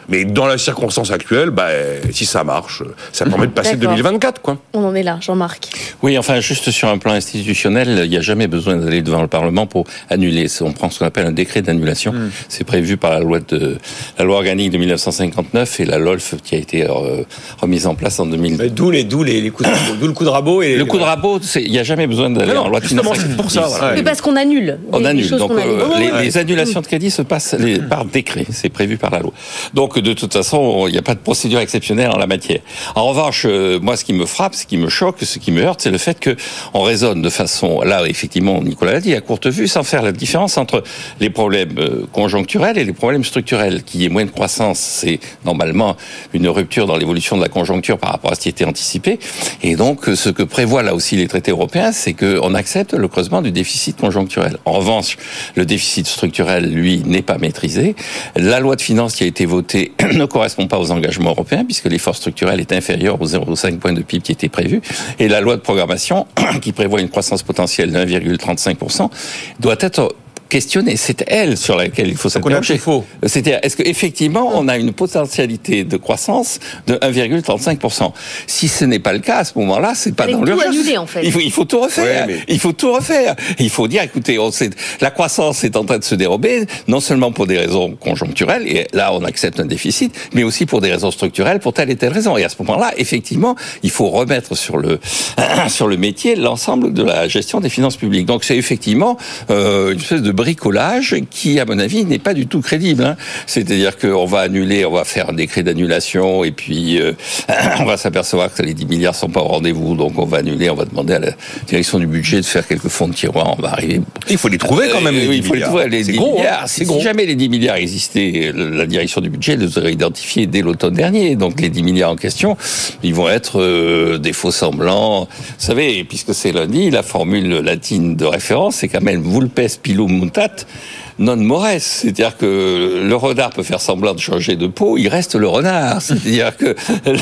Mais dans la circonstance actuelle, bah, si ça marche, ça permet de passer D'accord. 2024, quoi. On en est là, Jean-Marc. Oui, enfin, juste sur un plan institutionnel, il n'y a jamais besoin d'aller devant le Parlement pour annuler. On prend ce qu'on appelle un décret d'annulation. C'est prévu par la loi de la loi organique de 1959 et la LOLF qui a été euh, remise en place en 2000. D'où les, d'où les, les coups de, d'où le coup de rabot et Le coup de rabot, il n'y a jamais besoin d'aller en loi de justement, finances c'est pour ça, voilà. Mais parce qu'on annule. On annule. Donc qu'on annule. euh, Ouais, les, ouais. les annulations de crédit se passent les- par décret. C'est prévu par la loi. Donc de toute façon, il n'y a pas de procédure exceptionnelle en la matière. En revanche, euh, moi, ce qui me frappe, ce qui me choque, ce qui me heurte, c'est le fait que on raisonne de façon, là, effectivement, Nicolas l'a dit, à courte vue, sans faire la différence entre les problèmes euh, conjoncturels et les problèmes structurels. Qui est moins de croissance, c'est normalement une rupture dans l'évolution de la conjoncture par rapport à ce qui était anticipé. Et donc, euh, ce que prévoient là aussi les traités européens, c'est qu'on accepte le creusement du déficit conjoncturel. En revanche, le déficit structurel, lui, n'est pas maîtrisé. La loi de finances qui a été votée ne correspond pas aux engagements européens, puisque l'effort structurel est inférieur aux 0,5 points de PIB qui était prévu. Et la loi de programmation, qui prévoit une croissance potentielle de 1,35%, doit être questionnée. C'est elle sur laquelle il faut s'interroger. C'est-à-dire, est-ce qu'effectivement, on a une potentialité de croissance de 1,35% Si ce n'est pas le cas, à ce moment-là, c'est pas dans tout l'urgence. annuler, en fait. Il faut, il faut tout refaire. Ouais, mais- Il faut tout refaire. Il faut dire, écoutez, on sait, la croissance est en train de se dérober, non seulement pour des raisons conjoncturelles, et là on accepte un déficit, mais aussi pour des raisons structurelles, pour telle et telle raison. Et à ce moment-là, effectivement, il faut remettre sur le sur le métier l'ensemble de la gestion des finances publiques. Donc c'est effectivement euh, une espèce de bricolage qui, à mon avis, n'est pas du tout crédible. hein. C'est-à-dire qu'on va annuler, on va faire un décret d'annulation, et puis euh, on va s'apercevoir que les 10 milliards sont pas au rendez-vous, donc on va annuler, on va demander à la direction du budget de faire quelques fonds de tiroir, on va arriver. Il faut les trouver quand même, les Euh, oui, 10 il faut les trouver, les C'est 10 gros, hein. milliards. C'est Si gros. jamais les 10 milliards existaient, la direction du budget les aurait identifiés dès l'automne dernier. Donc les 10 milliards en question, ils vont être euh, des faux semblants. Vous savez, puisque c'est lundi, la formule latine de référence, c'est quand même vulpes pilum That. Non mores, c'est-à-dire que le renard peut faire semblant de changer de peau, il reste le renard. C'est-à-dire que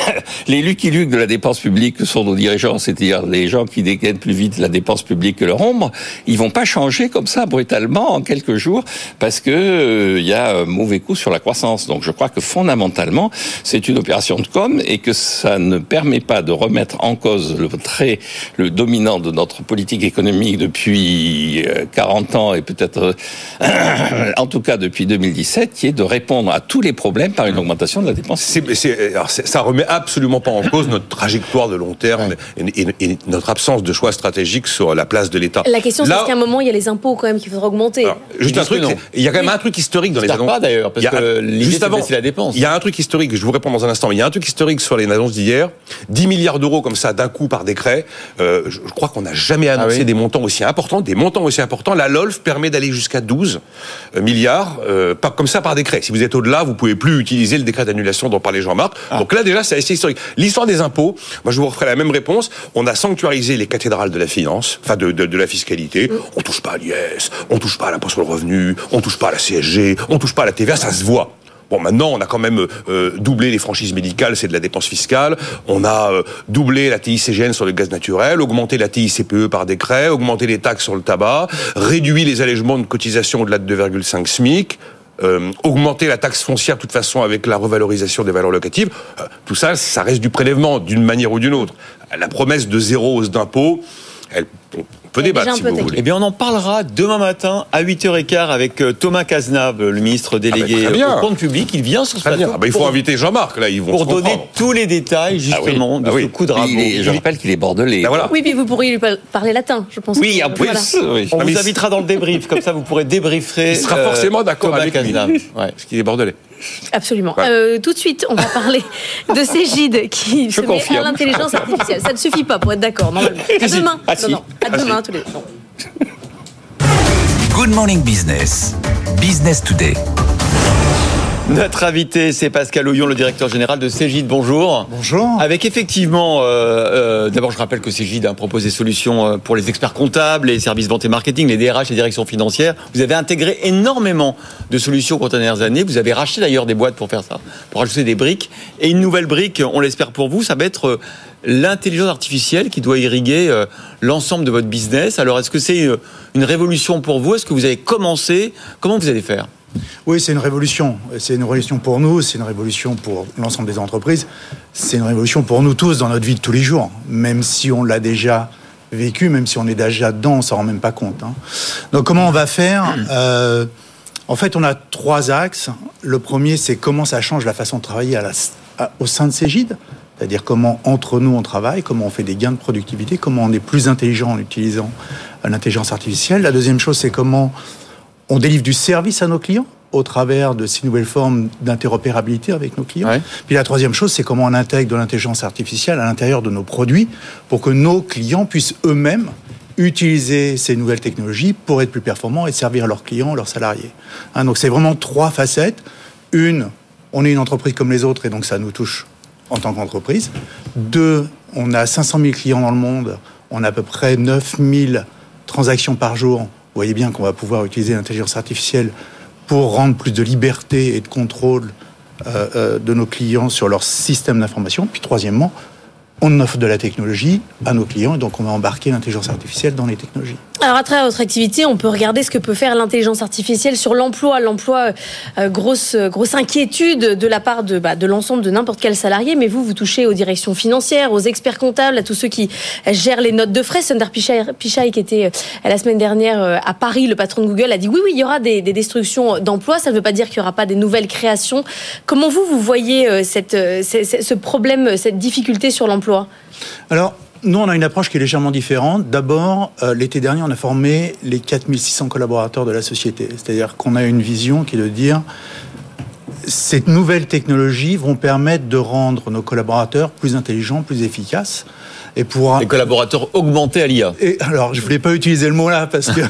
les Lucky de la dépense publique sont nos dirigeants, c'est-à-dire les gens qui dégainent plus vite la dépense publique que leur ombre, ils vont pas changer comme ça brutalement en quelques jours parce que euh, il y a un mauvais coup sur la croissance. Donc je crois que fondamentalement, c'est une opération de com et que ça ne permet pas de remettre en cause le trait, le dominant de notre politique économique depuis 40 euh, ans et peut-être, euh, en tout cas depuis 2017, qui est de répondre à tous les problèmes par une augmentation de la dépense. C'est, alors ça remet absolument pas en cause notre trajectoire de long terme et, notre absence de choix stratégique sur la place de l'État. La question, c'est qu'à un moment, il y a les impôts quand même qu'il faudra augmenter. juste un truc, il y a quand même un truc historique dans les annonces. pas d'ailleurs, parce que l'idée, c'est la dépense. Il y a un truc historique, je vous réponds dans un instant, mais il y a un truc historique sur les annonces d'hier. 10 milliards d'euros comme ça d'un coup par décret. Euh, je, crois qu'on n'a jamais ah annoncé des montants aussi importants, des montants aussi importants. La LOLF permet d'aller jusqu'à 12 euh, milliards, euh, pas comme ça par décret. Si vous êtes au-delà, vous pouvez plus utiliser le décret d'annulation dont parlait Jean-Marc. Ah. Donc là déjà, c'est assez historique. L'histoire des impôts, moi je vous referai la même réponse. On a sanctuarisé les cathédrales de la finance, enfin de, de, de la fiscalité. On touche pas à l'IS, on touche pas à l'impôt sur le revenu, on touche pas à la CSG, on touche pas à la TVA, ça se voit. Bon, maintenant, on a quand même euh, doublé les franchises médicales, c'est de la dépense fiscale. On a euh, doublé la TICGN sur le gaz naturel, augmenté la TICPE par décret, augmenté les taxes sur le tabac, réduit les allègements de cotisation au-delà de 2,5 SMIC. Euh, augmenter la taxe foncière de toute façon avec la revalorisation des valeurs locatives, tout ça, ça reste du prélèvement d'une manière ou d'une autre. La promesse de zéro hausse d'impôt, elle, peut débattre si vous voulez. Eh bien, on en parlera demain matin à 8h15 avec euh, Thomas Cazenave, le ministre délégué ah bah, au compte public. Il vient sur ce plateau. Ah il faut inviter Jean-Marc, là, ils vont Pour donner tous les détails, ah justement, de ce coup de rabot. je rappelle qu'il est bordelais. Bah, oui, mais vous pourriez lui parler latin, je pense. Oui, en plus. On vous invitera dans le débrief, comme ça vous pourrez débriefer. Il sera forcément d'accord avec lui. Parce qu'il est bordelais. Absolument. Euh, tout de suite, on va parler de Cégide qui se met à l'intelligence artificielle. Ça ne suffit pas pour être d'accord, normalement. À demain. Ah, non, non. À ah, demain, tous les Good Morning Business. Business Today. Notre invité, c'est Pascal Oyon, le directeur général de Cégide. Bonjour. Bonjour. Avec effectivement, euh, euh, d'abord je rappelle que Cégide a proposé des solutions euh, pour les experts comptables, les services vente et marketing, les DRH, les directions financières. Vous avez intégré énormément de solutions pour les dernières années. Vous avez racheté d'ailleurs des boîtes pour faire ça, pour ajouter des briques. Et une nouvelle brique, on l'espère pour vous, ça va être l'intelligence artificielle qui doit irriguer l'ensemble de votre business. Alors est-ce que c'est une révolution pour vous? Est-ce que vous avez commencé? Comment vous allez faire? Oui, c'est une révolution. C'est une révolution pour nous, c'est une révolution pour l'ensemble des entreprises. C'est une révolution pour nous tous dans notre vie de tous les jours, même si on l'a déjà vécu, même si on est déjà dedans, on s'en rend même pas compte. Hein. Donc comment on va faire euh, En fait, on a trois axes. Le premier, c'est comment ça change la façon de travailler au sein de Cégide, c'est-à-dire comment entre nous on travaille, comment on fait des gains de productivité, comment on est plus intelligent en utilisant l'intelligence artificielle. La deuxième chose, c'est comment on délivre du service à nos clients au travers de ces nouvelles formes d'interopérabilité avec nos clients. Puis la troisième chose, c'est comment on intègre de l'intelligence artificielle à l'intérieur de nos produits pour que nos clients puissent eux-mêmes utiliser ces nouvelles technologies pour être plus performants et servir leurs clients, leurs salariés. Hein, donc c'est vraiment trois facettes. Une, on est une entreprise comme les autres et donc ça nous touche en tant qu'entreprise. Deux, on a 500 000 clients dans le monde, on a à peu près 9 000 transactions par jour vous voyez bien qu'on va pouvoir utiliser l'intelligence artificielle pour rendre plus de liberté et de contrôle euh, euh, de nos clients sur leur système d'information. Puis troisièmement, on offre de la technologie à nos clients et donc on va embarquer l'intelligence artificielle dans les technologies. Alors à travers votre activité, on peut regarder ce que peut faire l'intelligence artificielle sur l'emploi. L'emploi, euh, grosse, grosse inquiétude de la part de, bah, de l'ensemble de n'importe quel salarié. Mais vous, vous touchez aux directions financières, aux experts comptables, à tous ceux qui gèrent les notes de frais. Sundar Pichai, qui était euh, la semaine dernière euh, à Paris, le patron de Google, a dit oui, oui, il y aura des, destructions d'emplois. Ça ne veut pas dire qu'il n'y aura pas des nouvelles créations. Comment vous, vous voyez ce problème, cette difficulté sur l'emploi? Alors, nous, on a une approche qui est légèrement différente. D'abord, euh, l'été dernier, on a formé les 4600 collaborateurs de la société. C'est-à-dire qu'on a une vision qui est de dire ces nouvelles technologies vont permettre de rendre nos collaborateurs plus intelligents, plus efficaces. Et pour les collaborateurs augmentés à l'IA. Et alors, je voulais pas utiliser le mot là parce que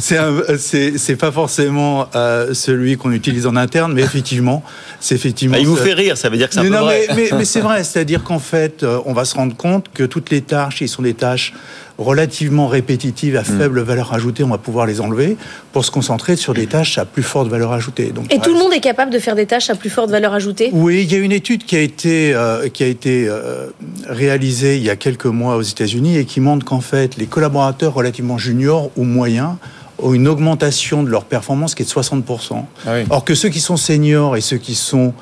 c'est c'est pas forcément euh, celui qu'on utilise en interne, mais effectivement, c'est effectivement. Ah, il vous fait rire, ça veut dire que c'est un mais peu non, vrai. Mais, mais, mais c'est vrai, c'est-à-dire qu'en fait, euh, on va se rendre compte que toutes les tâches, qui sont des tâches relativement répétitives à Hmm. faible valeur ajoutée, on va pouvoir les enlever pour se concentrer sur des tâches à plus forte valeur ajoutée. Donc, Et tout le monde est capable de faire des tâches à plus forte valeur ajoutée? Oui, il y a une étude qui a été, euh, qui a été euh, réalisée il y a quelques mois aux États-Unis et qui montre qu'en fait, les collaborateurs relativement juniors ou moyens ont une augmentation de leur performance qui est de 60%. Or que ceux qui sont seniors et ceux qui sont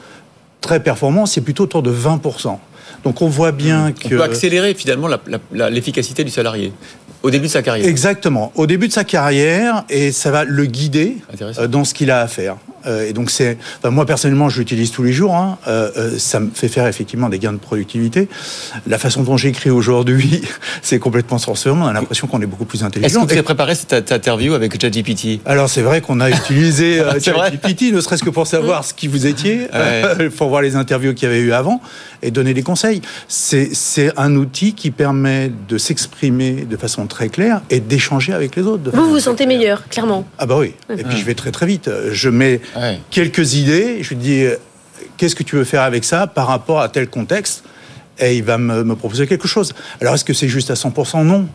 très performants, c'est plutôt autour de 20%. Donc on voit bien On que... peut accélérer finalement l'efficacité du salarié au début de sa carrière. Exactement. Au début de sa carrière, et ça va le guider euh, dans ce qu'il a à faire. Euh, et donc c'est, enfin, moi personnellement, je l'utilise tous les jours. hein. Euh, euh, ça me fait faire effectivement des gains de productivité. La façon dont j'écris aujourd'hui, c'est complètement sorcièrement. On a l'impression qu'on est beaucoup plus Est-ce que intelligent. vous avez préparé cette, interview avec ChatGPT? Alors c'est vrai qu'on a utilisé ChatGPT, ne serait-ce que pour savoir ce qui vous étiez, Ouais. euh, pour voir les interviews qu'il y avait eu avant et donner des conseils. C'est c'est un outil qui permet de s'exprimer de façon très claire et d'échanger avec les autres. Vous vous sentez meilleur, clairement. ah bah oui. Et puis je vais très très vite. Je mets quelques idées. Je lui dis euh, qu'est-ce que tu veux faire avec ça par rapport à tel contexte? Et il va me, me proposer quelque chose. Alors est-ce que c'est juste à 100% Non.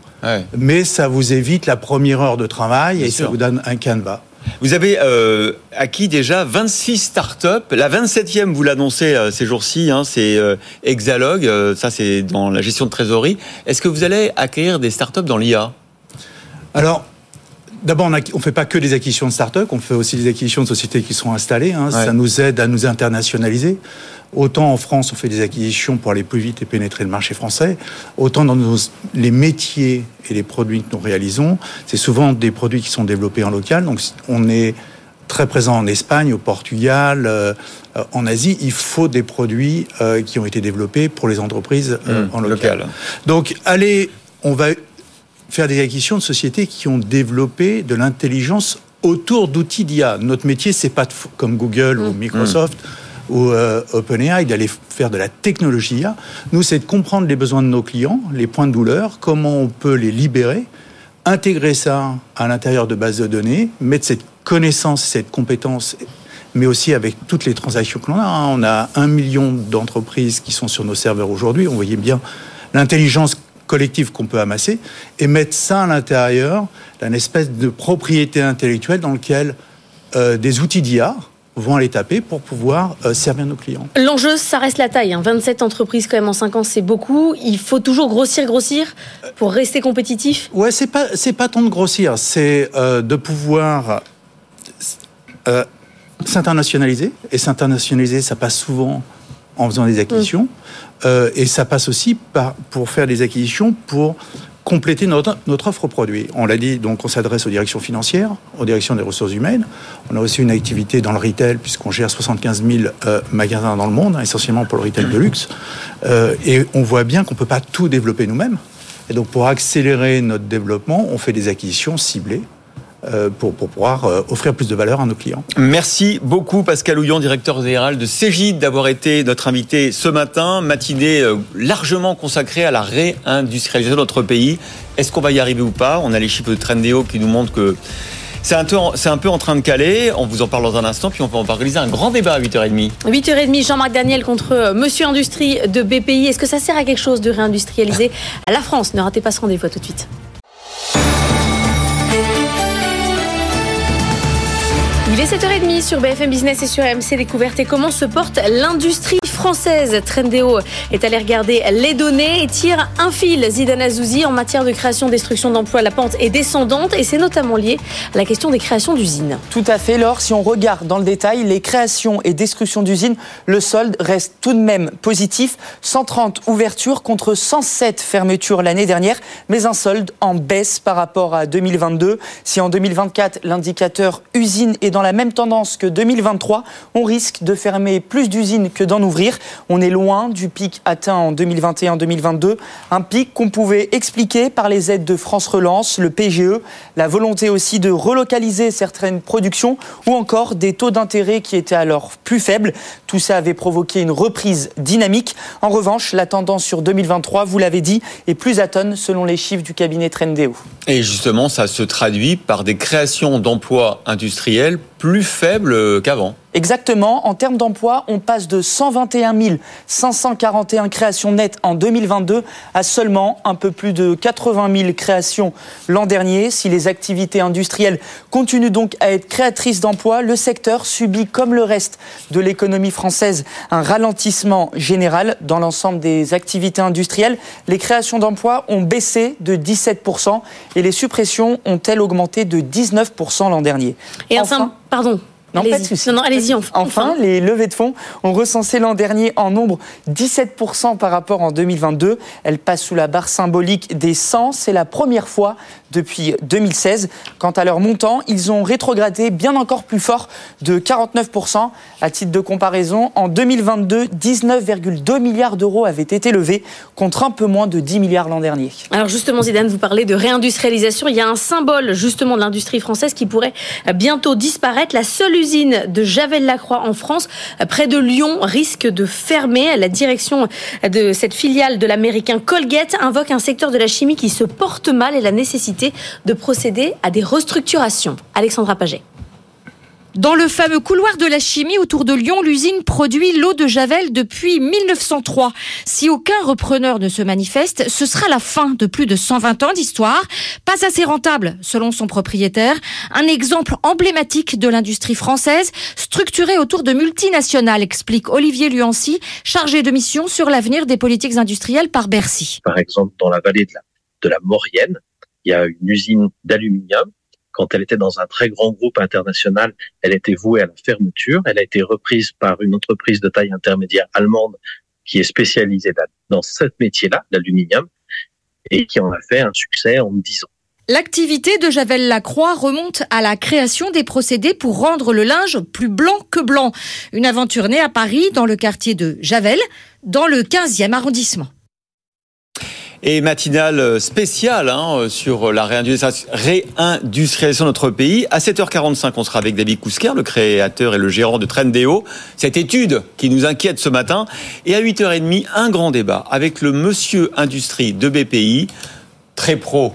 Mais ça vous évite la première heure de travail Bien et sûr. ça vous donne un canevas. Vous avez euh, acquis déjà 26 startups. La 27e, vous l'annoncez euh, ces jours-ci, hein, c'est euh, Exalog. euh, ça, c'est dans la gestion de trésorerie. Est-ce que vous allez acquérir des startups dans l'IA Alors, d'abord, on ne fait pas que des acquisitions de start-up, on fait aussi des acquisitions de sociétés qui sont installées. hein. Ouais. Ça nous aide à nous internationaliser. Autant en France, on fait des acquisitions pour aller plus vite et pénétrer le marché français, autant dans nos, les métiers et les produits que nous réalisons, c'est souvent des produits qui sont développés en local. Donc, on est très présent en Espagne, au Portugal, euh, euh, en Asie. Il faut des produits euh, qui ont été développés pour les entreprises euh, Mmh, en local. local. Donc, allez, on va faire des acquisitions de sociétés qui ont développé de l'intelligence autour d'outils d'IA. Notre métier, c'est pas de comme Google ou Microsoft ou euh, OpenAI d'aller faire de la technologie IA. Nous, c'est de comprendre les besoins de nos clients, les points de douleur, comment on peut les libérer, intégrer ça à l'intérieur de bases de données, mettre cette connaissance, cette compétence mais aussi avec toutes les transactions que l'on a. hein. On a un million d'entreprises qui sont sur nos serveurs aujourd'hui. On voyait bien l'intelligence collective qu'on peut amasser et mettre ça à l'intérieur d'une espèce de propriété intellectuelle dans lequel euh, des outils d'IA vont aller taper pour pouvoir euh, servir nos clients. L'enjeu, ça reste la taille. hein. 27 entreprises quand même en 5 ans, c'est beaucoup. Il faut toujours grossir, grossir pour rester compétitif. Ouais, c'est pas c'est pas tant de grossir, c'est euh, de pouvoir euh, s'internationaliser et s'internationaliser, ça passe souvent en faisant des acquisitions Euh, et ça passe aussi par pour faire des acquisitions pour compléter notre, notre offre produit. On l'a dit, donc on s'adresse aux directions financières, aux directions des ressources humaines. On a aussi une activité dans le retail puisqu'on gère 75 000 euh, magasins dans le monde, hein, essentiellement pour le retail de luxe. Euh, et on voit bien qu'on peut pas tout développer nous-mêmes. Et donc pour accélérer notre développement, on fait des acquisitions ciblées pour, pour pouvoir euh, offrir plus de valeur à nos clients. Merci beaucoup Pascal Houillon, directeur général de Cégide, d'avoir été notre invité ce matin, matinée euh, largement consacrée à la réindustrialisation de notre pays. Est-ce qu'on va y arriver ou pas? On a les chiffres de Trendéo qui nous montrent que c'est un, peu en- c'est un peu en train de caler. On vous en parle dans un instant, puis on va organiser un grand débat à 8h30. 8h30, Jean-Marc Daniel contre euh, Monsieur Industrie de BPI. Est-ce que ça sert à quelque chose de réindustrialiser? La France Ne ratez pas ce rendez-vous, tout de suite. Il est 7h30 sur BFM Business et sur MC Découverte. Et comment se porte l'industrie française Trendéo est allé regarder les données et tire un fil, Zidane Azouzi, en matière de création, destruction d'emplois. La pente est descendante et c'est notamment lié à la question des créations d'usines. Tout à fait, Laure. Si on regarde dans le détail, les créations et destructions d'usines, le solde reste tout de même positif. 130 ouvertures contre 107 fermetures l'année dernière, mais un solde en baisse par rapport à 2022. Si en 2024, l'indicateur usines et dans la la même tendance que 2023. On risque de fermer plus d'usines que d'en ouvrir. On est loin du pic atteint en 2021-2022, un pic qu'on pouvait expliquer par les aides de France Relance, le PGE, la volonté aussi de relocaliser certaines productions ou encore des taux d'intérêt qui étaient alors plus faibles. Tout ça avait provoqué une reprise dynamique. En revanche, la tendance sur 2023, vous l'avez dit, est plus atone selon les chiffres du cabinet Trendéo. Et justement, ça se traduit par des créations d'emplois industriels plus faibles qu'avant. Exactement. En termes d'emploi, on passe de 121 541 créations nettes en 2022 à seulement un peu plus de 80 000 créations l'an dernier. Si les activités industrielles continuent donc à être créatrices d'emplois, le secteur subit, comme le reste de l'économie française, un ralentissement général dans l'ensemble des activités industrielles. Les créations d'emplois ont baissé de 17% et les suppressions ont-elles augmenté de 19% l'an dernier? Et enfin, pardon, non, pas de souci. Non, non, allez-y. Enfin, Enfin, les levées de fonds ont recensé l'an dernier en nombre 17% par rapport en 2022. Elles passent sous la barre symbolique des 100. C'est la première fois depuis 2016. Quant à leur montant, ils ont rétrogradé bien encore plus fort de 49%. À titre de comparaison, en 2022, 19,2 milliards d'euros avaient été levés contre un peu moins de 10 milliards l'an dernier. Alors justement, Zidane, vous parlez de réindustrialisation. Il y a un symbole justement de l'industrie française qui pourrait bientôt disparaître. La seule usine de Javel-Lacroix en France, près de Lyon, risque de fermer. La direction de cette filiale de l'américain Colgate invoque un secteur de la chimie qui se porte mal et la nécessité de procéder à des restructurations. Alexandra Paget. Dans le fameux couloir de la chimie autour de Lyon, l'usine produit l'eau de Javel depuis 1903. Si aucun repreneur ne se manifeste, ce sera la fin de plus de 120 ans d'histoire. Pas assez rentable, selon son propriétaire. Un exemple emblématique de l'industrie française, structurée autour de multinationales, explique Olivier Luancy, chargé de mission sur l'avenir des politiques industrielles par Bercy. Par exemple, dans la vallée de la, de la Maurienne, il y a une usine d'aluminium quand elle était dans un très grand groupe international, elle était vouée à la fermeture. Elle a été reprise par une entreprise de taille intermédiaire allemande qui est spécialisée dans ce métier-là, l'aluminium, et qui en a fait un succès en 10 ans. L'activité de Javel Lacroix remonte à la création des procédés pour rendre le linge plus blanc que blanc. Une aventure née à Paris, dans le quartier de Javel, dans le 15e arrondissement. Et matinale spéciale hein, sur la réindustrialisation de notre pays. À 7h45, on sera avec David Koussker, le créateur et le gérant de Trendéo. Cette étude qui nous inquiète ce matin. Et à 8h30, un grand débat avec le monsieur industrie de BPI, très pro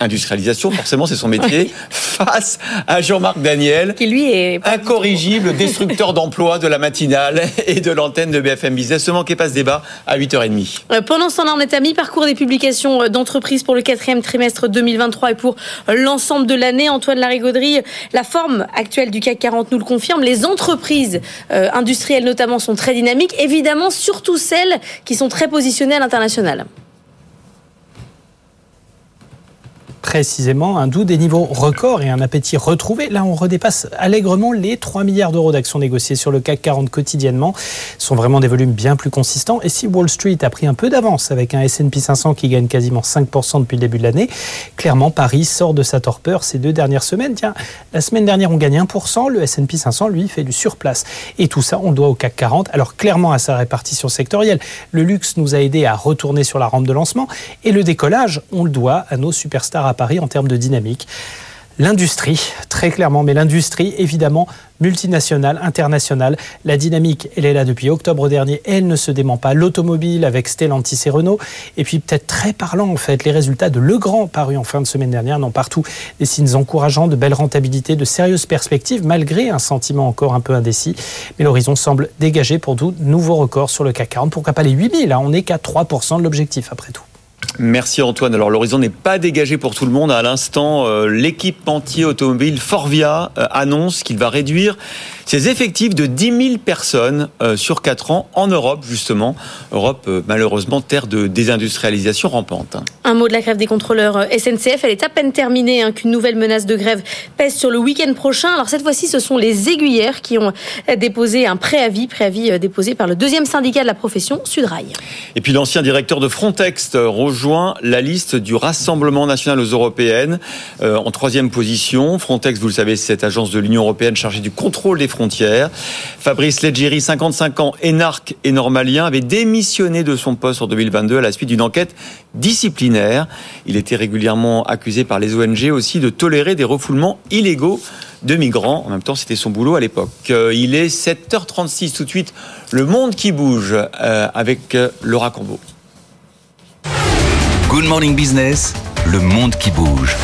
industrialisation, forcément c'est son métier, face à Jean-Marc Daniel, qui lui est incorrigible, destructeur d'emplois de la matinale et de l'antenne de BFM Business. Ne manquez pas ce débat à 8h30. Euh, pendant ce temps-là, on est à mi-parcours des publications d'entreprises pour le quatrième trimestre 2023 et pour l'ensemble de l'année. Antoine Larigauderie, la forme actuelle du CAC 40 nous le confirme. Les entreprises euh, industrielles notamment sont très dynamiques, évidemment surtout celles qui sont très positionnées à l'international. Précisément un doux des niveaux records et un appétit retrouvé. Là, on redépasse allègrement les 3 milliards d'euros d'actions négociées sur le CAC 40 quotidiennement. Ce sont vraiment des volumes bien plus consistants. Et si Wall Street a pris un peu d'avance avec un S&P 500 qui gagne quasiment 5% depuis le début de l'année, clairement, Paris sort de sa torpeur ces deux dernières semaines. Tiens, la semaine dernière, on gagne 1%. Le S&P 500, lui, fait du surplace. Et tout ça, on le doit au CAC 40. Alors, clairement, à sa répartition sectorielle. Le luxe nous a aidé à retourner sur la rampe de lancement. Et le décollage, on le doit à nos superstars Paris en termes de dynamique. L'industrie, très clairement, mais l'industrie, évidemment, multinationale, internationale. La dynamique, elle est là depuis octobre dernier, elle ne se dément pas. L'automobile avec Stellantis et Renault. Et puis peut-être très parlant, en fait, les résultats de Legrand parus en fin de semaine dernière n'ont partout des signes encourageants, de belles rentabilités, de sérieuses perspectives, malgré un sentiment encore un peu indécis. Mais l'horizon semble dégagé pour tout nouveau record sur le CAC 40. Pourquoi pas les 8000 là On n'est qu'à 3% de l'objectif après tout. Merci Antoine. Alors l'horizon n'est pas dégagé pour tout le monde. À l'instant, euh, l'équipementier automobile Forvia euh, annonce qu'il va réduire ses effectifs de 10 000 personnes euh, sur 4 ans en Europe, justement. Europe, euh, malheureusement, terre de désindustrialisation rampante. Un mot de la grève des contrôleurs euh, SNCF. Elle est à peine terminée hein, qu'une nouvelle menace de grève pèse sur le week-end prochain. Alors cette fois-ci, ce sont les aiguillères qui ont déposé un préavis, préavis déposé par le deuxième syndicat de la profession, Sudrail. Et puis l'ancien directeur de Frontex rejoint la liste du Rassemblement national aux européennes en troisième position. Frontex, vous le savez, c'est cette agence de l'Union européenne chargée du contrôle des frontières. Fabrice Leggeri, 55 ans, énarque et normalien, avait démissionné de son poste en 2022 à la suite d'une enquête disciplinaire. Il était régulièrement accusé par les ONG aussi de tolérer des refoulements illégaux de migrants. En même temps, c'était son boulot à l'époque. Euh, il est 7h36 tout de suite. Le monde qui bouge euh, avec euh, Laura Combo. Good Morning Business, le monde qui bouge.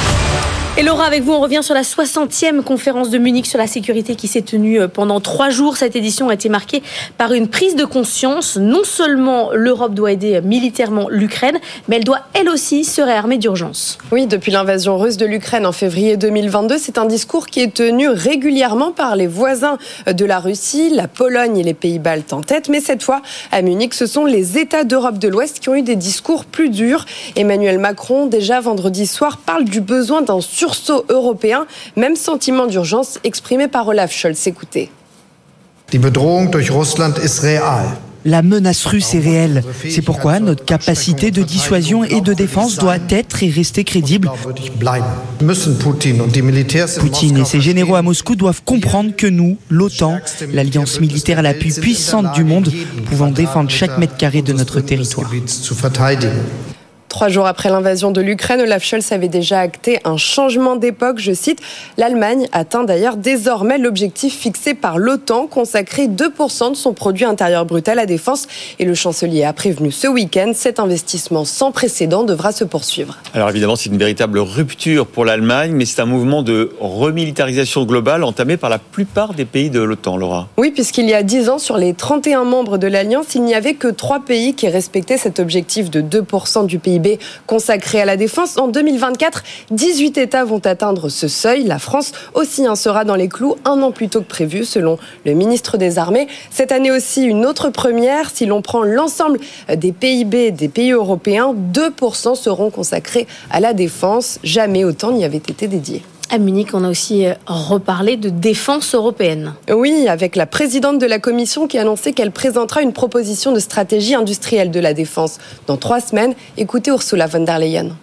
Et Laura, avec vous, on revient sur la 60e conférence de Munich sur la sécurité qui s'est tenue euh, pendant trois jours. Cette édition a été marquée par une prise de conscience. Non seulement l'Europe doit aider militairement l'Ukraine, mais elle doit elle aussi se réarmer d'urgence. Oui, depuis l'invasion russe de l'Ukraine en février 2022, c'est un discours qui est tenu régulièrement par les voisins de la Russie, la Pologne et les Pays-Baltes en tête. Mais cette fois, à Munich, ce sont les États d'Europe de l'Ouest qui ont eu des discours plus durs. Emmanuel Macron, déjà vendredi soir, parle du besoin d'un sursaut européen. Même sentiment d'urgence exprimé par Olaf Scholz. Écoutez. La menace russe est réelle. C'est pourquoi notre capacité de dissuasion et de défense doit être et rester crédible. Poutine et ses généraux à Moscou doivent comprendre que nous, l'OTAN, l'alliance militaire la plus puissante du monde, pouvons défendre chaque mètre carré de notre territoire. Trois jours après l'invasion de l'Ukraine, Olaf Scholz avait déjà acté un changement d'époque. Je cite, l'Allemagne atteint d'ailleurs désormais l'objectif fixé par l'OTAN, consacrer 2% de son produit intérieur brut à la défense. Et le chancelier a prévenu ce week-end, cet investissement sans précédent devra se poursuivre. Alors évidemment, c'est une véritable rupture pour l'Allemagne, mais c'est un mouvement de remilitarisation globale entamé par la plupart des pays de l'OTAN, Laura. Oui, puisqu'il y a 10 ans, sur les 31 membres de l'Alliance, il n'y avait que trois pays qui respectaient cet objectif de 2% du PIB consacré à la défense. En 2024, 18 États vont atteindre ce seuil. La France aussi en sera dans les clous un an plus tôt que prévu, selon le ministre des Armées. Cette année aussi, une autre première. Si l'on prend l'ensemble des PIB des pays européens, 2% seront consacrés à la défense. Jamais autant n'y avait été dédié. À Munich, on a aussi euh, reparlé de défense européenne. Oui, avec la présidente de la Commission qui a annoncé qu'elle présentera une proposition de stratégie industrielle de la défense dans trois semaines. Écoutez Ursula von der Leyen.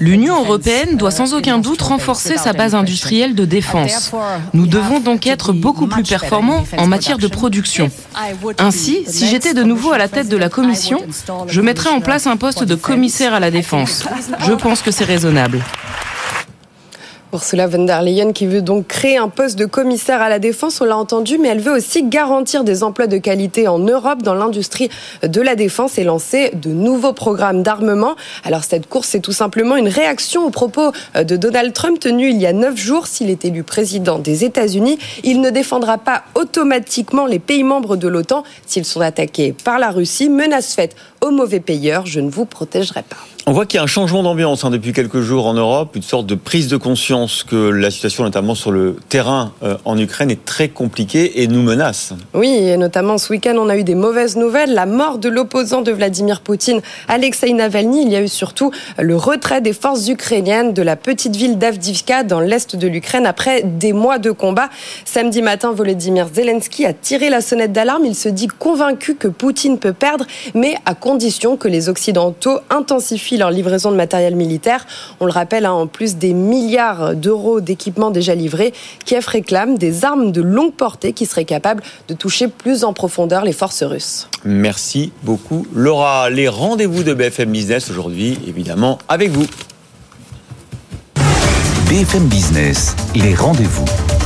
L'Union européenne doit sans aucun doute renforcer sa base industrielle de défense. Nous devons donc être beaucoup plus performants en matière de production. Ainsi, si j'étais de nouveau à la tête de la Commission, je mettrais en place un poste de commissaire à la défense. Je pense que c'est raisonnable. Ursula von der Leyen qui veut donc créer un poste de commissaire à la défense, on l'a entendu, mais elle veut aussi garantir des emplois de qualité en Europe dans l'industrie de la défense et lancer de nouveaux programmes d'armement. Alors cette course, c'est tout simplement une réaction aux propos de Donald Trump tenu il y a neuf jours. S'il est élu président des États-Unis, il ne défendra pas automatiquement les pays membres de l'OTAN s'ils sont attaqués par la Russie. Menace faite aux mauvais payeurs, je ne vous protégerai pas. On voit qu'il y a un changement d'ambiance hein, depuis quelques jours en Europe, une sorte de prise de conscience que la situation, notamment sur le terrain euh, en Ukraine, est très compliquée et nous menace. Oui, et notamment ce week-end, on a eu des mauvaises nouvelles. La mort de l'opposant de Vladimir Poutine, Alexei Navalny. Il y a eu surtout le retrait des forces ukrainiennes de la petite ville d'Avdivka dans l'est de l'Ukraine après des mois de combat. Samedi matin, Volodymyr Zelensky a tiré la sonnette d'alarme. Il se dit convaincu que Poutine peut perdre, mais à condition que les Occidentaux intensifient leur livraison de matériel militaire. On le rappelle, hein, en plus des milliards d'euros d'équipements déjà livrés, Kiev réclame des armes de longue portée qui seraient capables de toucher plus en profondeur les forces russes. Merci beaucoup Laura. Les rendez-vous de BFM Business aujourd'hui, évidemment, avec vous. BFM Business, les rendez-vous.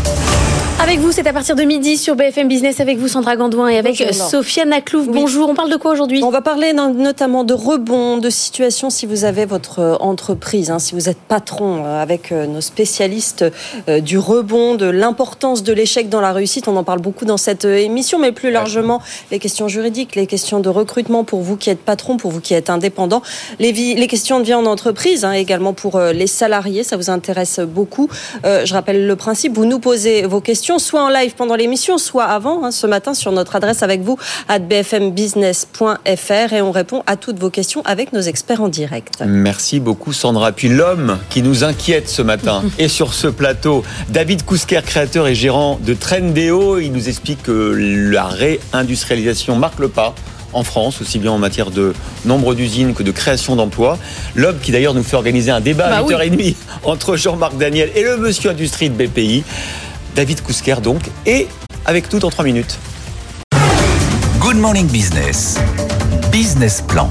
Avec vous, c'est à partir de midi sur BFM Business avec vous Sandra Gandouin et avec Bonjour. Sofiane Aklouf. Bonjour, on parle de quoi aujourd'hui? On va parler no- notamment de rebond, de situation si vous avez votre euh, entreprise, hein, si vous êtes patron, euh, avec euh, nos spécialistes euh, du rebond, de l'importance de l'échec dans la réussite. On en parle beaucoup dans cette euh, émission, mais plus largement les questions juridiques, les questions de recrutement pour vous qui êtes patron, pour vous qui êtes indépendant, les, questions de vie en entreprise, hein, également pour euh, les salariés, ça vous intéresse beaucoup. Euh, je rappelle le principe, vous nous posez vos questions, soit en live pendant l'émission, soit avant, hein, ce matin, sur notre adresse avec vous, à bfmbusiness.fr, et on répond à toutes vos questions avec nos experts en direct. Merci beaucoup Sandra. Puis l'homme qui nous inquiète ce matin est sur ce plateau. David Kousker, créateur et gérant de Trendéo. Il nous explique que la réindustrialisation marque le pas en France, aussi bien en matière de nombre d'usines que de création d'emplois. L'homme qui d'ailleurs nous fait organiser un débat Bah à oui. 8h30 entre Jean-Marc Daniel et le monsieur industrie de BPI. David Kousker donc, et avec tout en 3 minutes. Good Morning Business. Business Plan.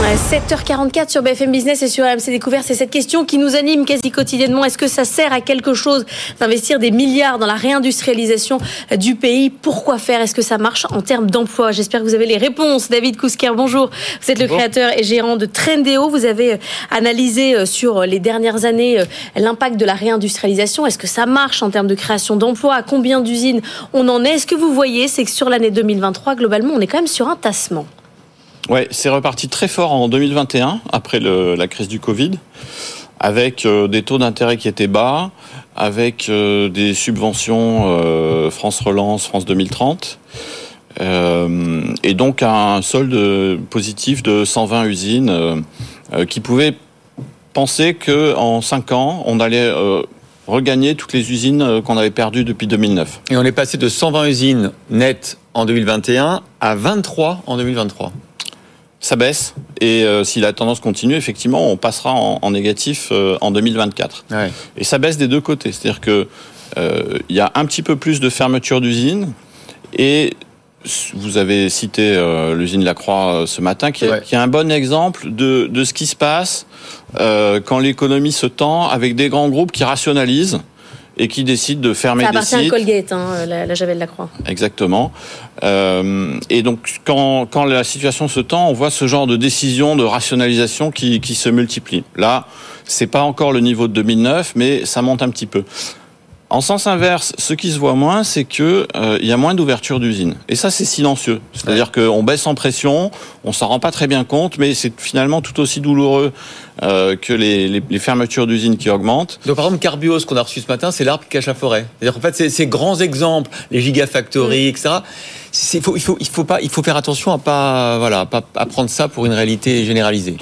Ouais, 7h44 sur BFM Business et sur AMC Découvert, c'est cette question qui nous anime quasi quotidiennement. Est-ce que ça sert à quelque chose d'investir des milliards dans la réindustrialisation du pays? Pourquoi faire? Est-ce que ça marche en termes d'emploi? J'espère que vous avez les réponses. David Kousker, bonjour. Vous êtes le créateur et gérant de Trendéo. Vous avez euh, analysé euh, sur les dernières années euh, l'impact de la réindustrialisation. Est-ce que ça marche en termes de création d'emplois? À combien d'usines on en est? Ce que vous voyez, c'est que sur l'année 2023, globalement, on est quand même sur un tassement? Ouais, c'est reparti très fort en 2021, après le- la crise du Covid, avec euh, des taux d'intérêt qui étaient bas, avec euh, des subventions euh, France Relance, France 2030, euh, et donc un solde positif de 120 usines qui pouvaient penser que en 5 ans, on allait regagner toutes les usines qu'on avait perdues depuis 2009. Et on est passé de 120 usines nettes en 2021 à 23 en 2023. Ça baisse. Et euh, si la tendance continue, effectivement, on passera en, en négatif euh, en 2024. Et ça baisse des deux côtés, c'est-à-dire que euh, il y a un petit peu plus de fermeture d'usines. Et vous avez cité euh, l'usine Lacroix euh, ce matin, qui est, qui est un bon exemple de, de ce qui se passe euh, quand l'économie se tend avec des grands groupes qui rationalisent et qui décident de fermer Ça des appartient à sites. Colgate, hein, la, la Javel Lacroix. Exactement. Euh, et donc, quand, quand la situation se tend, on voit ce genre de décision de rationalisation qui, qui se multiplie. Là, c'est pas encore le niveau de 2009, mais ça monte un petit peu. En sens inverse, ce qui se voit moins, c'est que euh, il y a moins d'ouverture d'usines. Et ça, c'est silencieux. C'est-à-dire qu'on baisse en pression, on s'en rend pas très bien compte, mais c'est finalement tout aussi douloureux euh, que les, les, les fermetures d'usines qui augmentent. Donc par exemple, Carbios qu'on a reçu ce matin, c'est l'arbre qui cache la forêt. C'est-à-dire qu'en fait, ces, ces grands exemples, les gigafactories, etc. c'est- Il faut, il faut, il faut pas, il faut faire attention à pas, voilà, pas à prendre ça pour une réalité généralisée.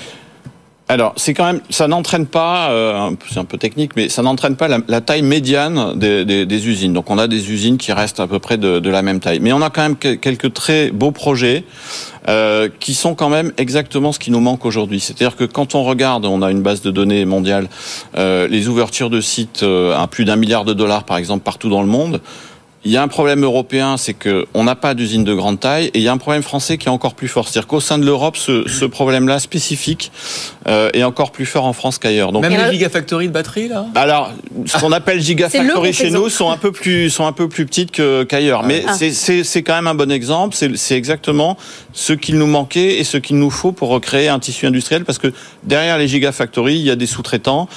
Alors, c'est quand même, ça n'entraîne pas, euh, c'est un peu technique, mais ça n'entraîne pas la, taille médiane des, usines. Donc, on a des usines qui restent à peu près de, la même taille. Mais on a quand même que- quelques très beaux projets euh, qui sont quand même exactement ce qui nous manque aujourd'hui. C'est-à-dire que quand on regarde, on a une base de données mondiale, euh, les ouvertures de sites à plus d'un milliard de dollars, par exemple, partout dans le monde. Il y a un problème européen, c'est que on n'a pas d'usine de grande taille, et il y a un problème français qui est encore plus fort. C'est-à-dire qu'au sein de l'Europe, ce, ce problème-là spécifique euh, est encore plus fort en France qu'ailleurs. Donc, Même les gigafactories de batterie, là? Alors, ce qu'on appelle gigafactory chez nous sont un peu plus sont un peu plus petites qu'ailleurs, mais Ah. c'est c'est c'est quand même un bon exemple. C'est c'est exactement ce qu'il nous manquait et ce qu'il nous faut pour recréer un tissu industriel, parce que derrière les gigafactories, il y a des sous-traitants.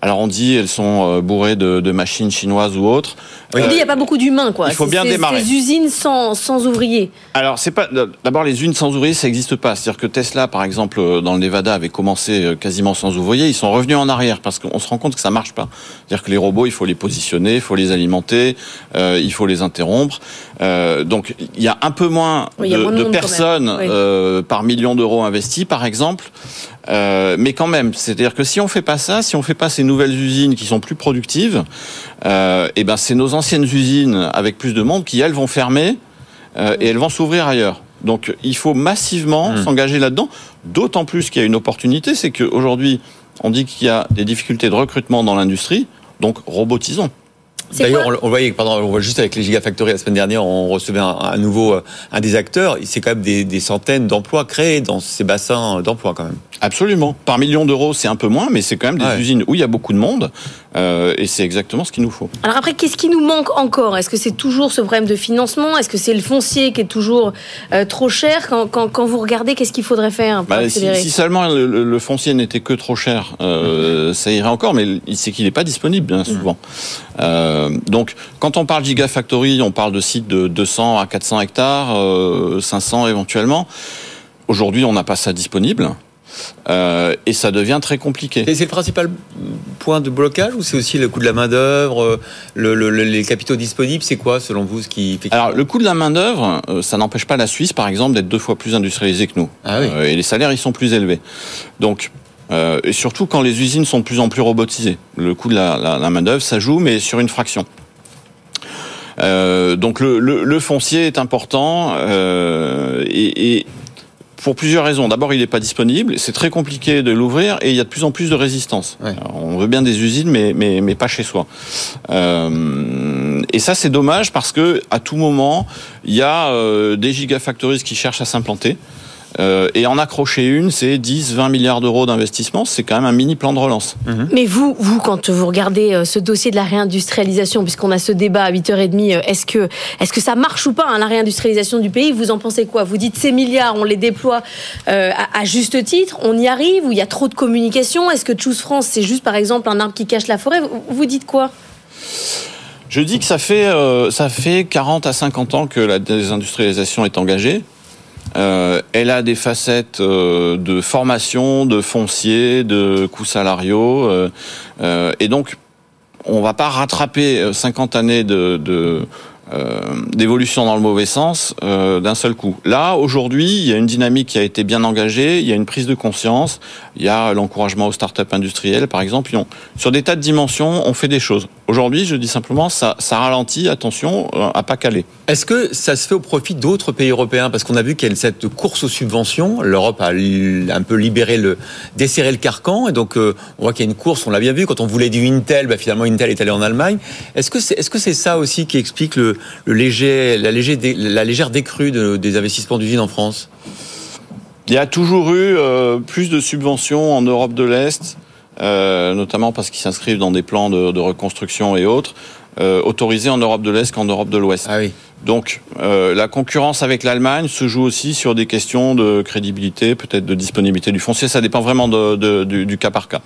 Alors on dit elles sont euh, bourrées de, de machines chinoises ou autres. On dit il n'y a pas beaucoup d'humains, quoi. il faut bien c'est- démarrer. Ces usines sans, sans ouvriers. Alors, c'est pas d'abord les unes sans ouvriers, ça n'existe pas. C'est-à-dire que Tesla, par exemple, euh, dans le Nevada, avait commencé euh, quasiment sans ouvriers. Ils sont revenus en arrière parce qu'on se rend compte que ça marche pas. C'est-à-dire que les robots, il faut les positionner, il faut les alimenter, euh, il faut les interrompre. Euh, donc, il y a un peu moins Oui, de, moins personnes Oui. euh, par million d'euros investis, par exemple. Euh, mais quand même, c'est-à-dire que si on fait pas ça, si on fait pas ces nouvelles usines qui sont plus productives, euh, et ben c'est nos anciennes usines avec plus de monde qui elles vont fermer euh, et elles vont s'ouvrir ailleurs. Donc il faut massivement s'engager là-dedans. D'autant plus qu'il y a une opportunité, c'est qu'aujourd'hui on dit qu'il y a des difficultés de recrutement dans l'industrie, donc robotisons. D'ailleurs, on, on, voyait, pardon, on voit juste avec les Gigafactory la semaine dernière, on recevait un, un nouveau, euh, un des acteurs. C'est quand même des, des centaines d'emplois créés dans ces bassins d'emplois quand même. Absolument. Par million d'euros, c'est un peu moins, mais c'est quand même des ouais. usines où il y a beaucoup de monde, euh, et c'est exactement ce qu'il nous faut. Alors après, qu'est-ce qui nous manque encore? Est-ce que c'est toujours ce problème de financement? Est-ce que c'est le foncier qui est toujours euh, trop cher? Quand, quand, quand, vous regardez, qu'est-ce qu'il faudrait faire pour bah, accélérer? si, si, seulement le, le foncier n'était que trop cher, euh, ça irait encore, mais c'est qu'il n'est pas disponible bien souvent. Mmh. Donc, quand on parle Gigafactory, on parle de sites de 200 à 400 hectares, 500 éventuellement. Aujourd'hui, on n'a pas ça disponible. Euh, et ça devient très compliqué. Et c'est le principal point de blocage ou c'est aussi le coût de la main d'œuvre, le, le, les capitaux disponibles C'est quoi selon vous ce qui fait Alors le coût de la main d'œuvre, euh, ça n'empêche pas la Suisse, par exemple, d'être deux fois plus industrialisée que nous. Ah oui. euh, et les salaires ils sont plus élevés. Donc euh, et surtout quand les usines sont de plus en plus robotisées, le coût de la, la, la main d'œuvre ça joue, mais sur une fraction. Euh, donc le, le, le, foncier est important euh, et, et, pour plusieurs raisons. D'abord, il n'est pas disponible, c'est très compliqué de l'ouvrir et il y a de plus en plus de résistance. Ouais. Alors, on veut bien des usines, mais, mais, mais pas chez soi. Euh, et ça, c'est dommage parce que à tout moment, il y a des gigafactories qui cherchent à s'implanter. Euh, et en accrocher une, c'est 10, 20 milliards d'euros d'investissement. C'est quand même un mini plan de relance. Mmh. Mais vous, vous, quand vous regardez euh, ce dossier de la réindustrialisation, puisqu'on a ce débat à 8h30, euh, est-ce que, est-ce que ça marche ou pas, hein, la réindustrialisation du pays? Vous en pensez quoi? Vous dites ces milliards, on les déploie euh, à, à, juste titre, on y arrive ou il y a trop de communication? Est-ce que Choose France, c'est juste par exemple un arbre qui cache la forêt? Vous, vous dites quoi? Je dis que ça fait, euh, ça fait 40 à 50 ans que la désindustrialisation est engagée. Euh, elle a des facettes euh, de formation, de foncier, de coûts salariaux, euh, euh et donc on va pas rattraper 50 années de, euh, d'évolution dans le mauvais sens euh, d'un seul coup. Là, aujourd'hui, il y a une dynamique qui a été bien engagée, il y a une prise de conscience, il y a l'encouragement aux startups industrielles, par exemple. On, sur des tas de dimensions, on fait des choses. Aujourd'hui, je dis simplement, ça, ça ralentit, attention euh, à pas caler. Est-ce que ça se fait au profit d'autres pays européens? Parce qu'on a vu qu'il y a cette course aux subventions. L'Europe a un peu libéré le, desserré le carcan, et donc euh, on voit qu'il y a une course. On l'a bien vu quand on voulait du Intel, bah, finalement Intel est allé en Allemagne. Est-ce que c'est est -ce c'est ça aussi qui explique le, le léger, la, léger, la légère décrue de, des investissements d'usines en France? Il y a toujours eu euh, plus de subventions en Europe de l'Est, euh, notamment parce qu'ils s'inscrivent dans des plans de, de reconstruction et autres, euh, autorisés en Europe de l'Est qu'en Europe de l'Ouest. Ah oui. Donc euh, la concurrence avec l'Allemagne se joue aussi sur des questions de crédibilité, peut-être de disponibilité du foncier. Ça dépend vraiment de, de, du, du cas par cas.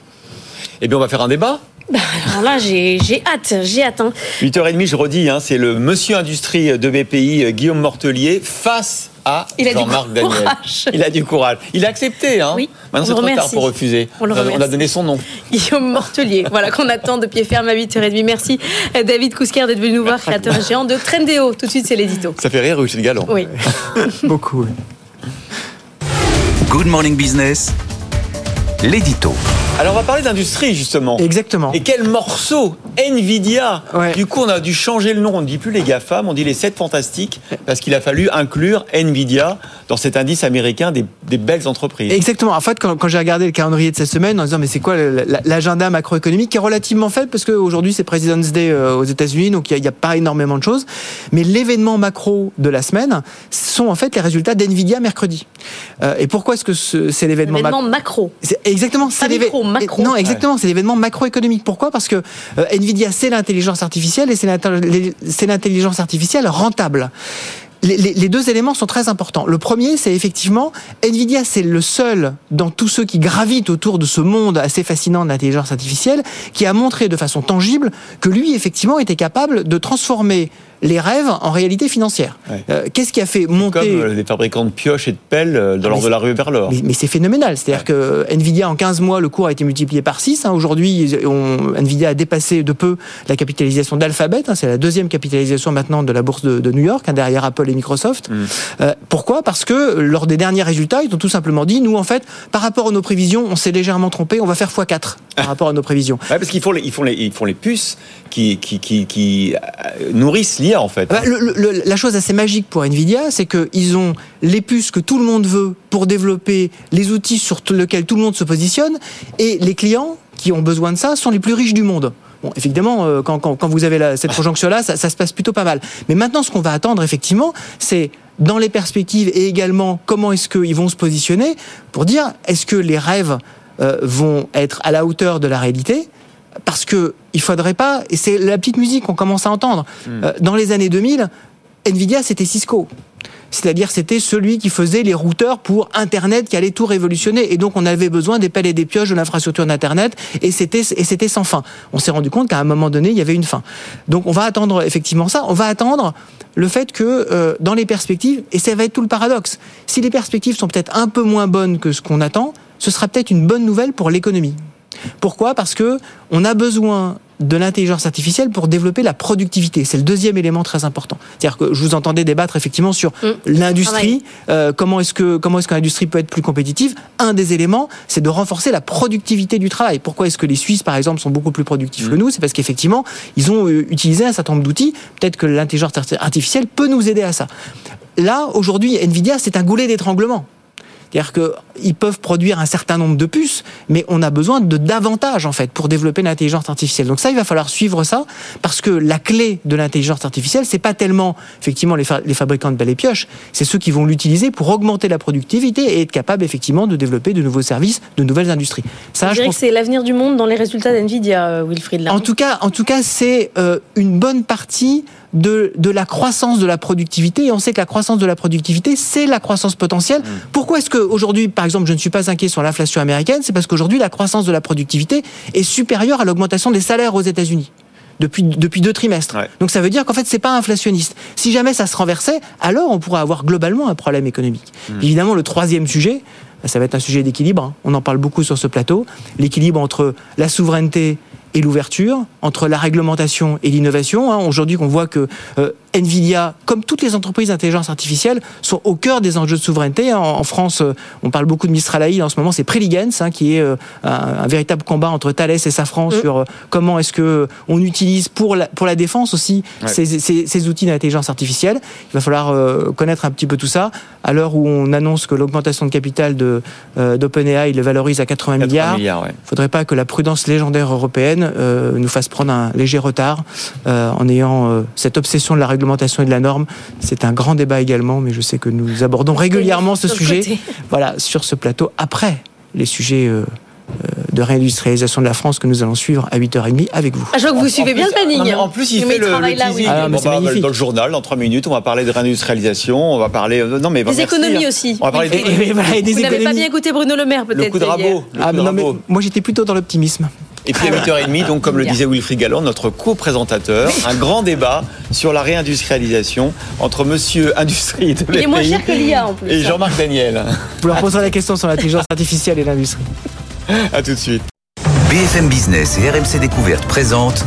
Eh bien, on va faire un débat bah, alors là, j'ai hâte, j'ai hâte. Hein. 8h30, je redis, hein, c'est le monsieur industrie de BPI, Guillaume Mortelier, face à Jean-Marc Daniel. Il a du courage. Il a accepté. Hein. Oui, Maintenant, c'est trop tard pour refuser. On, le on, a donné son nom. Guillaume Mortelier, voilà qu'on attend de pied ferme à 8h30. Merci David Kousker d'être venu nous voir, créateur géant de Trendéo. Tout de suite, c'est l'édito. Ça fait rire, c'est le galant. Oui. Beaucoup. Good Morning Business, l'édito. Alors on va parler d'industrie justement. Exactement. Et quel morceau Nvidia. Ouais. Du coup on a dû changer le nom. On ne dit plus les GAFAM, on dit les 7 fantastiques parce qu'il a fallu inclure Nvidia dans cet indice américain des, des belles entreprises. Exactement. En fait, quand, quand j'ai regardé le calendrier de cette semaine en disant mais c'est quoi l'agenda macroéconomique qui est relativement faible parce qu'aujourd'hui c'est President's Day euh, aux États-Unis donc il n'y a, a, pas énormément de choses. Mais l'événement macro de la semaine sont en fait les résultats d'Nvidia mercredi. Euh, et pourquoi est-ce que c'est l'événement ma macro Exactement. C'est l'événement macro. Non, exactement. Ouais. C'est l'événement macroéconomique. Pourquoi? Parce que euh, Nvidia, c'est l'intelligence artificielle et c'est l'intelligence artificielle rentable. Les, deux éléments sont très importants. Le premier, c'est effectivement, Nvidia, c'est le seul dans tous ceux qui gravitent autour de ce monde assez fascinant de l'intelligence artificielle qui a montré de façon tangible que lui, effectivement, était capable de transformer les rêves en réalité financière. Ouais. Euh, Qu'est-ce qui a fait monter Comme euh, des fabricants de pioches et de pelles euh, dans l'ordre de la rue vers l'or. Mais, mais c'est phénoménal. C'est-à-dire ouais. que Nvidia en 15 mois le cours a été multiplié par 6. Hein. Aujourd'hui, Nvidia a dépassé de peu la capitalisation d'Alphabet. Hein. C'est la deuxième capitalisation maintenant de la bourse de, de New York, hein, derrière Apple et Microsoft. Mm. Euh, pourquoi? Parce que lors des derniers résultats, ils ont tout simplement dit nous en fait, par rapport à nos prévisions, on s'est légèrement trompé. On va faire x4 par rapport à nos prévisions. Ouais, parce qu'ils font les, ils font les, ils font les puces qui, qui, qui, qui nourrissent l'IA en fait. Bah, le, le, la chose assez magique pour Nvidia, c'est qu'ils ont les puces que tout le monde veut pour développer les outils sur lesquels tout le monde se positionne, et les clients qui ont besoin de ça sont les plus riches du monde. Bon, évidemment, euh, quand, quand, quand vous avez la, cette conjonction-là, ça, ça se passe plutôt pas mal. Mais maintenant, ce qu'on va attendre, effectivement, c'est dans les perspectives et également comment est-ce qu'ils vont se positionner pour dire est-ce que les rêves euh, vont être à la hauteur de la réalité parce que il faudrait pas et c'est la petite musique qu'on commence à entendre Euh, dans les années 2000 Nvidia c'était Cisco c'est-à-dire c'était celui qui faisait les routeurs pour Internet qui allait tout révolutionner. Et donc on avait besoin des pelles et des pioches de l'infrastructure d'Internet et c'était et c'était sans fin. On s'est rendu compte qu'à un moment donné il y avait une fin. Donc on va attendre effectivement ça. On va attendre le fait que euh, dans les perspectives et ça va être tout le paradoxe. Si les perspectives sont peut-être un peu moins bonnes que ce qu'on attend, ce sera peut-être une bonne nouvelle pour l'économie. Pourquoi? Parce que on a besoin de l'intelligence artificielle pour développer la productivité. C'est le deuxième élément très important. C'est-à-dire que je vous entendais débattre effectivement sur l'industrie, euh, comment est-ce que comment est-ce que l'industrie peut être plus compétitive? Un des éléments, c'est de renforcer la productivité du travail. Pourquoi est-ce que les Suisses, par exemple, sont beaucoup plus productifs que nous? C'est parce qu'effectivement, ils ont euh, utilisé un certain nombre d'outils. Peut-être que l'intelligence artificielle peut nous aider à ça. Là, aujourd'hui, Nvidia, c'est un goulet d'étranglement. C'est-à-dire qu'ils peuvent produire un certain nombre de puces, mais on a besoin de davantage, en fait, pour développer l'intelligence artificielle. Donc ça, il va falloir suivre ça, parce que la clé de l'intelligence artificielle, c'est pas tellement, effectivement, les, fa- les fabricants de belles et pioches, c'est ceux qui vont l'utiliser pour augmenter la productivité et être capable, effectivement, de développer de nouveaux services, de nouvelles industries. Ça, je dirais pense que c'est l'avenir du monde dans les résultats d'NVIDIA, euh, Wilfried. Là. en tout cas, en tout cas, c'est euh, une bonne partie de, de la croissance de la productivité. Et on sait que la croissance de la productivité, c'est la croissance potentielle. Pourquoi est-ce qu'aujourd'hui, par exemple, je ne suis pas inquiet sur l'inflation américaine? C'est parce qu'aujourd'hui, la croissance de la productivité est supérieure à l'augmentation des salaires aux États-Unis. Depuis, depuis deux trimestres. Donc ça veut dire qu'en fait, c'est pas inflationniste. Si jamais ça se renversait, alors on pourrait avoir globalement un problème économique. Évidemment, le troisième sujet, ça va être un sujet d'équilibre. hein. On en parle beaucoup sur ce plateau. L'équilibre entre la souveraineté et l'ouverture, entre la réglementation et l'innovation. hein. Aujourd'hui, on voit que euh, Nvidia, comme toutes les entreprises d'intelligence artificielle, sont au cœur des enjeux de souveraineté. hein. En, France, euh, on parle beaucoup de Mistral AI. En ce moment, c'est Preligens, hein, qui est euh, un, un véritable combat entre Thales et Safran sur euh, comment est-ce que on utilise pour la, pour la défense aussi Ouais. ces, ces- ces outils d'intelligence artificielle. Il va falloir euh, connaître un petit peu tout ça. À l'heure où on annonce que l'augmentation de capital de d'OpenAI le valorise à 80, 80 milliards, ouais. il faudrait pas que la prudence légendaire européenne nous fasse prendre un léger retard en ayant cette obsession de la réglementation et de la norme. C'est un grand débat également, mais je sais que nous abordons régulièrement ce sujet côté. voilà, sur ce plateau après les sujets euh, euh, de réindustrialisation de la France que nous allons suivre à 8h30 avec vous. Ah, je vois que vous suivez bien le planning. En plus, il Mais fait le, le là, teasing. oui. Ah, mais Bon, c'est bah, dans le journal, dans trois minutes, on va parler de réindustrialisation, on va parler. Non, mais Des merci, économies hein. aussi. On va parler Wilfried. d'économies. voilà, et des Vous n'avez pas bien écouté Bruno Le Maire, peut-être. Le coup de rabot. Ah, coup de non, mais rabot. moi j'étais plutôt dans l'optimisme. Et puis à 8h30, donc comme le disait Wilfried Galland, notre co-présentateur, un grand débat sur la réindustrialisation entre monsieur Industrie de Il est moins cher que l'IA en plus. et Jean-Marc Daniel. Vous leur poserez la question sur l'intelligence artificielle et l'industrie. À tout de suite. BFM Business et RMC Découverte présentent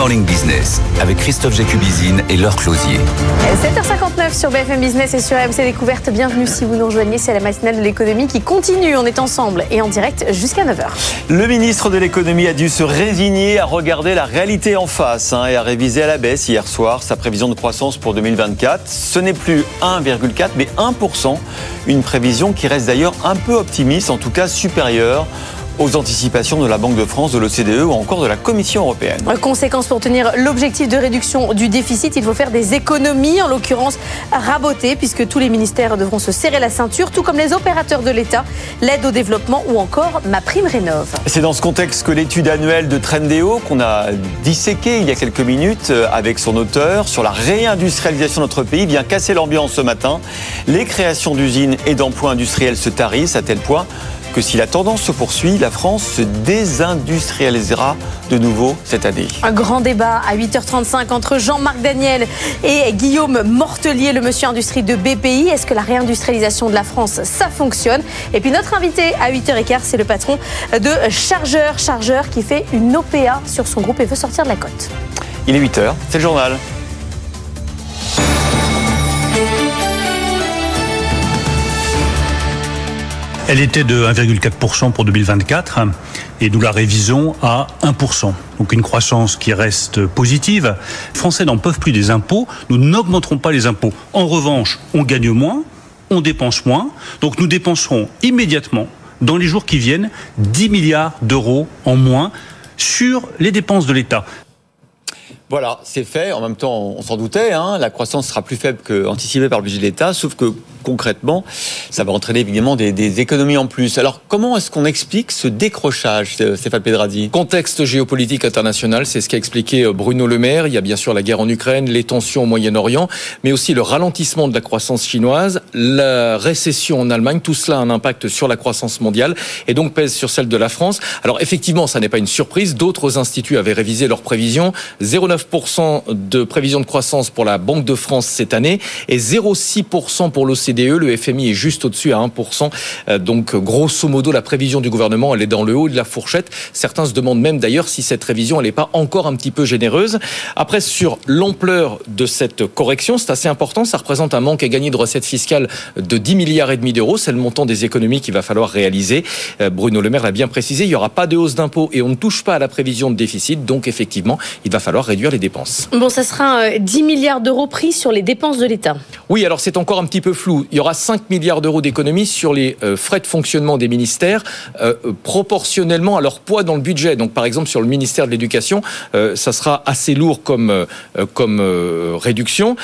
Morning Business avec Christophe Jacubizine et Laure Closier. 7h59 sur BFM Business et sur AMC Découverte. Bienvenue si vous nous rejoignez. C'est la matinale de l'économie qui continue. On est ensemble et en direct jusqu'à 9h. Le ministre de l'économie a dû se résigner à regarder la réalité en face hein, et à réviser à la baisse hier soir sa prévision de croissance pour 2024. Ce n'est plus 1,4 mais 1%. Une prévision qui reste d'ailleurs un peu optimiste, en tout cas supérieure aux anticipations de la Banque de France, de l'OCDE ou encore de la Commission européenne. Conséquence pour tenir l'objectif de réduction du déficit, il faut faire des économies, en l'occurrence raboter, puisque tous les ministères devront se serrer la ceinture, tout comme les opérateurs de l'État, l'aide au développement ou encore ma prime rénove. C'est dans ce contexte que l'étude annuelle de Trendéo, qu'on a disséquée il y a quelques minutes euh, avec son auteur, sur la réindustrialisation de notre pays, vient casser l'ambiance ce matin. Les créations d'usines et d'emplois industriels se tarissent à tel point que si la tendance se poursuit, la France se désindustrialisera de nouveau cette année. Un grand débat à 8h35 entre Jean-Marc Daniel et Guillaume Mortelier, le monsieur industrie de BPI. Est-ce que la réindustrialisation de la France, ça fonctionne? Et puis notre invité à 8h15, c'est le patron de Chargeur. Chargeur qui fait une OPA sur son groupe et veut sortir de la cote. Il est 8h, c'est le journal. Elle était de 1,4% pour 2024 et nous la révisons à 1%. Donc une croissance qui reste positive. Les Français n'en peuvent plus des impôts. Nous n'augmenterons pas les impôts. En revanche, on gagne moins, on dépense moins. Donc nous dépenserons immédiatement dans les jours qui viennent 10 milliards d'euros en moins sur les dépenses de l'État. Voilà, c'est fait. En même temps, on s'en doutait. Hein, la croissance sera plus faible qu'anticipée par le budget de l'État, sauf que concrètement, ça va entraîner évidemment des, des économies en plus. Alors, comment est-ce qu'on explique ce décrochage, Stéphane Pedradi? Contexte géopolitique international, c'est ce qu'a expliqué euh, Bruno Le Maire. Il y a bien sûr la guerre en Ukraine, les tensions au Moyen-Orient, mais aussi le ralentissement de la croissance chinoise, la récession en Allemagne. Tout cela a un impact sur la croissance mondiale et donc pèse sur celle de la France. Alors, effectivement, ça n'est pas une surprise. D'autres instituts avaient révisé leurs prévisions. 0,9 de prévision de croissance pour la Banque de France cette année et 0,6% pour l'OCDE. Le FMI est juste au-dessus à 1%. Euh, donc, grosso modo, la prévision du gouvernement, elle est dans le haut de la fourchette. Certains se demandent même d'ailleurs si cette révision, elle n'est pas encore un petit peu généreuse. Après, sur l'ampleur de cette correction, c'est assez important. Ça représente un manque à gagner de recettes fiscales de 10 milliards et demi d'euros. C'est le montant des économies qu'il va falloir réaliser. Euh, Bruno Le Maire l'a bien précisé. Il n'y aura pas de hausse d'impôts et on ne touche pas à la prévision de déficit. Donc, effectivement, il va falloir réduire les dépenses. Bon, ça sera 10 euh, milliards d'euros pris sur les dépenses de l'État. Oui, alors c'est encore un petit peu flou. Il y aura 5 milliards d'euros d'économies sur les euh, frais de fonctionnement des ministères, euh, proportionnellement à leur poids dans le budget. Donc, par exemple, sur le ministère de l'Éducation, ça sera assez lourd comme, comme réduction.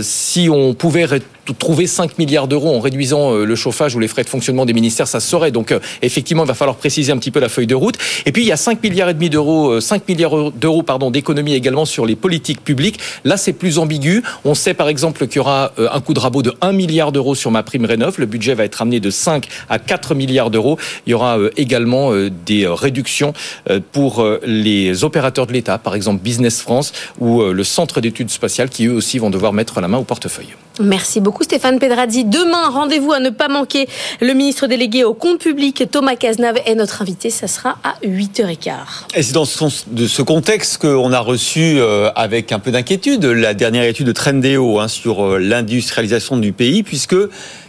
si on pouvait trouver 5 milliards d'euros en réduisant le chauffage ou les frais de fonctionnement des ministères, ça serait. Donc, effectivement, il va falloir préciser un petit peu la feuille de route. Et puis, il y a 5 milliards et demi d'euros, 5 milliards d'euros, pardon, d'économies également sur les politiques publiques. Là, c'est plus ambigu. On sait par exemple qu'il y aura euh, un coup de rabot de 1 milliard d'euros sur ma prime rénov. Le budget va être amené de 5 à 4 milliards d'euros. Il y aura euh, également euh, des réductions pour les opérateurs de l'État, par exemple Business France ou le Centre d'études spatiales qui eux aussi vont devoir mettre la main au portefeuille. Merci beaucoup Stéphane Pedrazzi. Demain, rendez-vous à ne pas manquer. Le ministre délégué au compte public, Thomas Cazenave, est notre invité. Ça sera à 8h15. Et c'est dans ce contexte qu'on a reçu euh, avec un peu d'inquiétude la dernière étude de Trendéo hein, sur euh, l'industrialisation du pays, puisque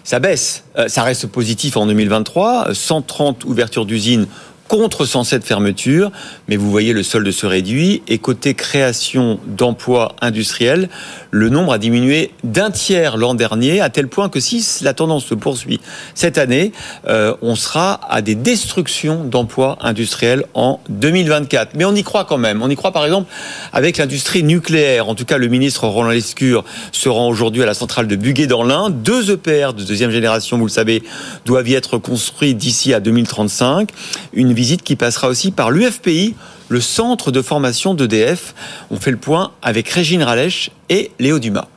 ça baisse. Euh, ça reste positif en 2023. 130 ouvertures d'usines contre 107 fermetures, mais vous voyez le solde se réduit. Et côté création d'emplois industriels, le nombre a diminué d'un tiers l'an dernier, à tel point que si la tendance se poursuit cette année, euh, on sera à des destructions d'emplois industriels en 2024. Mais on y croit quand même. On y croit par exemple avec l'industrie nucléaire. En tout cas, le ministre Roland Lescure se rend aujourd'hui à la centrale de Buguet dans l'Ain. Deux EPR de deuxième génération, vous le savez, doivent y être construits d'ici à 2035. Une visite qui passera aussi par l'UFPI, le centre de formation d'EDF. On fait le point avec Régine Ralèche et Léo Dumas.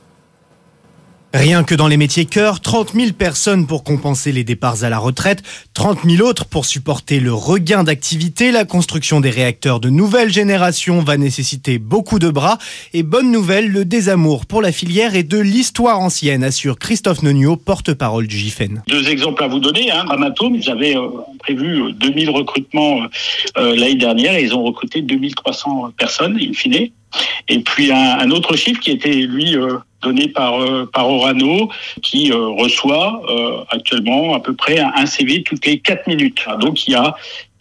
Rien que dans les métiers cœur, 30 000 personnes pour compenser les départs à la retraite, 30 000 autres pour supporter le regain d'activité. La construction des réacteurs de nouvelle génération va nécessiter beaucoup de bras. Et bonne nouvelle, le désamour pour la filière et de l'histoire ancienne, assure Christophe Nonio, porte-parole du GIFEN. Deux exemples à vous donner. Hein. Ils avaient euh, prévu 2000 recrutements euh, l'année dernière et ils ont recruté 2300 personnes, in fine. Et puis un, autre chiffre qui était, lui, euh, donné par, euh, par Orano, qui euh, reçoit actuellement à peu près un, CV toutes les 4 minutes. Donc il y a,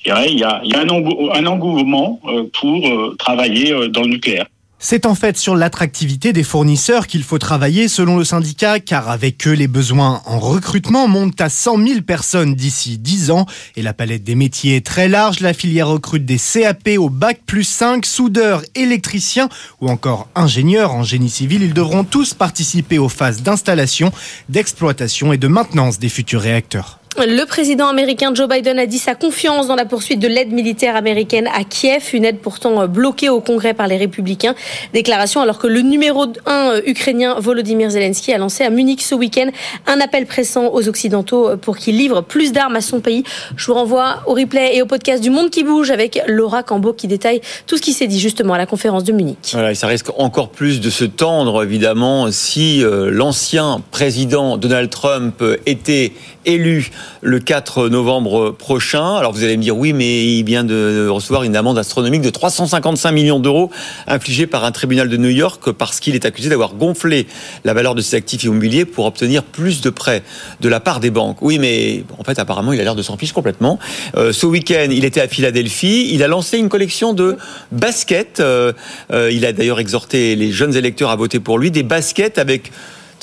il y a, il y a un, engouement pour travailler dans le nucléaire. C'est en fait sur l'attractivité des fournisseurs qu'il faut travailler selon le syndicat, car avec eux, les besoins en recrutement montent à 100 000 personnes d'ici 10 ans. Et la palette des métiers est très large. La filière recrute des CAP au bac plus 5, soudeurs, électriciens ou encore ingénieurs en génie civil. Ils devront tous participer aux phases d'installation, d'exploitation et de maintenance des futurs réacteurs. Le président américain Joe Biden a dit sa confiance dans la poursuite de l'aide militaire américaine à Kiev, une aide pourtant bloquée au Congrès par les républicains. Déclaration alors que le numéro 1 ukrainien Volodymyr Zelensky a lancé à Munich ce week-end un appel pressant aux Occidentaux pour qu'ils livrent plus d'armes à son pays. Je vous renvoie au replay et au podcast du Monde qui bouge avec Laura Cambo qui détaille tout ce qui s'est dit justement à la conférence de Munich. Voilà, ça risque encore plus de se tendre évidemment si euh, l'ancien président Donald Trump était élu le 4 novembre prochain. Alors vous allez me dire oui, mais il vient de recevoir une amende astronomique de 355 millions d'euros infligée par un tribunal de New York parce qu'il est accusé d'avoir gonflé la valeur de ses actifs immobiliers pour obtenir plus de prêts de la part des banques. Oui, mais en fait apparemment il a l'air de s'en fiche complètement. Euh, ce week-end, il était à Philadelphie. Il a lancé une collection de baskets. Euh, euh, il a d'ailleurs exhorté les jeunes électeurs à voter pour lui, des baskets avec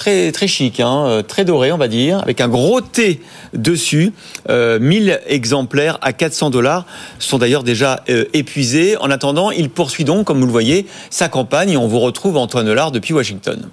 très chic, hein, euh, très doré, on va dire, avec un gros T dessus. Euh, 1000 exemplaires à 400 dollars sont d'ailleurs déjà euh, épuisés. En attendant, il poursuit donc, comme vous le voyez, sa campagne et on vous retrouve Antoine Lard depuis Washington.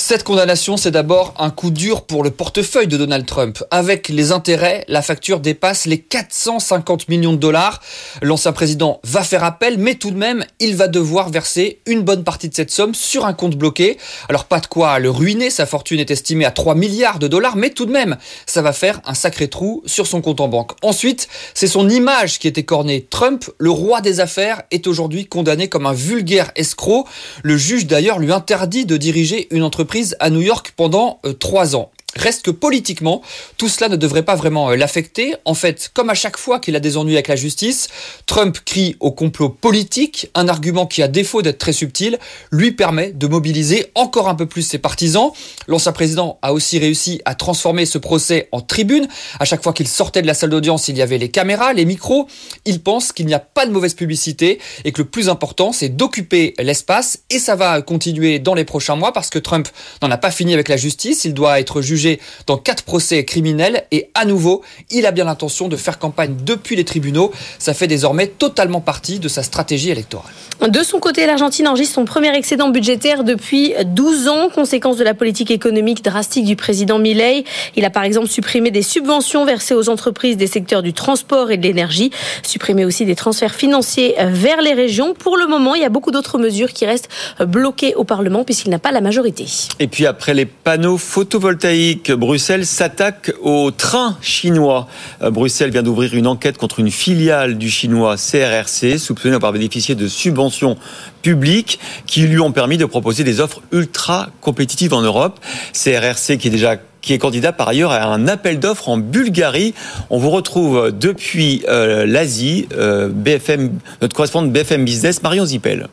Cette condamnation, c'est d'abord un coup dur pour le portefeuille de Donald Trump. Avec les intérêts, la facture dépasse les 450 millions de dollars. L'ancien président va faire appel, mais tout de même, il va devoir verser une bonne partie de cette somme sur un compte bloqué. Alors pas de quoi le ruiner, sa fortune est estimée à 3 milliards de dollars, mais tout de même, ça va faire un sacré trou sur son compte en banque. Ensuite, c'est son image qui est écornée. Trump, le roi des affaires, est aujourd'hui condamné comme un vulgaire escroc. Le juge d'ailleurs lui interdit de diriger une entreprise à New York pendant euh, trois ans. Reste que politiquement, tout cela ne devrait pas vraiment euh, l'affecter. En fait, comme à chaque fois qu'il a des ennuis avec la justice, Trump crie au complot politique, un argument qui, à défaut d'être très subtil, lui permet de mobiliser encore un peu plus ses partisans. L'ancien président a aussi réussi à transformer ce procès en tribune. À chaque fois qu'il sortait de la salle d'audience, il y avait les caméras, les micros. Il pense qu'il n'y a pas de mauvaise publicité et que le plus important, c'est d'occuper l'espace. Et ça va continuer dans les prochains mois parce que Trump n'en a pas fini avec la justice. Il doit être jugé dans quatre procès criminels et à nouveau, il a bien l'intention de faire campagne depuis les tribunaux. Ça fait désormais totalement partie de sa stratégie électorale. De son côté, l'Argentine enregistre son premier excédent budgétaire depuis 12 ans, conséquence de la politique économique drastique du président Milei. Il a par exemple supprimé des subventions versées aux entreprises des secteurs du transport et de l'énergie, supprimé aussi des transferts financiers vers les régions. Pour le moment, il y a beaucoup d'autres mesures qui restent bloquées au Parlement puisqu'il n'a pas la majorité. Et puis après les panneaux photovoltaïques, Bruxelles s'attaque au train chinois. Euh, Bruxelles vient d'ouvrir une enquête contre une filiale du chinois CRRC, soupçonnée d'avoir bénéficié de subventions publiques qui lui ont permis de proposer des offres ultra compétitives en Europe. CRRC qui est déjà qui est candidat par ailleurs à un appel d'offres en Bulgarie. On vous retrouve depuis euh, l'Asie, euh, BFM, notre correspondante BFM Business, Marion Zippel.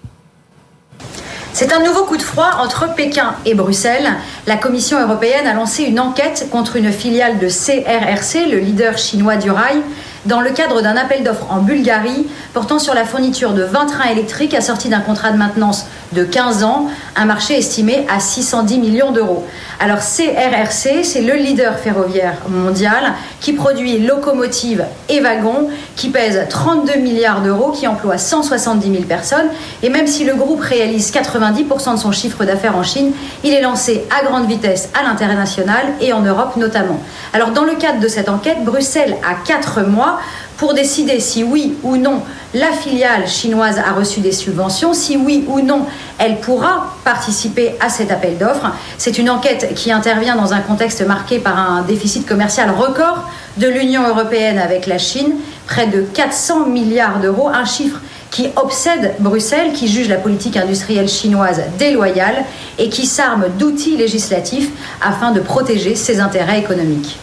C'est un nouveau coup de froid entre Pékin et Bruxelles. La Commission européenne a lancé une enquête contre une filiale de CRRC, le leader chinois du rail, dans le cadre d'un appel d'offres en Bulgarie portant sur la fourniture de 20 trains électriques assortis d'un contrat de maintenance de 15 ans, un marché estimé à 610 millions d'euros. Alors CRRC, c'est le leader ferroviaire mondial qui produit locomotives et wagons, qui pèse 32 milliards d'euros, qui emploie 170 000 personnes. Et même si le groupe réalise 90% de son chiffre d'affaires en Chine, il est lancé à grande vitesse à l'international et en Europe notamment. Alors dans le cadre de cette enquête, Bruxelles a 4 mois pour décider si oui ou non la filiale chinoise a reçu des subventions, si oui ou non elle pourra participer à cet appel d'offres. C'est une enquête qui intervient dans un contexte marqué par un déficit commercial record de l'Union européenne avec la Chine, près de 400 milliards d'euros, un chiffre qui obsède Bruxelles, qui juge la politique industrielle chinoise déloyale et qui s'arme d'outils législatifs afin de protéger ses intérêts économiques.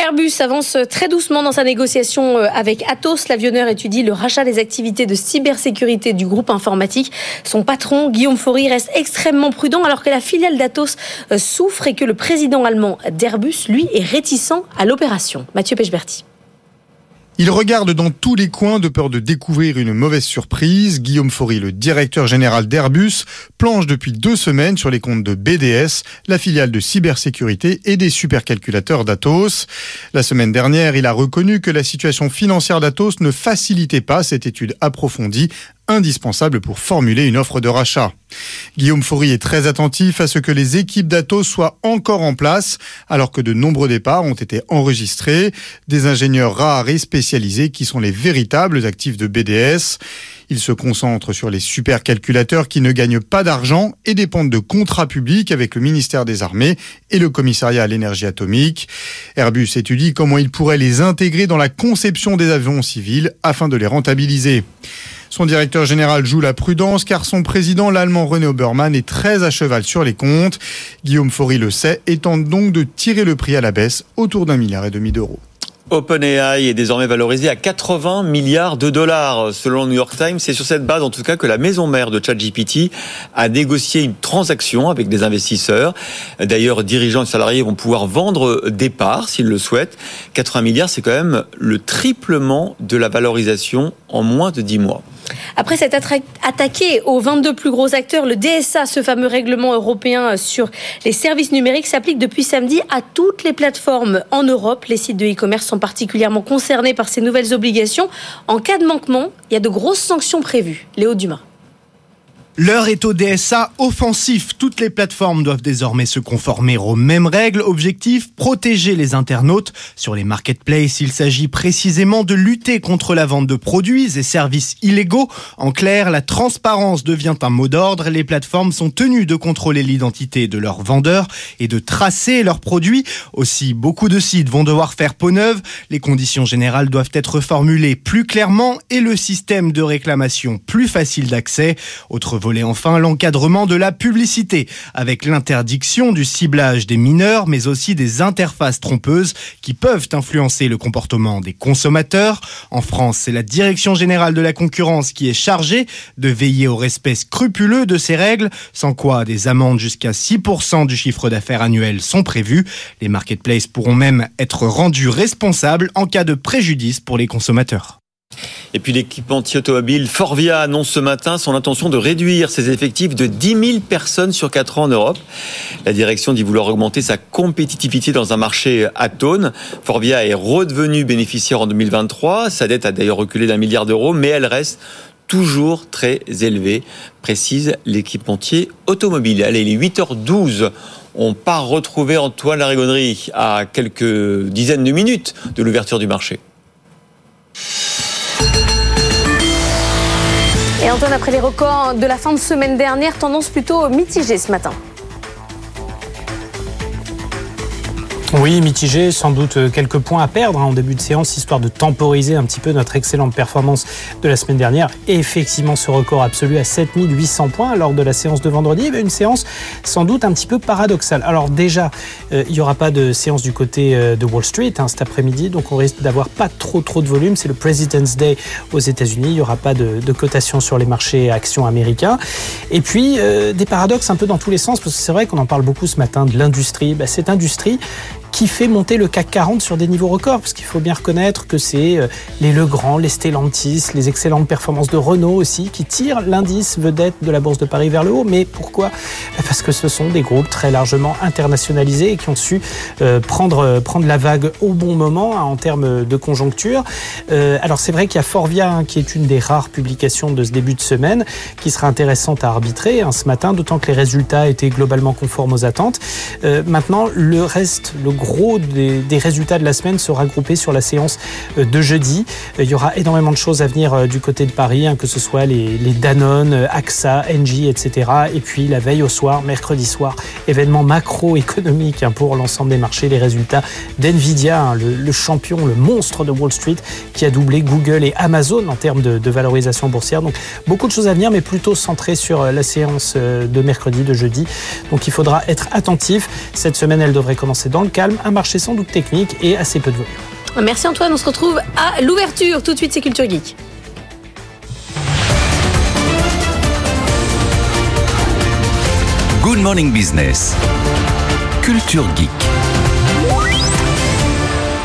Airbus avance très doucement dans sa négociation euh, avec Atos. L'avionneur étudie le rachat des activités de cybersécurité du groupe informatique. Son patron, Guillaume Faury, reste extrêmement prudent alors que la filiale d'Atos euh, souffre et que le président allemand d'Airbus, lui, est réticent à l'opération. Mathieu Pechberti. Il regarde dans tous les coins de peur de découvrir une mauvaise surprise. Guillaume Faury, le directeur général d'Airbus, planche depuis deux semaines sur les comptes de BDS, la filiale de cybersécurité et des supercalculateurs d'Atos. La semaine dernière, il a reconnu que la situation financière d'Atos ne facilitait pas cette étude approfondie indispensable pour formuler une offre de rachat. Guillaume Faury est très attentif à ce que les équipes d'Atos soient encore en place, alors que de nombreux départs ont été enregistrés, des ingénieurs rares et spécialisés qui sont les véritables actifs de BDS. Il se concentre sur les supercalculateurs qui ne gagnent pas d'argent et dépendent de contrats publics avec le ministère des Armées et le commissariat à l'énergie atomique. Airbus étudie comment il pourrait les intégrer dans la conception des avions civils afin de les rentabiliser. Son directeur général joue la prudence car son président, l'allemand René Obermann, est très à cheval sur les comptes. Guillaume Faury le sait et tente donc de tirer le prix à la baisse autour d'un milliard et demi d'euros. OpenAI est désormais valorisé à 80 milliards de dollars. Selon le New York Times, c'est sur cette base en tout cas que la maison mère de ChatGPT a négocié une transaction avec des investisseurs. D'ailleurs, dirigeants et salariés vont pouvoir vendre des parts s'ils le souhaitent. 80 milliards, c'est quand même le triplement de la valorisation en moins de 10 mois. Après s'être attaqué aux 22 plus gros acteurs, le DSA, ce fameux règlement européen sur les services numériques, s'applique depuis samedi à toutes les plateformes en Europe. Les sites de e-commerce sont particulièrement concernés par ces nouvelles obligations. En cas de manquement, il y a de grosses sanctions prévues. Léo Dumas. L'heure est au DSA offensif. Toutes les plateformes doivent désormais se conformer aux mêmes règles. Objectif, protéger les internautes. Sur les marketplaces, il s'agit précisément de lutter contre la vente de produits et services illégaux. En clair, la transparence devient un mot d'ordre. Les plateformes sont tenues de contrôler l'identité de leurs vendeurs et de tracer leurs produits. Aussi, beaucoup de sites vont devoir faire peau neuve. Les conditions générales doivent être formulées plus clairement et le système de réclamation plus facile d'accès. Autre volet enfin l'encadrement de la publicité, avec l'interdiction du ciblage des mineurs, mais aussi des interfaces trompeuses qui peuvent influencer le comportement des consommateurs. En France, c'est la Direction générale de la concurrence qui est chargée de veiller au respect scrupuleux de ces règles, sans quoi des amendes jusqu'à 6% du chiffre d'affaires annuel sont prévues. Les marketplaces pourront même être rendus responsables en cas de préjudice pour les consommateurs. Et puis l'équipementier automobile Forvia annonce ce matin son intention de réduire ses effectifs de 10 000 personnes sur 4 ans en Europe. La direction dit vouloir augmenter sa compétitivité dans un marché atone. Forvia est redevenu bénéficiaire en 2023. Sa dette a d'ailleurs reculé d'un milliard d'euros, mais elle reste toujours très élevée, précise l'équipementier automobile. Allez, il est 8h12. On part retrouver Antoine Larigonnerie à quelques dizaines de minutes de l'ouverture du marché. Et Antoine, après les records de la fin de semaine dernière, tendance plutôt mitigée ce matin. Oui, mitigé, sans doute euh, quelques points à perdre hein, en début de séance, histoire de temporiser un petit peu notre excellente performance de la semaine dernière. Et effectivement, ce record absolu à 7800 points lors de la séance de vendredi, une séance sans doute un petit peu paradoxale. Alors déjà, euh, il n'y aura pas de séance du côté euh, de Wall Street hein, cet après-midi, donc on risque d'avoir pas trop trop de volume. C'est le President's Day aux États-Unis, il n'y aura pas de, de, cotation sur les marchés actions américains. Et puis des paradoxes un peu dans tous les sens, parce que c'est vrai qu'on en parle beaucoup ce matin de l'industrie. Bah, cette industrie qui fait monter le CAC 40 sur des niveaux records, parce qu'il faut bien reconnaître que c'est euh, les Legrand, les Stellantis, les excellentes performances de Renault aussi, qui tirent l'indice vedette de la Bourse de Paris vers le haut. Mais pourquoi? Parce que ce sont des groupes très largement internationalisés et qui ont su euh, prendre, euh, prendre la vague au bon moment hein, en termes de conjoncture. alors c'est vrai qu'il y a Forvia, hein, qui est une des rares publications de ce début de semaine, qui sera intéressante à arbitrer hein, ce matin, d'autant que les résultats étaient globalement conformes aux attentes. maintenant, le reste, le gros des, résultats de la semaine sera groupé sur la séance euh, de jeudi. Euh, il y aura énormément de choses à venir euh, du côté de Paris, hein, que ce soit les, Danone, AXA, Engie, etc. Et puis la veille au soir, mercredi soir, événement macroéconomique hein, pour l'ensemble des marchés, les résultats d'NVIDIA, hein, le, champion, le monstre de Wall Street, qui a doublé Google et Amazon en termes de, valorisation boursière. Donc beaucoup de choses à venir, mais plutôt centré sur la séance de mercredi, de jeudi. Donc il faudra être attentif. Cette semaine, elle devrait commencer dans le calme un marché sans doute technique et assez peu de volume. Merci Antoine, on se retrouve à l'ouverture. Tout de suite, c'est Culture Geek. Good Morning Business. Culture Geek.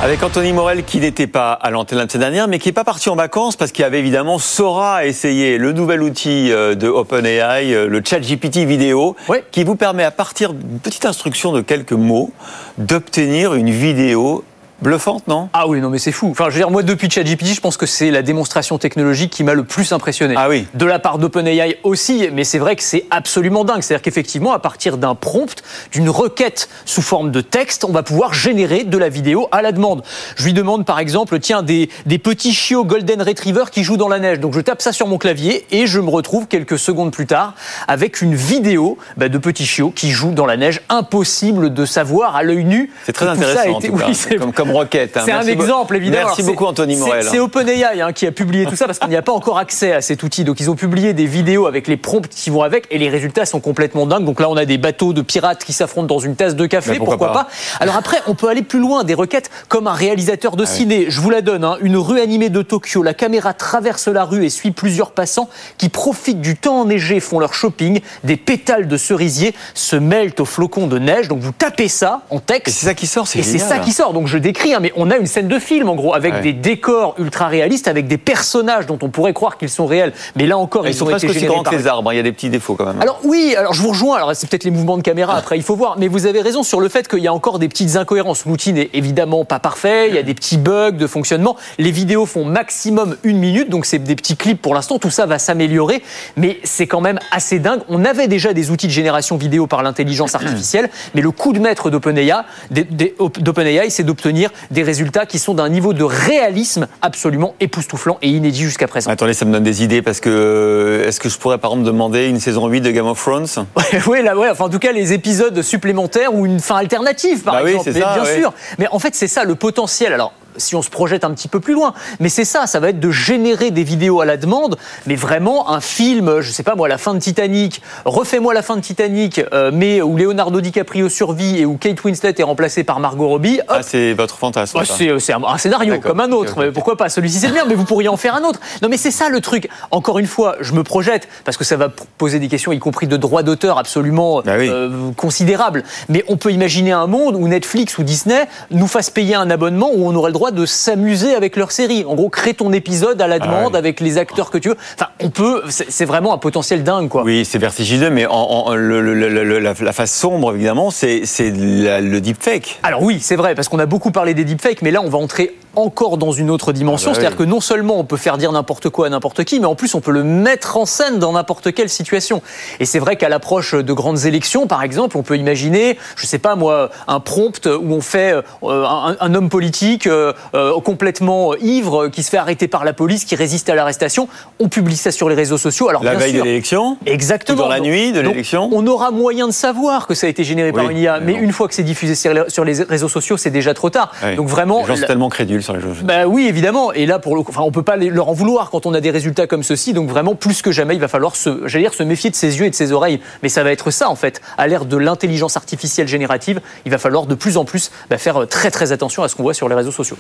Avec Anthony Morel qui n'était pas à l'antenne la semaine dernière, mais qui n'est pas parti en vacances parce qu'il y avait évidemment Sora essayé, le nouvel outil euh, de OpenAI, euh, le ChatGPT vidéo, qui vous permet à partir d'une petite instruction de quelques mots d'obtenir une vidéo Bluffante, non? Ah oui, non, mais c'est fou. Enfin, je veux dire, moi, depuis ChatGPT, je pense que c'est la démonstration technologique qui m'a le plus impressionné. Ah oui. De la part d'OpenAI aussi, mais c'est vrai que c'est absolument dingue. C'est-à-dire qu'effectivement, à partir d'un prompt, d'une requête sous forme de texte, on va pouvoir générer de la vidéo à la demande. Je lui demande, par exemple, tiens, des, des petits chiots Golden Retriever qui jouent dans la neige. Donc, je tape ça sur mon clavier et je me retrouve quelques secondes plus tard avec une vidéo bah, de petits chiots qui jouent dans la neige. Impossible de savoir à l'œil nu. C'est très intéressant, en tout cas. comme, comme Hein. C'est un exemple, évidemment. Merci beaucoup, Anthony Morel. C'est OpenAI hein, qui a publié tout ça parce qu'on n'y a pas encore accès à cet outil. Donc, ils ont publié des vidéos avec les prompts qui vont avec et les résultats sont complètement dingues. Donc là, on a des bateaux de pirates qui s'affrontent dans une tasse de café. Pourquoi, pas. Alors après, on peut aller plus loin. Des requêtes comme un réalisateur de ah ciné. Je vous la donne. Hein. Une rue animée de Tokyo. La caméra traverse la rue et suit plusieurs passants qui profitent du temps enneigé, font leur shopping. Des pétales de cerisier se mêlent aux flocons de neige. Donc vous tapez ça en texte. Et c'est ça qui sort. Et c'est ça qui sort. Donc je décrit, hein, mais on a une scène de film en gros avec des décors ultra réalistes, avec des personnages dont on pourrait croire qu'ils sont réels. Mais là encore, ils, sont ont presque aussi grands que les arbres. hein. Il y a des petits défauts quand même. alors oui, alors je vous rejoins. Alors c'est peut-être les mouvements de caméra. Après, il faut voir. Mais vous avez raison sur le fait qu'il y a encore des petites incohérences. L'outil n'est évidemment pas parfait. Il y a des petits bugs de fonctionnement. Les vidéos font maximum une minute, donc c'est des petits clips pour l'instant. Tout ça va s'améliorer, mais c'est quand même assez dingue. On avait déjà des outils de génération vidéo par l'intelligence artificielle, mais le coup de maître d'OpenAI, d'OpenAI, c'est d'obtenir des résultats qui sont d'un niveau de réalisme absolument époustouflant et inédit jusqu'à présent. Attendez, ça me donne des idées parce que euh, est-ce que je pourrais par exemple demander une saison 8 de Game of Thrones? Oui, là, ouais, enfin, en tout cas, les épisodes supplémentaires ou une fin alternative, par Bah exemple. ça, bien ouais. sûr. Mais en fait, c'est ça le potentiel. Alors, si on se projette un petit peu plus loin, mais c'est ça, ça va être de générer des vidéos à la demande, mais vraiment un film, je sais pas moi, la fin de Titanic, refais-moi la fin de Titanic, euh, mais où Leonardo DiCaprio survit et où Kate Winslet est remplacée par Margot Robbie. hop, Ah, c'est votre fantasme. bah, ça. c'est un, un scénario comme un autre. Mais pourquoi pas Celui-ci c'est le mien, mais vous pourriez en faire un autre. Non, mais c'est ça le truc. Encore une fois, je me projette parce que ça va poser des questions, y compris de droits d'auteur absolument Bah euh, considérables. Mais on peut imaginer un monde où Netflix ou Disney nous fasse payer un abonnement où on aurait le droit de s'amuser avec leur série. En gros, crée ton épisode à la Ah demande avec les acteurs que tu veux. Enfin, on peut. C'est vraiment un potentiel dingue, quoi. Oui, c'est vertigineux, mais en, en- le- le- le- le- la, la face sombre, évidemment, c'est le deepfake. Alors oui, c'est vrai, parce qu'on a beaucoup parlé des deepfakes, mais là, on va entrer encore dans une autre dimension. Ah bah C'est-à-dire oui. que non seulement on peut faire dire n'importe quoi à n'importe qui, mais en plus, on peut le mettre en scène dans n'importe quelle situation. Et c'est vrai qu'à l'approche de grandes élections, par exemple, on peut imaginer, je sais pas moi, un prompt où on fait euh, un, un homme politique euh, euh, complètement ivre qui se fait arrêter par la police, qui résiste à l'arrestation. On publie ça sur les réseaux sociaux. Alors La bien veille sûr, de l'élection Exactement. Dans la Donc- nuit de l'élection On aura moyen de savoir que ça a été généré par une IA, mais une fois que c'est diffusé sur les- réseaux sociaux, c'est déjà trop tard. Donc vraiment, Les gens sont tellement crédules sur les jeux. bah oui, évidemment. Et là, pour le coup, enfin, on peut pas leur en vouloir quand on a des résultats comme ceci. Donc vraiment, plus que jamais, il va falloir se, j'allais dire, se méfier de ses yeux et de ses oreilles. Mais ça va être ça, en fait. À l'ère de l'intelligence artificielle générative, il va falloir de plus en plus bah, faire très très attention à ce qu'on voit sur les réseaux sociaux.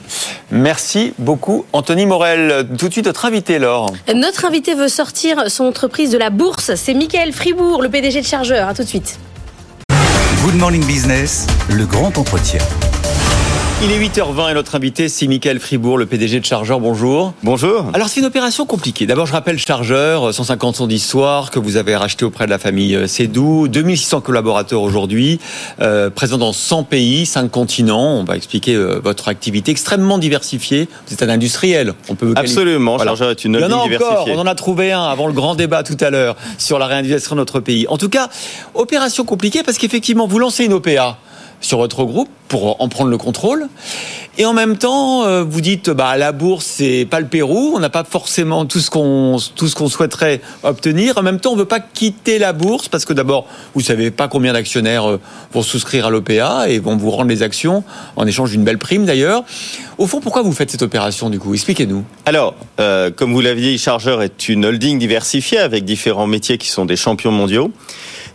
Merci beaucoup, Anthony Morel. Tout de suite, notre invité, Laure. Notre invité veut sortir son entreprise de la bourse. C'est Michael Fribourg, le PDG de Chargeur. À tout de suite. Good Morning Business, le grand entretien. Il est 8h20 et notre invité, c'est Michael Fribourg, le PDG de Chargeur. Bonjour. Bonjour. Alors, c'est une opération compliquée. D'abord, je rappelle Chargeur, 150 ans d'histoire que vous avez racheté auprès de la famille euh, Sédou, 2600 collaborateurs aujourd'hui, euh, présents dans 100 pays, 5 continents. On va expliquer euh, votre activité extrêmement diversifiée. Vous êtes un industriel. On peut vous Absolument, Chargeur est une holding encore. diversifiée. On en a trouvé un avant le grand débat tout à l'heure sur la réindustrialisation de notre pays. En tout cas, opération compliquée parce qu'effectivement, vous lancez une OPA sur votre groupe pour en prendre le contrôle. Et en même temps, euh, vous dites, bah, la bourse, c'est pas le Pérou. On n'a pas forcément tout ce qu'on, tout ce qu'on souhaiterait obtenir. En même temps, on veut pas quitter la bourse parce que d'abord, vous savez pas combien d'actionnaires euh, vont souscrire à l'OPA et vont vous rendre les actions en échange d'une belle prime d'ailleurs. Au fond, pourquoi vous faites cette opération du coup? Expliquez-nous. Alors, euh, comme vous l'aviez dit, Chargeur est une holding diversifiée avec différents métiers qui sont des champions mondiaux.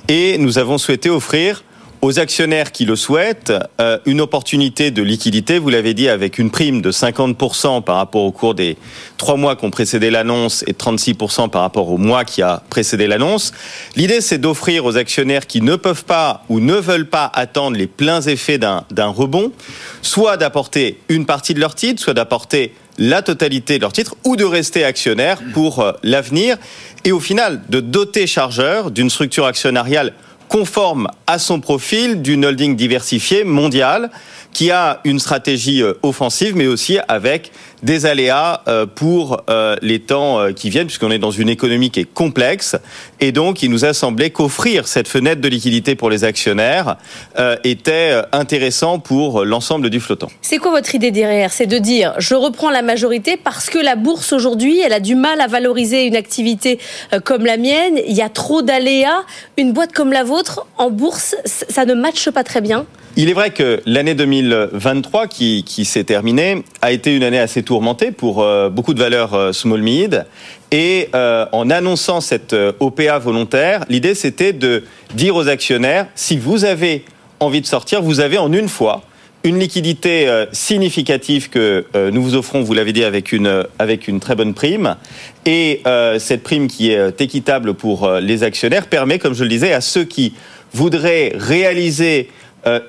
Et nous avons souhaité offrir aux actionnaires qui le souhaitent euh, une opportunité de liquidité, vous l'avez dit, avec une prime de 50% par rapport au cours des trois mois qui ont précédé l'annonce et 36% par rapport au mois qui a précédé l'annonce. L'idée, c'est d'offrir aux actionnaires qui ne peuvent pas ou ne veulent pas attendre les pleins effets d'un rebond, soit d'apporter une partie de leur titre, soit d'apporter la totalité de leur titre ou de rester actionnaire pour euh, l'avenir et au final de doter Chargeur d'une structure actionnariale conforme à son profil d'une holding diversifiée mondiale qui a une stratégie euh, offensive mais aussi avec des aléas euh, pour euh, les temps qui viennent puisqu'on est dans une économie qui est complexe et donc il nous a semblé qu'offrir cette fenêtre de liquidité pour les actionnaires était intéressant pour l'ensemble du flottant. C'est quoi votre idée derrière? C'est de dire je reprends la majorité parce que la bourse aujourd'hui, elle a du mal à valoriser une activité comme la mienne. Il y a trop d'aléas. Une boîte comme la vôtre en bourse, ça ne matche pas très bien. Il est vrai que l'année 2023 qui, qui s'est terminée a été une année assez tourmentée pour euh, beaucoup de valeurs euh, small mid. Et euh, en annonçant cette OPA volontaire, l'idée c'était de dire aux actionnaires si vous avez envie de sortir, vous avez en une fois une liquidité significative que nous vous offrons, vous l'avez dit, avec une, avec une très bonne prime. Et cette prime qui est équitable pour les actionnaires permet, comme je le disais, à ceux qui voudraient réaliser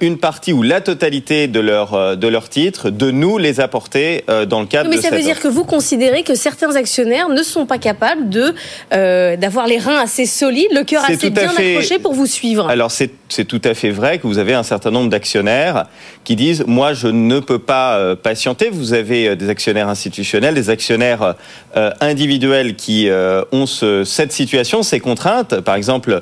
une partie ou la totalité de leur euh, de leurs titres, de nous les apporter euh, dans le cadre Mais de ça cette veut dire que vous considérez que certains actionnaires ne sont pas capables de euh, d'avoir les reins assez solides, le cœur assez bien fait- accroché pour vous suivre. Alors c'est c'est tout à fait vrai que vous avez un certain nombre d'actionnaires qui disent moi je ne peux pas euh, patienter. Vous avez euh, des actionnaires institutionnels, des actionnaires euh, individuels qui ont ce- cette situation, ces contraintes. Par exemple,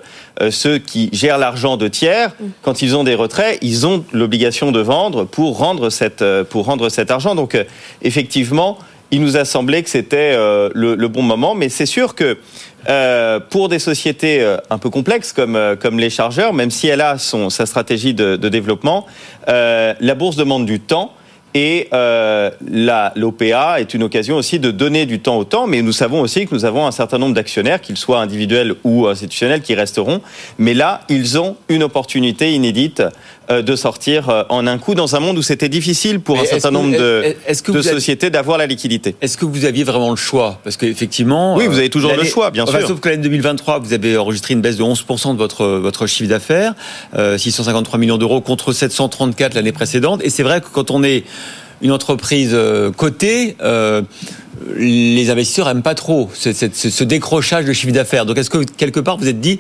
ceux qui gèrent l'argent de tiers, quand ils ont des retraits, ils ont l'obligation de vendre pour rendre cette pour rendre cet argent. Donc effectivement. Il nous a semblé que c'était le, le bon moment, mais c'est sûr que euh, pour des sociétés euh, un peu complexes comme, euh, comme les chargeurs, même si elle a son, sa stratégie de, développement, la bourse demande du temps. Et l'OPA est une occasion aussi de donner du temps au temps, mais nous savons aussi que nous avons un certain nombre d'actionnaires, qu'ils soient individuels ou institutionnels, qui resteront. Mais là, ils ont une opportunité inédite de sortir euh, en un coup dans un monde où c'était difficile pour Mais un certain que- nombre de, que sociétés d'avoir la liquidité. Est-ce que vous aviez vraiment le choix? Parce qu'effectivement. Oui, vous avez toujours le l'année- choix, bien enfin, sûr. Sauf que l'année 2023, vous avez enregistré une baisse de 11% de votre, votre chiffre d'affaires, euh, 653 millions d'euros contre 734 l'année précédente. Et c'est vrai que quand on est une entreprise euh, cotée, euh, les investisseurs aiment pas trop ce- ce décrochage de chiffre d'affaires. Donc est-ce que quelque part vous êtes dit,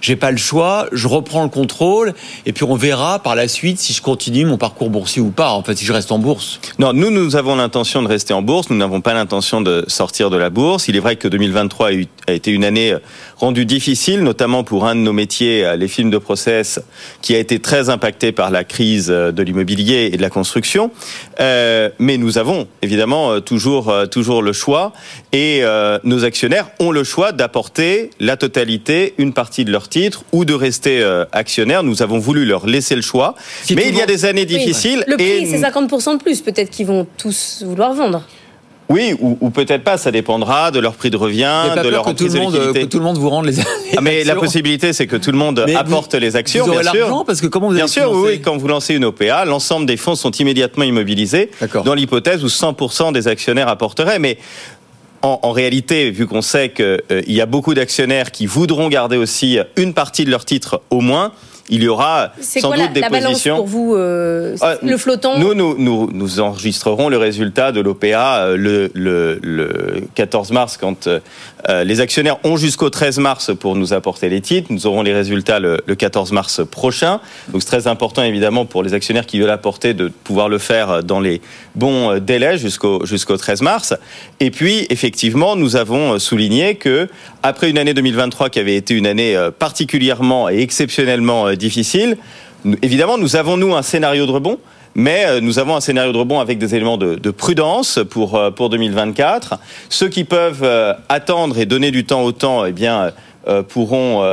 j'ai pas le choix, je reprends le contrôle, et puis on verra par la suite si je continue mon parcours boursier ou pas, en fait, si je reste en bourse Non, nous, nous avons l'intention de rester en bourse. Nous n'avons pas l'intention de sortir de la bourse. Il est vrai que 2023 a, été une année rendue difficile, notamment pour un de nos métiers, euh, les films de process, qui a été très impacté par la crise euh, de l'immobilier et de la construction. Euh, mais nous avons évidemment toujours, toujours le choix, et nos actionnaires ont le choix d'apporter la totalité, une partie de leurs titres, ou de rester euh, actionnaires. Nous avons voulu leur laisser le choix. Si mais il y a des années Oui. difficiles. Le prix, et c'est 50% de plus. Peut-être qu'ils vont tous vouloir vendre. oui, ou, ou peut-être pas, ça dépendra de leur prix de revient, de peur leur que tout, le de monde, que tout le monde vous rende les, les Ah, mais la actions possibilité, c'est que tout le monde Mais vous- apporte les actions, vous aurez bien sûr. l'argent, parce que comment vous Bien allez sûr, financer oui, quand vous lancez une OPA, l'ensemble des fonds sont immédiatement immobilisés dans l'hypothèse où 100% des actionnaires apporteraient. Mais en, en réalité, vu qu'on sait qu'il y a beaucoup d'actionnaires qui voudront garder aussi une partie de leurs titres au moins, il y aura sans quoi doute la, des la balance positions. pour vous euh, Ah, Le flottant? Nous, nous, nous, nous enregistrerons le résultat de l'OPA euh, le, le, le 14 mars, quand euh, euh, les actionnaires ont jusqu'au 13 mars pour nous apporter les titres. Nous aurons les résultats le, le 14 mars prochain. Donc c'est très important, évidemment, pour les actionnaires qui veulent apporter de pouvoir le faire dans les bons euh, délais jusqu'au jusqu'au 13 mars. Et puis, effectivement, nous avons euh, souligné que après une année 2023 qui avait été une année euh, particulièrement et exceptionnellement difficile, évidemment, nous avons, nous, un scénario de rebond. Mais nous avons un scénario de rebond avec des éléments de, de prudence pour, pour 2024. Ceux qui peuvent attendre et donner du temps au temps, eh bien, pourront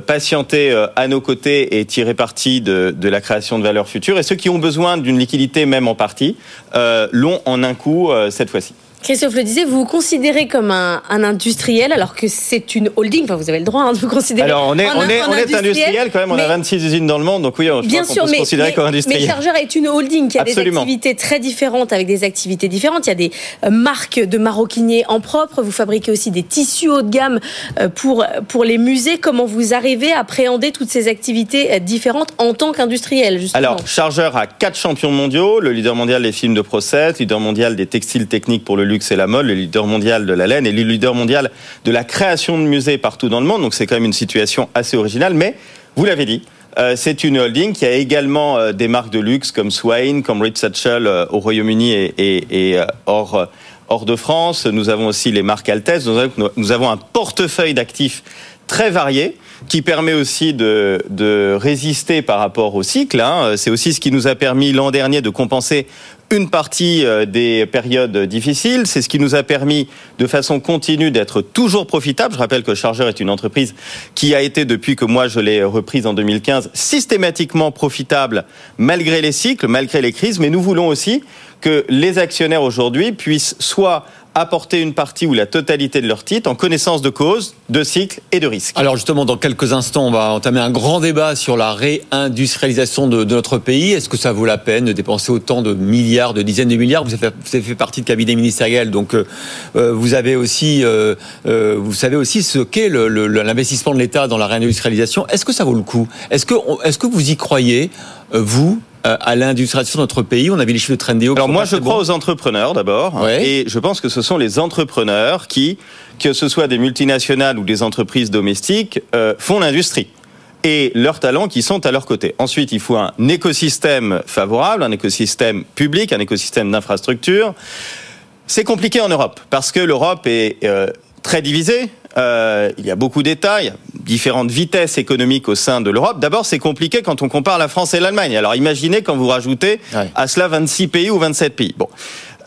patienter euh, à nos côtés et tirer parti de, la création de valeur future. Et ceux qui ont besoin d'une liquidité, même en partie, euh, l'ont en un coup euh, cette fois-ci. Christophe le disait, vous vous considérez comme un, un industriel alors que c'est une holding. Enfin, vous avez le droit hein, de vous considérer. Alors, on est, on un- est, on est industriel quand même, on a mais- 26 usines dans le monde, donc oui, je Bien sûr, peut se mais, considérer mais, comme mais industriel. Chargeur est une holding qui a Absolument. des activités très différentes avec des activités différentes. Il y a des euh, marques de maroquiniers en propre. Vous fabriquez aussi des tissus haut de gamme euh, pour, pour les musées. Comment vous arrivez à appréhender toutes ces activités euh, différentes en tant qu'industriel, justement? Alors, Chargeur a quatre champions mondiaux, le leader mondial des films de process, leader mondial des textiles techniques pour le luxe et la mode, le leader mondial de la laine et le leader mondial de la création de musées partout dans le monde. Donc c'est quand même une situation assez originale, mais vous l'avez dit. euh, c'est une holding qui a également euh, des marques de luxe comme Swain, comme Ritz Satchel euh, au Royaume-Uni et, hors, de France. Nous avons aussi les marques Altesse. Nous avons, nous avons un portefeuille d'actifs très varié qui permet aussi de, de résister par rapport au cycle. hein. C'est aussi ce qui nous a permis l'an dernier de compenser une partie euh, des périodes difficiles. C'est ce qui nous a permis de façon continue d'être toujours profitable. Je rappelle que Chargeur est une entreprise qui a été, depuis que moi je l'ai reprise en 2015, systématiquement profitable malgré les cycles, malgré les crises. Mais nous voulons aussi que les actionnaires aujourd'hui puissent soit apporter une partie ou la totalité de leur titre en connaissance de cause, de cycle et de risque. Alors justement, dans quelques instants, on va entamer un grand débat sur la réindustrialisation de, notre pays. Est-ce que ça vaut la peine de dépenser autant de milliards, de dizaines de milliards? Vous avez, fait, partie de cabinet ministériel, donc euh, euh vous avez aussi, euh, vous savez aussi ce qu'est l'investissement de l'État dans la réindustrialisation. Est-ce que ça vaut le coup? Est-ce que, vous y croyez, vous à l'industrialisation de notre pays On avait les chiffres de Trendéo. Alors moi, je crois aux entrepreneurs d'abord, ouais. et je pense que ce sont les entrepreneurs qui, que ce soit des multinationales ou des entreprises domestiques, euh, font l'industrie et leurs talents qui sont à leur côté. Ensuite, il faut un écosystème favorable, un écosystème public, un écosystème d'infrastructures. C'est compliqué en Europe parce que l'Europe est euh, très divisée. Euh, il y a beaucoup d'États, il y a différentes vitesses économiques au sein de l'Europe. D'abord, c'est compliqué quand on compare la France et l'Allemagne. Alors imaginez quand vous rajoutez ouais. à cela 26 pays ou 27 pays. Bon.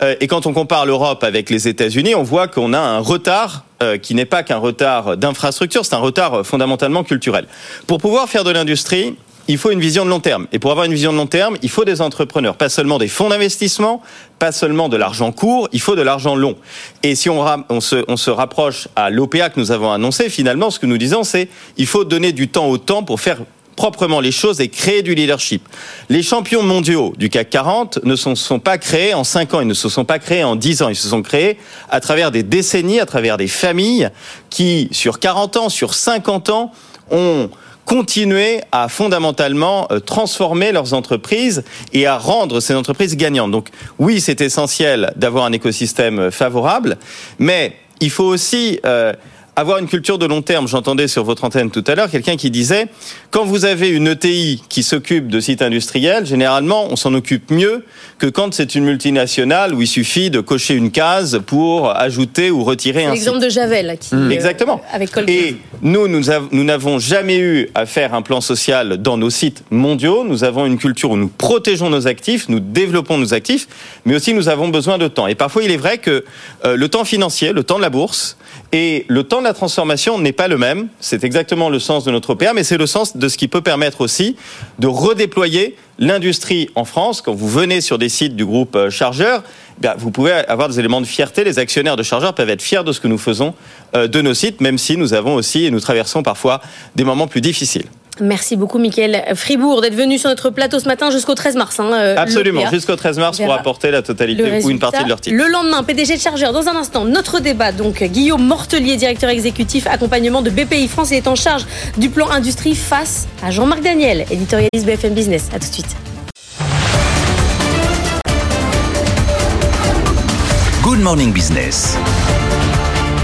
Euh, et quand on compare l'Europe avec les États-Unis, on voit qu'on a un retard euh, qui n'est pas qu'un retard d'infrastructure, c'est un retard fondamentalement culturel. Pour pouvoir faire de l'industrie, il faut une vision de long terme. Et pour avoir une vision de long terme, il faut des entrepreneurs, pas seulement des fonds d'investissement, pas seulement de l'argent court, il faut de l'argent long. Et si on, se, on se rapproche à l'OPA que nous avons annoncé, finalement, ce que nous disons, c'est il faut donner du temps au temps pour faire proprement les choses et créer du leadership. Les champions mondiaux du CAC 40 ne se sont pas créés en 5 ans, ils ne se sont pas créés en 10 ans, ils se sont créés à travers des décennies, à travers des familles qui, sur 40 ans, sur 50 ans, ont continuer à fondamentalement euh, transformer leurs entreprises et à rendre ces entreprises gagnantes. Donc oui, c'est essentiel d'avoir un écosystème favorable, mais il faut aussi euh, avoir une culture de long terme. J'entendais sur votre antenne tout à l'heure quelqu'un qui disait quand vous avez une ETI qui s'occupe de sites industriels, généralement on s'en occupe mieux que quand c'est une multinationale où il suffit de cocher une case pour ajouter ou retirer un L'exemple de Javel qui mmh. exactement euh, avec Colgate. Et nous nous n'avons jamais eu à faire un plan social dans nos sites mondiaux. Nous avons une culture où nous protégeons nos actifs, nous développons nos actifs, mais aussi nous avons besoin de temps. Et parfois il est vrai que euh, le temps financier, le temps de la bourse et le temps de la transformation n'est pas le même. C'est exactement le sens de notre OPA, mais c'est le sens de ce qui peut permettre aussi de redéployer l'industrie en France. Quand vous venez sur des sites du groupe euh, Chargeur, bien, vous pouvez avoir des éléments de fierté. Les actionnaires de Chargeur peuvent être fiers de ce que nous faisons euh, de nos sites, même si nous avons aussi et nous traversons parfois des moments plus difficiles. Merci beaucoup, Mickaël Fribourg, d'être venu sur notre plateau ce matin jusqu'au 13 mars. Hein, Absolument, jusqu'au 13 mars pour apporter la totalité ou une partie de leur titre. Le lendemain, PDG de Chargeur. Dans un instant, notre débat. Donc, Guillaume Mortelier, directeur exécutif accompagnement de BPI France, il est en charge du plan industrie face à Jean-Marc Daniel, éditorialiste BFM Business. À tout de suite. Good Morning Business.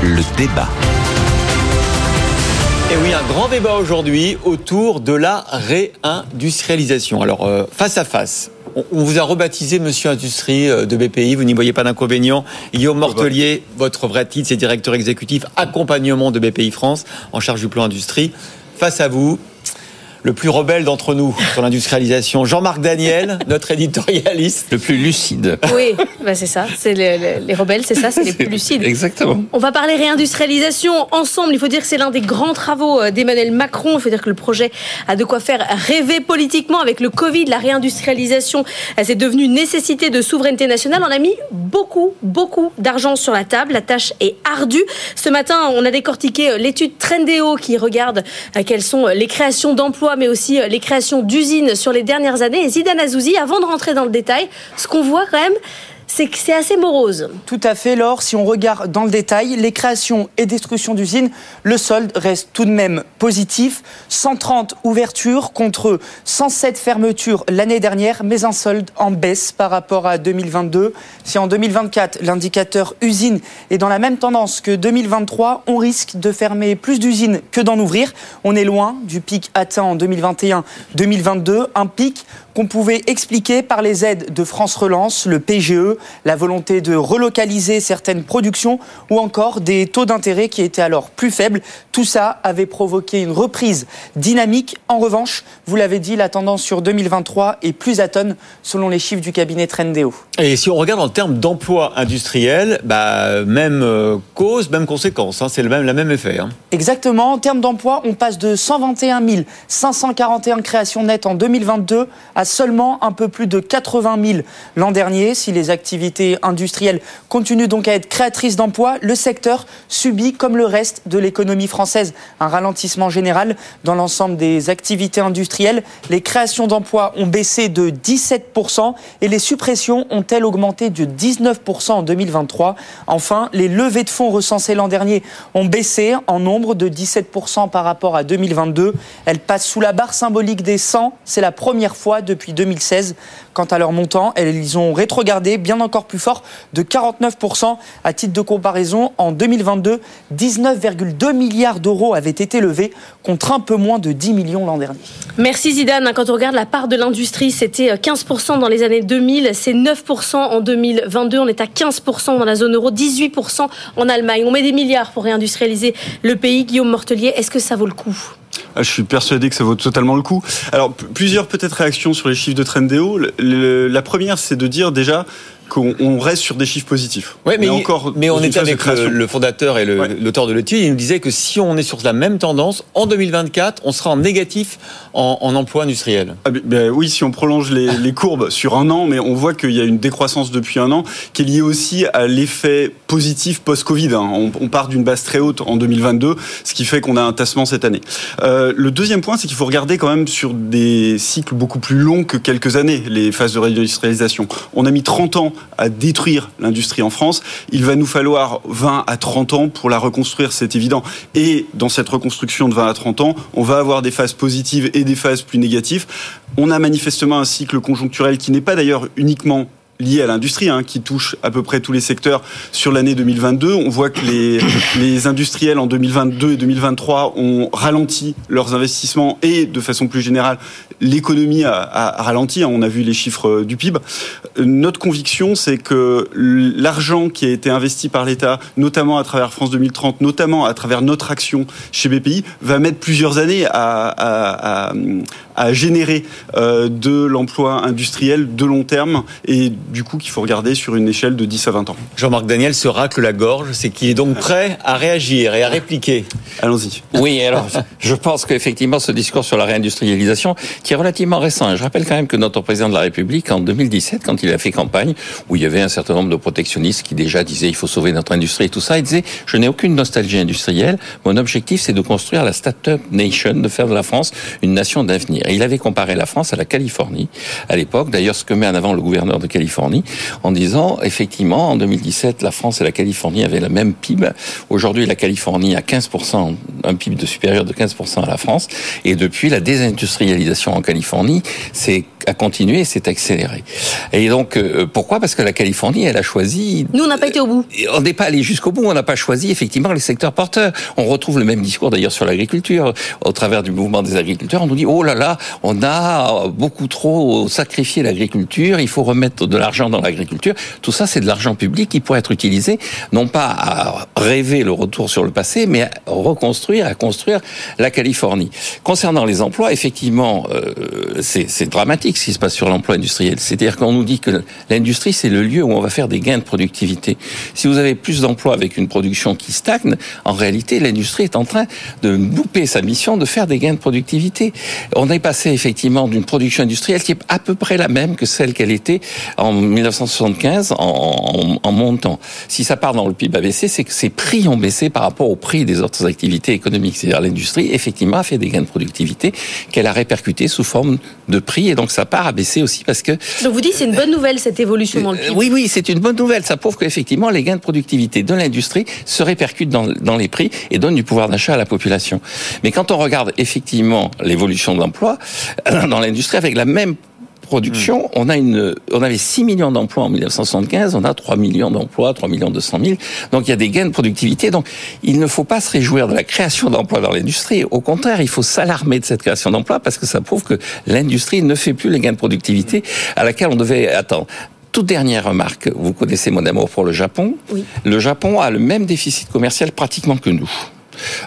Le débat. Et oui, un grand débat aujourd'hui autour de la réindustrialisation. Alors, euh, face à face, on, on, vous a rebaptisé Monsieur Industrie de BPI, vous n'y voyez pas d'inconvénient. Guillaume Mortelier, votre vrai titre, c'est directeur exécutif accompagnement de BPI France, en charge du plan industrie. Face à vous, le plus rebelle d'entre nous sur l'industrialisation, Jean-Marc Daniel, notre éditorialiste. Le plus lucide. Oui, bah c'est ça. C'est les, les, les, rebelles, c'est ça, c'est les plus lucides. Exactement. On va parler réindustrialisation ensemble. Il faut dire que c'est l'un des grands travaux d'Emmanuel Macron. Il faut dire que le projet a de quoi faire rêver politiquement avec le Covid. La réindustrialisation, c'est devenu une nécessité de souveraineté nationale. On a mis beaucoup, beaucoup d'argent sur la table. La tâche est ardue. Ce matin, on a décortiqué l'étude Trendéo qui regarde quelles sont les créations d'emplois mais aussi les créations d'usines sur les dernières années. Et Zidane Azouzi, avant de rentrer dans le détail, ce qu'on voit quand même, c'est que c'est assez morose. Tout à fait, Laure. Si on regarde dans le détail, les créations et destructions d'usines, le solde reste tout de même positif. 130 ouvertures contre 107 fermetures l'année dernière, mais un solde en baisse par rapport à 2022. Si en 2024, l'indicateur usine est dans la même tendance que 2023, on risque de fermer plus d'usines que d'en ouvrir. On est loin du pic atteint en 2021-2022, un pic qu'on pouvait expliquer par les aides de France Relance, le PGE, la volonté de relocaliser certaines productions ou encore des taux d'intérêt qui étaient alors plus faibles. Tout ça avait provoqué une reprise dynamique. En revanche, vous l'avez dit, la tendance sur 2023 est plus atone selon les chiffres du cabinet Trendéo. Et si on regarde en termes d'emploi industriel, bah, même euh, cause, même conséquence, hein, c'est le même, le même effet. Hein. Exactement. En termes d'emploi, on passe de 121 541 créations nettes en 2022 à seulement un peu plus de 80 000 l'an dernier. Si les actifs l'activité industrielle continue donc à être créatrice d'emplois, le secteur subit, comme le reste de l'économie française, un ralentissement général dans l'ensemble des activités industrielles. Les créations d'emplois ont baissé de 17% et les suppressions ont-elles augmenté de 19% en 2023. Enfin, les levées de fonds recensées l'an dernier ont baissé en nombre de 17% par rapport à 2022. Elles passent sous la barre symbolique des 100. C'est la première fois depuis 2016. Quant à leur montant, elles ont rétrogardé bien encore plus fort de 49%. À titre de comparaison, en 2022, 19,2 milliards d'euros avaient été levés contre un peu moins de 10 millions l'an dernier. Merci Zidane. Quand on regarde la part de l'industrie, c'était 15% dans les années 2000, c'est 9% en 2022. On est à 15% dans la zone euro, 18% en Allemagne. On met des milliards pour réindustrialiser le pays. Guillaume Mortelier, est-ce que ça vaut le coup? Je suis persuadé que ça vaut totalement le coup. Alors, plusieurs peut-être réactions sur les chiffres de Trendéo. La première, c'est de dire déjà qu'on reste sur des chiffres positifs. Oui, mais, encore mais on était avec le, fondateur et l'auteur de l'étude, il nous disait que si on est sur la même tendance, en 2024, on sera en négatif en, emploi industriel. Ah, ben, oui, si on prolonge les, courbes sur un an, mais on voit qu'il y a une décroissance depuis un an qui est liée aussi à l'effet positif post-Covid. Hein. On, part d'une base très haute en 2022, ce qui fait qu'on a un tassement cette année. Euh, le deuxième point, c'est qu'il faut regarder quand même sur des cycles beaucoup plus longs que quelques années, les phases de réindustrialisation. On a mis 30 ans à détruire l'industrie en France. Il va nous falloir 20 à 30 ans pour la reconstruire, c'est évident. Et dans cette reconstruction de 20 à 30 ans, on va avoir des phases positives et des phases plus négatives. On a manifestement un cycle conjoncturel qui n'est pas d'ailleurs uniquement lié à l'industrie, hein, qui touche à peu près tous les secteurs sur l'année 2022. On voit que les, les industriels en 2022 et 2023 ont ralenti leurs investissements et, de façon plus générale, l'économie a, ralenti. Hein. On a vu les chiffres du PIB. Notre conviction, c'est que l'argent qui a été investi par l'État, notamment à travers France 2030, notamment à travers notre action chez BPI, va mettre plusieurs années à générer euh, de l'emploi industriel de long terme et du coup qu'il faut regarder sur une échelle de 10 à 20 ans. Jean-Marc Daniel se racle la gorge, c'est qu'il est donc prêt à réagir et à répliquer. Allons-y. Oui, alors je pense qu'effectivement ce discours sur la réindustrialisation qui est relativement récent. Je rappelle quand même que notre président de la République en 2017, quand il a fait campagne, où il y avait un certain nombre de protectionnistes qui déjà disaient il faut sauver notre industrie et tout ça, il disait je n'ai aucune nostalgie industrielle. Mon objectif c'est de construire la start-up nation, de faire de la France une nation d'avenir. Et il avait comparé la France à la Californie à l'époque. D'ailleurs, ce que met en avant le gouverneur de Californie en disant, effectivement, en 2017, la France et la Californie avaient la même PIB. Aujourd'hui, la Californie a 15%, un PIB de supérieur de 15% à la France. Et depuis, la désindustrialisation en Californie, c'est a continué et s'est accéléré. Et donc, euh, pourquoi? Parce que la Californie, elle a choisi... Nous, on n'a pas été au bout. On n'est pas allé jusqu'au bout, on n'a pas choisi effectivement les secteurs porteurs. On retrouve le même discours d'ailleurs sur l'agriculture. Au travers du mouvement des agriculteurs, on nous dit, oh là là, on a beaucoup trop sacrifié l'agriculture, il faut remettre de l'argent dans l'agriculture. Tout ça, c'est de l'argent public qui pourrait être utilisé, non pas à rêver le retour sur le passé, mais à reconstruire, à construire la Californie. Concernant les emplois, effectivement, euh, c'est dramatique ce qui se passe sur l'emploi industriel. C'est-à-dire qu'on nous dit que l'industrie, c'est le lieu où on va faire des gains de productivité. Si vous avez plus d'emplois avec une production qui stagne, en réalité, l'industrie est en train de louper sa mission de faire des gains de productivité. On est passé effectivement d'une production industrielle qui est à peu près la même que celle qu'elle était en 1975 en, en, montant. Si ça part dans le PIB a baissé, c'est que ses prix ont baissé par rapport aux prix des autres activités économiques. C'est-à-dire l'industrie, effectivement, a fait des gains de productivité qu'elle a répercuté sous forme de prix et donc sa part a baissé aussi parce que... Donc vous dites c'est une bonne nouvelle cette évolution dans le PIB Oui, oui, c'est une bonne nouvelle. Ça prouve qu'effectivement les gains de productivité de l'industrie se répercutent dans, dans les prix et donnent du pouvoir d'achat à la population. Mais quand on regarde effectivement l'évolution de l'emploi, dans l'industrie avec la même production, on a une, on avait 6 millions d'emplois en 1975, on a 3 millions d'emplois, 3 millions 200 000. Donc il y a des gains de productivité. Donc il ne faut pas se réjouir de la création d'emplois dans l'industrie. Au contraire, il faut s'alarmer de cette création d'emplois parce que ça prouve que l'industrie ne fait plus les gains de productivité à laquelle on devait attendre. Toute dernière remarque, vous connaissez mon amour pour le Japon. Oui. Le Japon a le même déficit commercial pratiquement que nous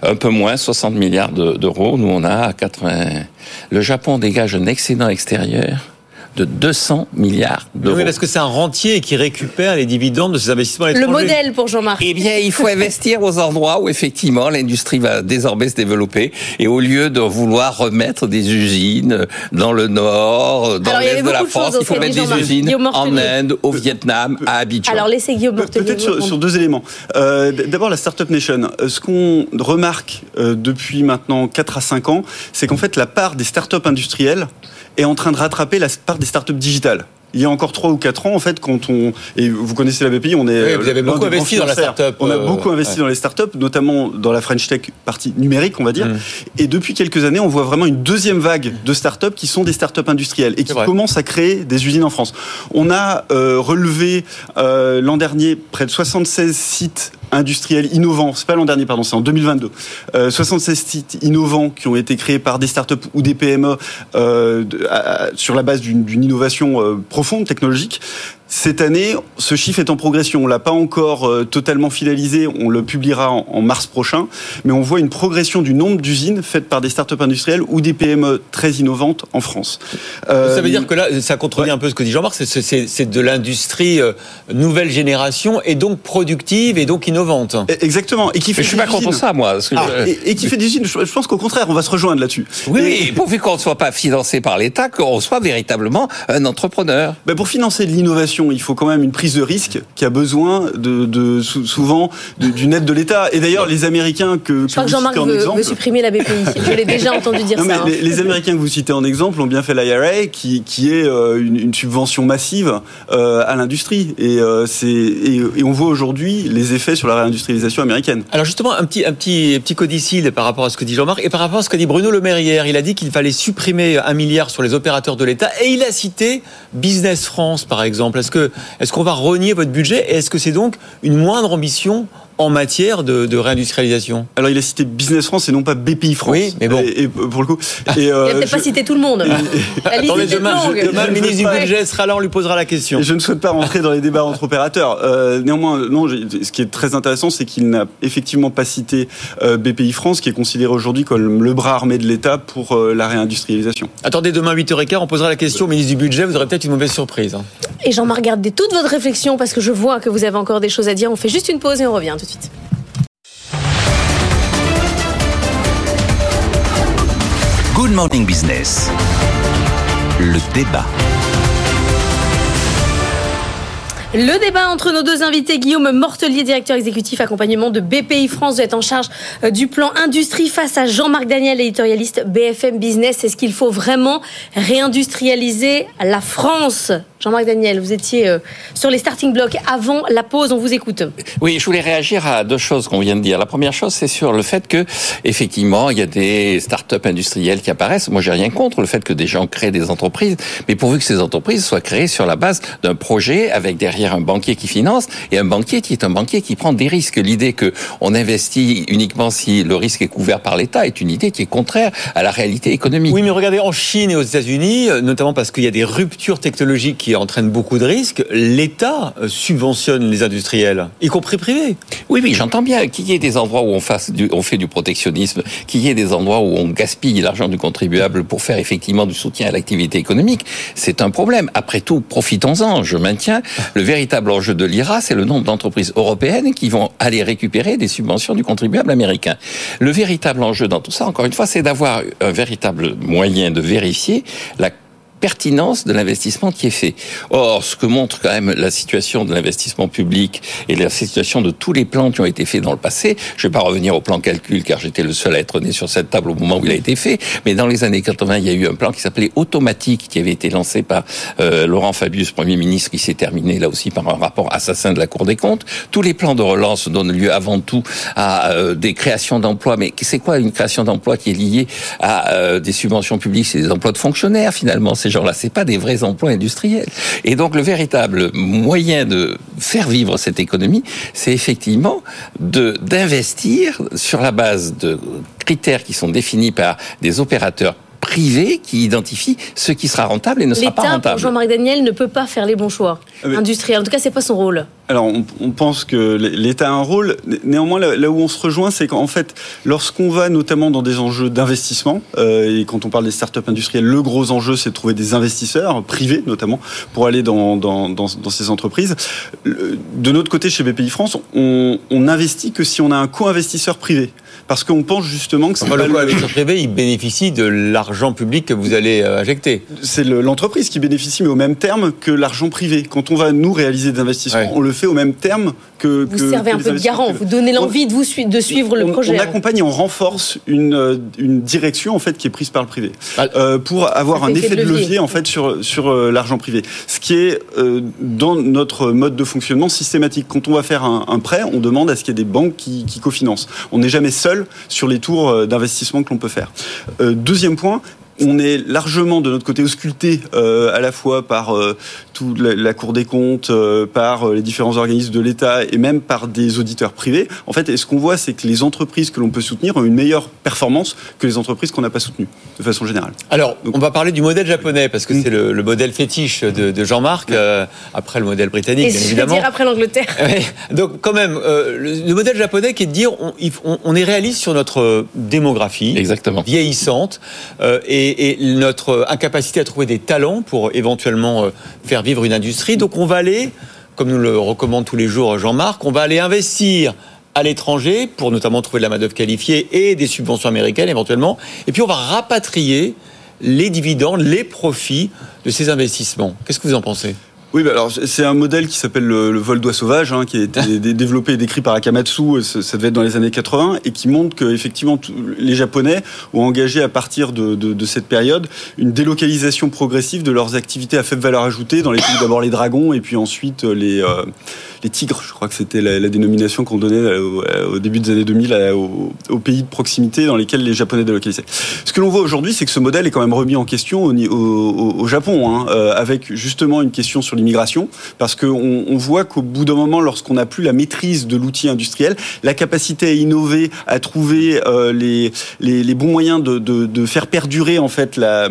un peu moins, 60 milliards d'euros. Nous, on a 80. Le Japon dégage un excédent extérieur de 200 milliards d'euros. Oui, parce que c'est un rentier qui récupère les dividendes de ses investissements à Le modèle pour Jean-Marc. Eh bien, il faut investir aux endroits où effectivement l'industrie va désormais se développer. Et au lieu de vouloir remettre des usines dans le nord, dans l'est de la de France, il faut mettre des usines en. Inde, au Vietnam, à Abidjan. Alors laissez Guillaume Peut-être sur, deux éléments. Euh, D'abord, la Startup Nation. Euh, Ce qu'on remarque euh, depuis maintenant 4 à 5 ans, c'est qu'en fait, la part des startups industrielles est en train de rattraper la part des startups digitales. Il y a encore 3 ou 4 ans, en fait, quand on. Et vous connaissez la BPI, on est. Oui, vous avez beaucoup investi dans la start-up, On a euh, beaucoup investi ouais. dans les startups, notamment dans la French Tech partie numérique, on va dire. Mm. Et depuis quelques années, on voit vraiment une deuxième vague de startups qui sont des startups industrielles et qui commencent à créer des usines en France. On a euh, relevé euh, l'an dernier près de 76 sites industriels innovants. C'est pas l'an dernier, pardon, c'est en 2022. Euh, 76 sites innovants qui ont été créés par des startups ou des PME euh, sur la base d'une d'une innovation euh, profonde, technologique. Cette année, ce chiffre est en progression. On l'a pas encore euh, totalement finalisé. On le publiera en, en mars prochain. Mais on voit une progression du nombre d'usines faites par des startups industrielles ou des PME très innovantes en France. Euh, Ça veut dire que là, ça contredit un peu ce que dit Jean-Marc, c'est- de l'industrie euh, nouvelle génération et donc productive et donc innovante. Exactement. Et qui fait Mais je suis pas contre ça, moi. que Ah, je- et, et qui fait des usines. Je, pense qu'au contraire, on va se rejoindre là-dessus. Oui, Et- pourvu qu'on ne soit pas financé par l'État, qu'on soit véritablement un entrepreneur. Ben, pour financer de il faut quand même une prise de risque qui a besoin de, de- sou- souvent d'une aide de l'État. Et d'ailleurs, les Américains que, Je crois que Jean-Marc veut, veut supprimer la BPI. Je l'ai déjà entendu dire Non, mais ça. hein. les, les Américains que vous citez en exemple ont bien fait l'IRA, qui, qui est euh, une, une subvention massive euh, à l'industrie. Et, euh, c'est- et, et on voit aujourd'hui les effets sur la réindustrialisation américaine. Alors justement, un petit, un petit, petit codicile par rapport à ce que dit Jean-Marc et par rapport à ce que dit Bruno Le Maire hier. Il a dit qu'il fallait supprimer un milliard sur les opérateurs de l'État et il a cité Business France par exemple. Est-ce est-ce qu'on va renier votre budget et est-ce que c'est donc une moindre ambition en matière de, de réindustrialisation Alors il a cité Business France et non pas BPI France. Oui, mais bon. Et, et pour le coup. Et, Il euh, a peut-être je- pas cité tout le monde. La liste Attendez, était demain, longue. je- demain, le ministre du budget sera là, on lui posera la question. Je ne souhaite pas rentrer dans les débats entre opérateurs. Euh, néanmoins, non, ce qui est très intéressant, c'est qu'il n'a effectivement pas cité euh, BPI France, qui est considéré aujourd'hui comme le bras armé de l'État pour euh, la réindustrialisation. Attendez, demain 8h15, on posera la question au ministre du budget, vous aurez peut-être une mauvaise surprise. hein. Et Jean-Marc, gardez toute votre réflexion parce que je vois que vous avez encore des choses à dire. On fait juste une pause et on revient tout de suite. Good Morning Business. Le débat. Le débat entre nos deux invités, Guillaume Mortelier, directeur exécutif accompagnement de BPI France, vous êtes en charge euh, du plan industrie face à Jean-Marc Daniel, éditorialiste BFM Business. Est-ce qu'il faut vraiment réindustrialiser la France? Jean-Marc Daniel, vous étiez euh, sur les starting blocks avant la pause, on vous écoute. Oui, je voulais réagir à deux choses qu'on vient de dire. La première chose, c'est sur le fait que, effectivement, il y a des start-up industrielles qui apparaissent. Moi, j'ai rien contre le fait que des gens créent des entreprises, mais pourvu que ces entreprises soient créées sur la base d'un projet avec derrière un banquier qui finance et un banquier qui est un banquier qui prend des risques. L'idée que on investit uniquement si le risque est couvert par l'État est une idée qui est contraire à la réalité économique. Oui, mais regardez, en Chine et aux États-Unis, euh, notamment parce qu'il y a des ruptures technologiques qui entraînent beaucoup de risques, l'État euh, subventionne les industriels, y compris privés. Oui, oui, j'entends bien qu'il y ait des endroits où on, on fait du protectionnisme, qu'il y ait des endroits où on gaspille l'argent du contribuable pour faire effectivement du soutien à l'activité économique. C'est un problème. Après tout, profitons-en. Je maintiens. Le véritable enjeu de l'IRA, c'est le nombre d'entreprises européennes qui vont aller récupérer des subventions du contribuable américain. Le véritable enjeu dans tout ça, encore une fois, c'est d'avoir un véritable moyen de vérifier la pertinence de l'investissement qui est fait. Or, ce que montre quand même la situation de l'investissement public et la situation de tous les plans qui ont été faits dans le passé, je ne vais pas revenir au plan calcul car j'étais le seul à être né sur cette table au moment où il a été fait, mais dans les années 80, il y a eu un plan qui s'appelait Automatique qui avait été lancé par euh, Laurent Fabius, Premier ministre, qui s'est terminé là aussi par un rapport assassin de la Cour des comptes. Tous les plans de relance donnent lieu avant tout à euh, des créations d'emplois, mais c'est quoi une création d'emplois qui est liée à euh, des subventions publiques? C'est des emplois de fonctionnaires finalement. Gens-là, c'est pas des vrais emplois industriels. Et donc le véritable moyen de faire vivre cette économie, c'est effectivement d'investir sur la base de critères qui sont définis par des opérateurs privé qui identifie ce qui sera rentable et ne sera pas L'État, rentable. pour Jean-Marc Daniel, ne peut pas faire les bons choix Ah, mais- industriels. En tout cas, c'est pas son rôle. Alors, on, on pense que l'État a un rôle. Né- Néanmoins, là, là où on se rejoint, c'est qu'en fait, lorsqu'on va notamment dans des enjeux d'investissement, euh, et quand on parle des startups industrielles, le gros enjeu, c'est de trouver des investisseurs privés, notamment, pour aller dans, dans, dans, dans ces entreprises. De notre côté, chez BPI France, on, on n'investit que si on a un co-investisseur privé. Parce qu'on pense justement que c'est Enfin, pas le co-investisseur privé, il bénéficie de l'argent public que vous allez euh, injecter. c'est le- l'entreprise qui bénéficie, mais au même terme que l'argent privé. Quand on va nous réaliser des investissements, Ouais. on le fait au même terme que. Vous que- servez que un les peu de garant, privés. vous donnez On- l'envie de, vous sui- de suivre le projet. on accompagne et on renforce une, euh, une direction en fait qui est prise par le privé Ah. euh, pour avoir un effet effet de de levier, levier. en fait sur sur euh, l'argent privé. Ce qui est euh, dans notre mode de fonctionnement systématique. Quand on va faire un, un prêt, on demande à ce qu'il y ait des banques qui, qui cofinancent. On n'est jamais seul sur les tours euh, d'investissement que l'on peut faire. Euh, deuxième point. On est largement de notre côté ausculté euh, à la fois par euh, toute la, la Cour des comptes, euh, par euh, les différents organismes de l'État et même par des auditeurs privés. En fait, et ce qu'on voit, c'est que les entreprises que l'on peut soutenir ont une meilleure performance que les entreprises qu'on n'a pas soutenues, de façon générale. Alors, on va parler du modèle japonais, parce que c'est le, le modèle fétiche de, de Jean-Marc, euh, après le modèle britannique, Et bien évidemment. dire après l'Angleterre. Donc quand même, euh, le, le modèle japonais qui est de dire on, il- on- on est réaliste sur notre démographie Exactement. vieillissante euh, et, notre euh, incapacité à trouver des talents pour éventuellement euh, faire vivre une industrie. Donc on va aller, comme nous le recommande tous les jours Jean-Marc, on va aller investir à l'étranger pour notamment trouver de la main-d'œuvre qualifiée et des subventions américaines éventuellement. Et puis on va rapatrier les dividendes, les profits de ces investissements. Qu'est-ce que vous en pensez? Oui, bah alors c'est un modèle qui s'appelle le, le vol d'oie sauvage, hein, qui a été dé- développé et décrit par Akamatsu, ça, ça devait être dans les années 80, et qui montre que effectivement les Japonais ont engagé à partir de, de- de cette période une délocalisation progressive de leurs activités à faible valeur ajoutée dans les pays d'abord les dragons et puis ensuite euh, les euh, les tigres, je crois que c'était la, dénomination qu'on donnait euh, au, au début des années 2000 à- aux, pays de proximité dans lesquels les Japonais délocalisaient. Ce que l'on voit aujourd'hui, c'est que ce modèle est quand même remis en question au, au- au- Japon, hein, euh, avec justement une question sur l'immigration, parce qu'on on voit qu'au bout d'un moment, lorsqu'on n'a plus la maîtrise de l'outil industriel, la capacité à innover, à trouver euh, les, les, bons moyens de, de, faire perdurer en fait la,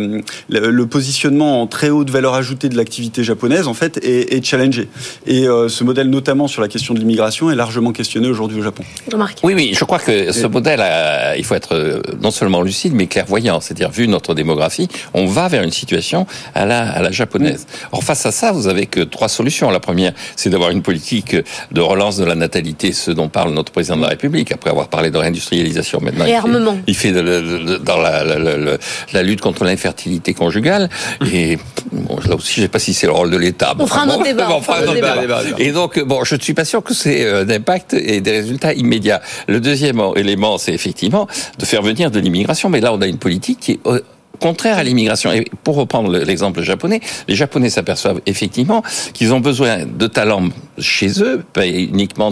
le positionnement en très haute valeur ajoutée de l'activité japonaise, en fait, est, est. Et euh, ce modèle, notamment sur la question de l'immigration, est largement questionné aujourd'hui au Japon. Jean-Marc. Oui, oui, je crois que ce modèle, a- il faut être euh, non seulement lucide, mais clairvoyant. C'est-à-dire, vu notre démographie, on va vers une situation à la, à la japonaise. Or, face à ça, vous avez que trois solutions. La première, c'est d'avoir une politique de relance de la natalité, ce dont parle notre président de la République, après avoir parlé de réindustrialisation maintenant. il fait- Réarmement. Il fait de- de- de- dans la, la- la- la- la lutte contre l'infertilité conjugale. Et bon, là aussi, je ne sais pas si c'est le rôle de l'État. On fera un Bon, autre débat, on on fera un autre autre débat. débat. débat. Et donc, bon, je ne suis pas sûr que c'est euh, d'impact et des résultats immédiats. Le deuxième élément, c'est effectivement de faire venir de l'immigration. Mais là, on a une politique qui est euh, contraire à l'immigration. Et pour reprendre le- l'exemple japonais, les Japonais s'aperçoivent effectivement qu'ils ont besoin de talents chez eux, pas uniquement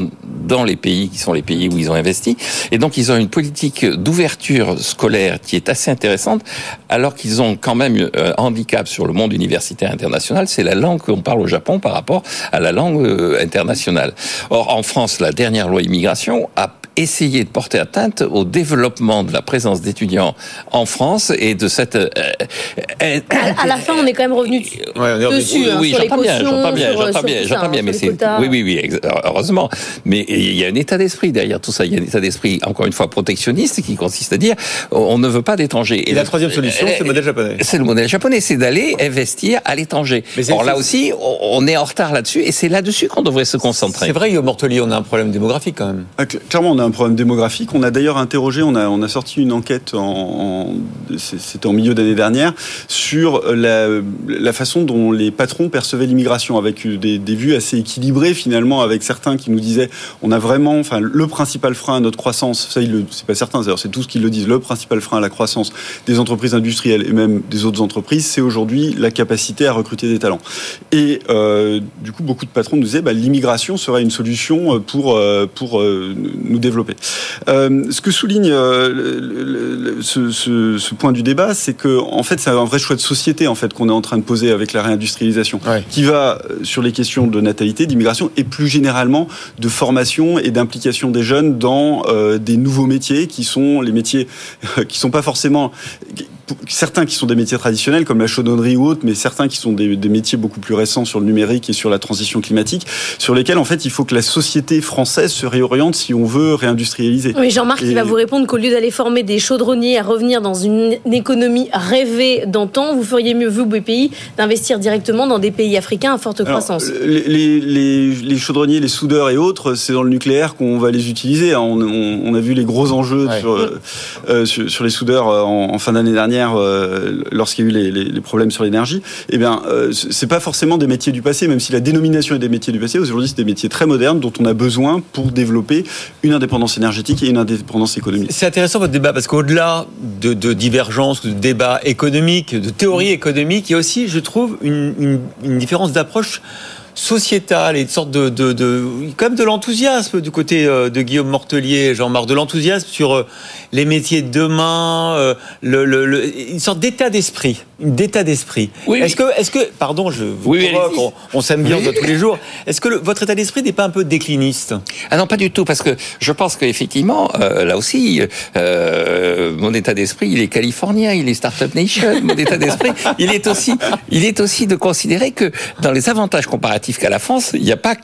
dans les pays qui sont les pays où ils ont investi. Et donc, ils ont une politique d'ouverture scolaire qui est assez intéressante, alors qu'ils ont quand même euh, un handicap sur le monde universitaire international, c'est la langue qu'on parle au Japon par rapport à la langue euh, internationale. Or, en France, la dernière loi immigration a essayé de porter atteinte au développement de la présence d'étudiants en France et de cette... euh, euh, À la fin, on est quand même revenu dessus, hein, oui, sur les bien, j'entends bien, j'entends bien, j'entends bien, mais c'est oui, oui, oui, heureusement. Mais il y a un état d'esprit derrière tout ça. Il y a un état d'esprit, encore une fois, protectionniste, qui consiste à dire on ne veut pas d'étrangers. Et la troisième solution, c'est le modèle japonais. C'est le modèle japonais, c'est d'aller investir à l'étranger. Or là aussi, on est en retard là-dessus, et c'est là-dessus qu'on devrait se concentrer. C'est vrai, Guillaume Mortelier, on a un problème démographique quand même. Cl- Clairement, on a un problème démographique. On a d'ailleurs interrogé, on a, sorti une enquête, en, c'était en milieu d'année dernière, sur la, façon dont les patrons percevaient l'immigration, avec des, vues assez équilibrées finalement, avec certains qui nous disaient, on a vraiment, enfin, le principal frein à notre croissance, ça, c'est pas certain, d'ailleurs, c'est tous qui le disent, le principal frein à la croissance des entreprises industrielles et même des autres entreprises, c'est aujourd'hui la capacité à recruter des talents. Et euh, du coup, beaucoup de patrons nous disaient, bah, l'immigration serait une solution pour euh, pour euh, nous développer. Euh, ce que souligne euh, le- le- le- ce, ce- ce point du débat, c'est que en fait, c'est un vrai choix de société en fait qu'on est en train de poser avec la réindustrialisation, qui va euh, sur les questions de natalité, d'immigration et plus généralement de formation et d'implication des jeunes dans euh, des nouveaux métiers qui sont les métiers qui sont pas forcément certains qui sont des métiers traditionnels comme la chaudonnerie ou autre, mais certains qui sont des, des, métiers beaucoup plus récents sur le numérique et sur la transition climatique, sur lesquels en fait il faut que la société française se réoriente si on veut réindustrialiser. Oui, Jean-Marc, il va vous répondre qu'au lieu d'aller former des chaudronniers à revenir dans une économie rêvée d'antan, vous feriez mieux, vous, BPI, d'investir directement dans des pays africains à forte croissance. Alors, les, les, les, chaudronniers, les soudeurs et autres, c'est dans le nucléaire qu'on va les utiliser. On, on, on, a vu les gros enjeux ouais. sur, euh, sur, sur, les soudeurs en, en fin d'année dernière euh, lorsqu'il y a eu les, les problèmes sur l'énergie. Eh bien, euh, c'est pas forcément des métiers du passé, même si la dénomination est des métiers du passé. Aujourd'hui, c'est des métiers très modernes dont on a besoin pour développer une indépendance énergétique et une indépendance économique. C'est intéressant votre débat parce qu'au-delà de, divergences, de débats économiques, de théories économiques, il y a aussi, je trouve, une différence d'approche sociétale et une sorte de, de, de comme de l'enthousiasme du côté euh, de Guillaume Mortelier, Jean-Marc, de l'enthousiasme sur euh, les métiers de demain, euh, le, le, le, une sorte d'état d'esprit, d'état d'esprit. Oui, est-ce que, est-ce que, pardon, je vous oui, provoque, on, on s'aime bien tous les jours. Est-ce que votre état d'esprit n'est pas un peu décliniste? Ah non, pas du tout, parce que je pense qu'effectivement, euh, là aussi, euh, mon état d'esprit, il est californien, il est startup nation. mon état d'esprit, il est aussi, il est aussi de considérer que dans les avantages comparatifs qu'à la France, il n'y a pas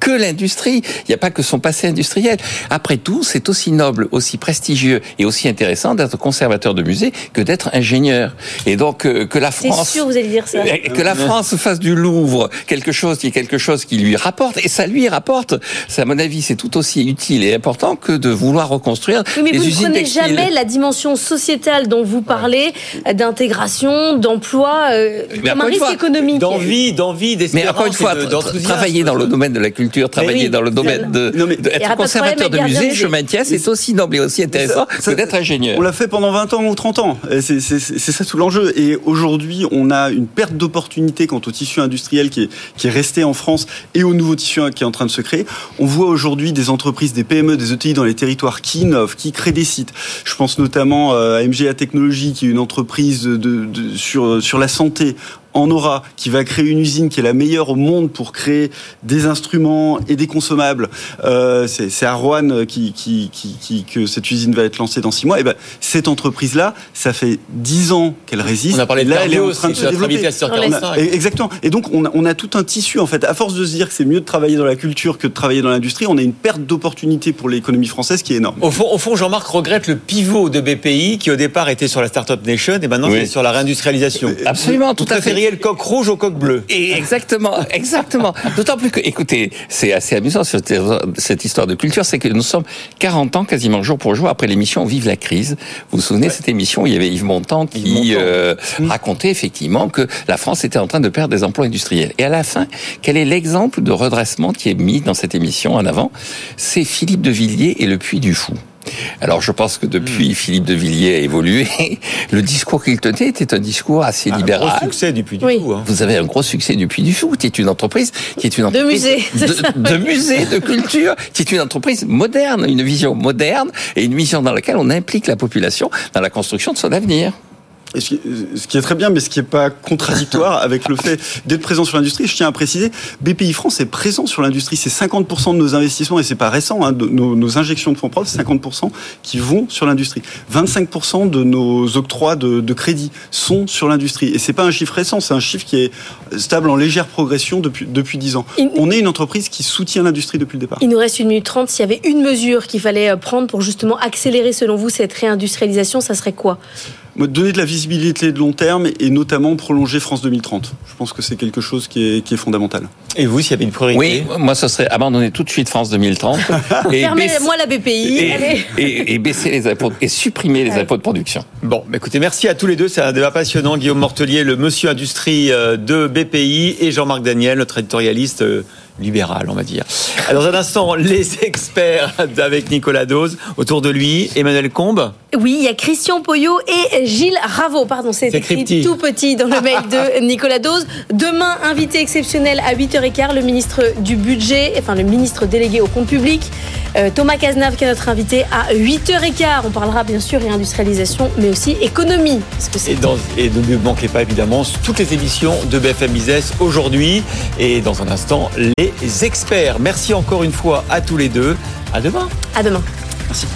que l'industrie. Il n'y a pas que son passé industriel. Après tout, c'est aussi noble, aussi prestigieux et aussi intéressant d'être conservateur de musée que d'être ingénieur. Et donc euh, que la France, sûr, vous allez dire ça. que la France fasse du Louvre quelque chose qui est quelque chose qui lui rapporte et ça lui rapporte. Ça, à mon avis, c'est tout aussi utile et important que de vouloir reconstruire oui, mais les vous usines ne prenez textiles. jamais la dimension sociétale dont vous parlez, d'intégration, d'emploi, euh, Mais comme un encore une risque fois, économique. D'envie, d'envie, Mais encore une fois, d'espérance de- travailler dans le domaine de la culture, travailler oui, dans le domaine de, Non, mais- de- être de conservateur de musée, je maintiens, c'est aussi noble et aussi intéressant ça- que d'être ingénieur. On l'a fait pendant 20 ans ou 30 ans. C'est ça tout l'enjeu. Et aujourd'hui, on a une perte d'opportunité quant au tissu industriel qui est, qui est resté en France et au nouveau tissu qui est en train de se créer. On voit aujourd'hui des entreprises, des PME, des ETI dans les territoires qui innovent, qui créent des sites. Je pense notamment euh, à MGA Technologies, qui est une entreprise de, de- sur, sur la santé en aura, qui va créer une usine qui est la meilleure au monde pour créer des instruments et des consommables. Euh, c'est à Rouen qui, qui, qui, qui- que cette usine va être lancée dans six mois. Et ben, cette entreprise-là, ça fait dix ans qu'elle résiste. On a parlé de Là, elle est en train de aussi, se développer. à 6h45. On a- Exactement. Et donc, on a, on a tout un tissu, en fait. À force de se dire que c'est mieux de travailler dans la culture que de travailler dans l'industrie, on a une perte d'opportunité pour l'économie française qui est énorme. Au fond, au fond, Jean-Marc regrette le pivot de BPI qui au départ était sur la Startup Nation et maintenant Oui. c'est sur la réindustrialisation. Absolument, tout Vous à fait. Préfériez le coq rouge au coq bleu. Et exactement, exactement. D'autant plus que, écoutez, c'est assez amusant cette, cette histoire de culture, c'est que nous sommes 40 ans quasiment jour pour jour après l'émission Vive la crise. Vous vous souvenez de cette émission où il y avait Yves Montand qui Yves Montand. euh, racontait effectivement que la France était en train de perdre des emplois industriels. Et à la fin, quel est l'exemple de redressement qui est mis dans cette émission en avant? C'est Philippe de Villiers et le Puy du Fou. Alors je pense que depuis Philippe de Villiers a évolué, le discours qu'il tenait était un discours assez Un libéral. gros succès du Puy du Oui. Fou. hein. Vous avez un gros succès du Puy du Fou, qui est une entreprise qui est une De entreprise musée, de, ça, de oui. musée, de culture, qui est une entreprise moderne, une vision moderne et une vision dans laquelle on implique la population dans la construction de son avenir. Et ce, qui, est très bien, mais ce qui n'est pas contradictoire avec le fait d'être présent sur l'industrie. Je tiens à préciser, BPI France est présent sur l'industrie. C'est 50% de nos investissements, et c'est pas récent, hein, de nos, nos injections de fonds propres, 50% qui vont sur l'industrie. 25% de nos octrois de, de crédit sont sur l'industrie. Et c'est pas un chiffre récent, c'est un chiffre qui est stable en légère progression depuis, depuis 10 ans. Il- On est une entreprise qui soutient l'industrie depuis le départ. Il nous reste une minute trente. S'il y avait une mesure qu'il fallait euh, prendre pour justement accélérer, selon vous, cette réindustrialisation, ça serait quoi? Donner de la visibilité de long terme et notamment prolonger France 2030. Je pense que c'est quelque chose qui est, qui est fondamental. Et vous, s'il y avait une priorité Oui, moi ce serait abandonner tout de suite France 2030 et, baisser, Fermez-moi la BPI. et, allez. et- et baisser les impôts et supprimer les impôts de production. Bon, bah écoutez, merci à tous les deux. C'est un débat passionnant. Guillaume Mortelier, le monsieur industrie euh, de BPI, et Jean-Marc Daniel, notre éditorialiste euh, libéral, on va dire. Alors, dans un instant, les experts avec Nicolas Dose. Autour de lui, Emmanuel Combe. Oui, il y a Christian Poyot et Gilles Raveau. Pardon, c'est écrit tout petit dans le mail de Nicolas Dose. Demain, invité exceptionnel à 8h15, le ministre du Budget, enfin le ministre délégué au compte public, euh, Thomas Cazenave, qui est notre invité à 8h15. On parlera bien sûr réindustrialisation, mais aussi économie. Parce que Et, dans, et ne manquez pas évidemment toutes les émissions de BFM Business aujourd'hui. Et dans un instant, les experts. Merci encore une fois à tous les deux. À demain. à demain. Merci.